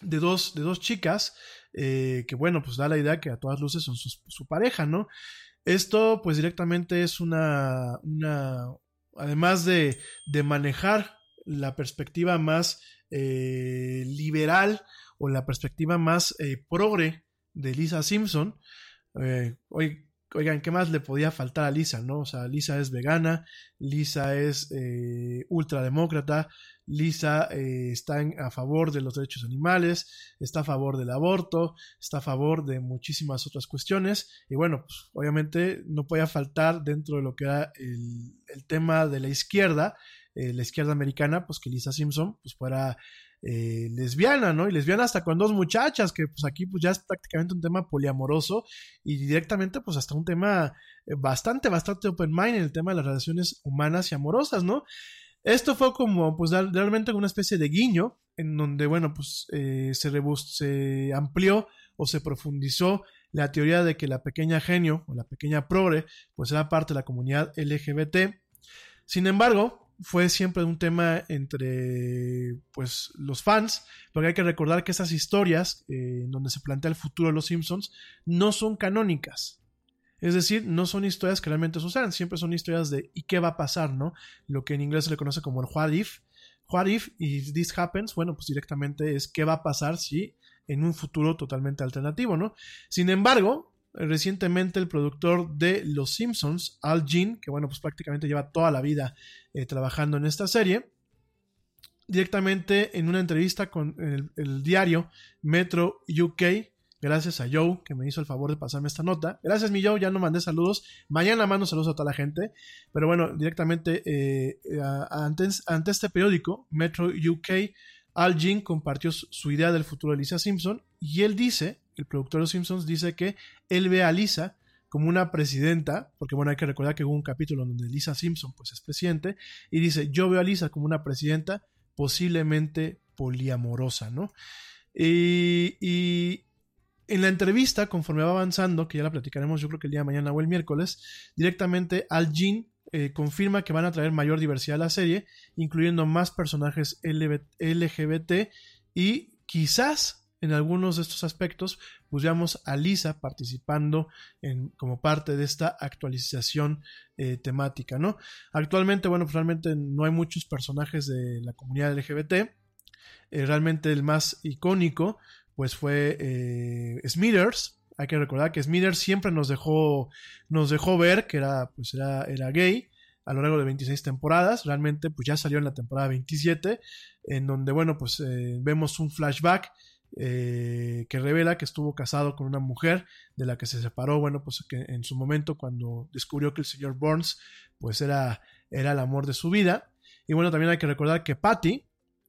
de, dos, de dos chicas, eh, que bueno, pues da la idea que a todas luces son su, pareja, ¿no? Esto pues directamente es una, una además de, de manejar la perspectiva más eh, liberal o la perspectiva más progre de Lisa Simpson, hoy oigan, ¿qué más le podía faltar a Lisa, no? O sea, Lisa es vegana, Lisa es eh, ultrademócrata, Lisa eh, está a favor de los derechos animales, está a favor del aborto, está a favor de muchísimas otras cuestiones. Y bueno, pues obviamente no podía faltar dentro de lo que era el, el tema de la izquierda, eh, la izquierda americana, pues que Lisa Simpson pues fuera eh, lesbiana, ¿no? Y lesbiana hasta con dos muchachas, que pues aquí pues ya es prácticamente un tema poliamoroso y directamente pues hasta un tema eh, bastante, bastante open mind en el tema de las relaciones humanas y amorosas, ¿no? Esto fue como pues realmente una especie de guiño en donde, bueno, pues eh, se, se amplió o se profundizó la teoría de que la pequeña genio o la pequeña progre pues era parte de la comunidad LGBT. Sin embargo, fue siempre un tema entre pues los fans, porque hay que recordar que esas historias eh, en donde se plantea el futuro de los Simpsons no son canónicas. Es decir, no son historias que realmente sucedan, siempre son historias de ¿y qué va a pasar? ¿no? Lo que en inglés se le conoce como el what if. What if, if this happens, bueno, pues directamente es qué va a pasar si en un futuro totalmente alternativo, ¿no? Sin embargo, recientemente el productor de Los Simpsons, Al Jean, que bueno, pues prácticamente lleva toda la vida eh, trabajando en esta serie, directamente en una entrevista con el, diario Metro UK, gracias a Joe, que me hizo el favor de pasarme esta nota. Gracias, mi Joe, ya no mandé saludos. Mañana mando saludos a toda la gente. Pero bueno, directamente eh, ante, ante, este periódico, Metro UK, Al Jean compartió su idea del futuro de Lisa Simpson y él dice el productor de Los Simpsons, dice que él ve a Lisa como una presidenta, porque bueno, hay que recordar que hubo un capítulo donde Lisa Simpson pues es presidente, y dice, yo veo a Lisa como una presidenta posiblemente poliamorosa, ¿no? Y, en la entrevista, conforme va avanzando, que ya la platicaremos yo creo que el día de mañana o el miércoles, directamente Al Jean eh, confirma que van a traer mayor diversidad a la serie, incluyendo más personajes LGBT y quizás en algunos de estos aspectos, pues a Lisa participando en, como parte de esta actualización eh, temática, ¿no? Actualmente, bueno, pues realmente no hay muchos personajes de la comunidad LGBT. Eh, realmente el más icónico, pues fue eh, Smithers, Hay que recordar que Smithers siempre nos dejó, nos dejó ver que era, pues era, era gay a lo largo de 26 temporadas. Realmente, pues ya salió en la temporada 27, en donde, bueno, pues eh, vemos un flashback eh, que revela que estuvo casado con una mujer de la que se separó, bueno, pues que en su momento cuando descubrió que el señor Burns, pues era, era el amor de su vida. Y bueno, también hay que recordar que Patty,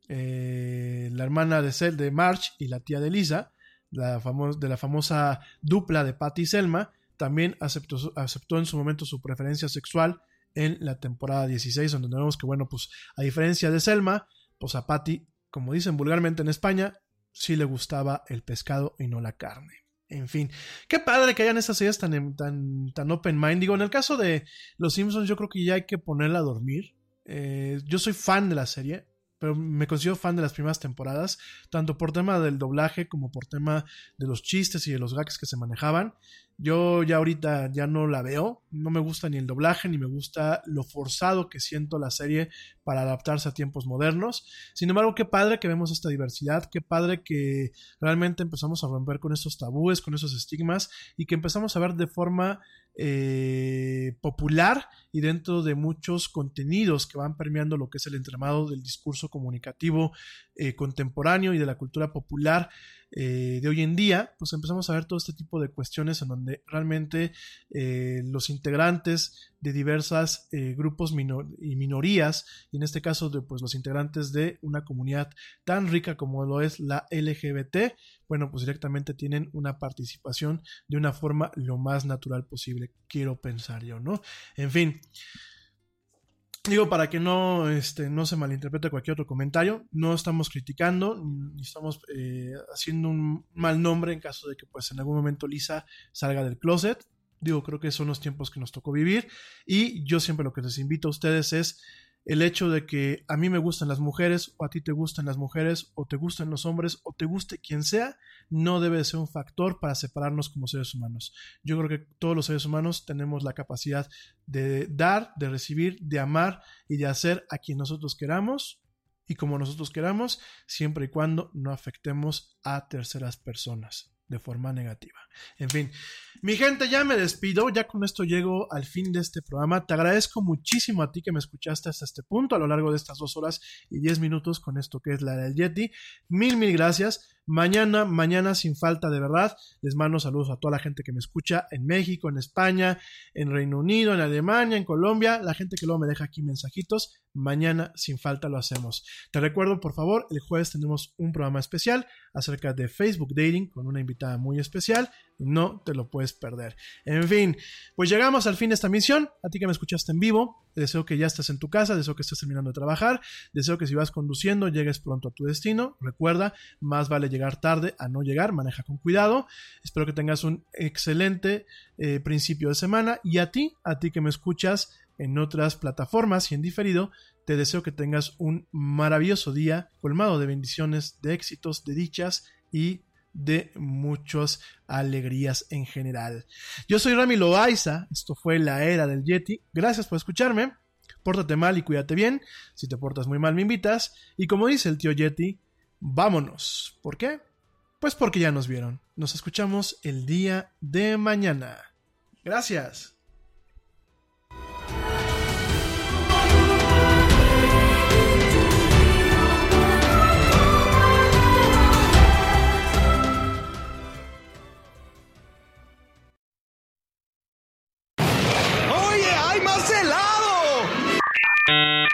eh, la hermana de, Sel, de March y la tía de Lisa, la de la famosa dupla de Patty y Selma, también aceptó, aceptó en su momento su preferencia sexual en la temporada 16, donde vemos que, bueno, pues a diferencia de Selma, pues a Patty, como dicen vulgarmente en España, sí le gustaba el pescado y no la carne. En fin, qué padre que hayan esas series tan, tan, tan open mind. Digo, en el caso de Los Simpsons, yo creo que ya hay que ponerla a dormir. Eh, yo soy fan de la serie pero me considero fan de las primeras temporadas, tanto por tema del doblaje como por tema de los chistes y de los gags que se manejaban. Yo ya ahorita ya no la veo, no me gusta ni el doblaje, ni me gusta lo forzado que siento la serie para adaptarse a tiempos modernos. Sin embargo, qué padre que vemos esta diversidad, qué padre que realmente empezamos a romper con estos tabúes, con esos estigmas y que empezamos a ver de forma eh, popular y dentro de muchos contenidos que van permeando lo que es el entramado del discurso comunicativo eh, contemporáneo y de la cultura popular eh, de hoy en día, pues empezamos a ver todo este tipo de cuestiones en donde realmente eh, los integrantes de diversos eh, grupos y minorías, y en este caso de pues, los integrantes de una comunidad tan rica como lo es la LGBT, bueno, pues directamente tienen una participación de una forma lo más natural posible, quiero pensar yo, ¿no? En fin. Digo, para que no, este, no se malinterprete cualquier otro comentario, no estamos criticando, ni estamos eh, haciendo un mal nombre en caso de que pues en algún momento Lisa salga del closet. Digo, creo que son los tiempos que nos tocó vivir y yo siempre lo que les invito a ustedes es el hecho de que a mí me gustan las mujeres o a ti te gustan las mujeres o te gustan los hombres o te guste quien sea, no debe ser un factor para separarnos como seres humanos. Yo creo que todos los seres humanos tenemos la capacidad de dar, de recibir, de amar y de hacer a quien nosotros queramos y como nosotros queramos, siempre y cuando no afectemos a terceras personas de forma negativa. En fin, mi gente, ya me despido, ya con esto llego al fin de este programa. Te agradezco muchísimo a ti que me escuchaste hasta este punto a lo largo de estas dos horas y diez minutos con esto que es la del Yeti. Mil, mil gracias. Mañana, mañana sin falta de verdad. Les mando saludos a toda la gente que me escucha en México, en España, en Reino Unido, en Alemania, en Colombia, la gente que luego me deja aquí mensajitos. Mañana sin falta lo hacemos. Te recuerdo, por favor, el jueves tenemos un programa especial acerca de Facebook Dating con una invitada muy especial. No te lo puedes perder. En fin, pues llegamos al fin de esta misión. A ti que me escuchaste en vivo, deseo que ya estés en tu casa, deseo que estés terminando de trabajar, deseo que si vas conduciendo llegues pronto a tu destino. Recuerda, más vale llegar tarde a no llegar, maneja con cuidado. Espero que tengas un excelente eh, principio de semana y a ti, a ti que me escuchas en otras plataformas y en diferido, te deseo que tengas un maravilloso día colmado de bendiciones, de éxitos, de dichas y de muchas alegrías en general. Yo soy Rami Loaiza, esto fue la era del Yeti, gracias por escucharme, pórtate mal y cuídate bien, si te portas muy mal me invitas, y como dice el tío Yeti, vámonos. ¿Por qué? Pues porque ya nos vieron. Nos escuchamos el día de mañana. Gracias.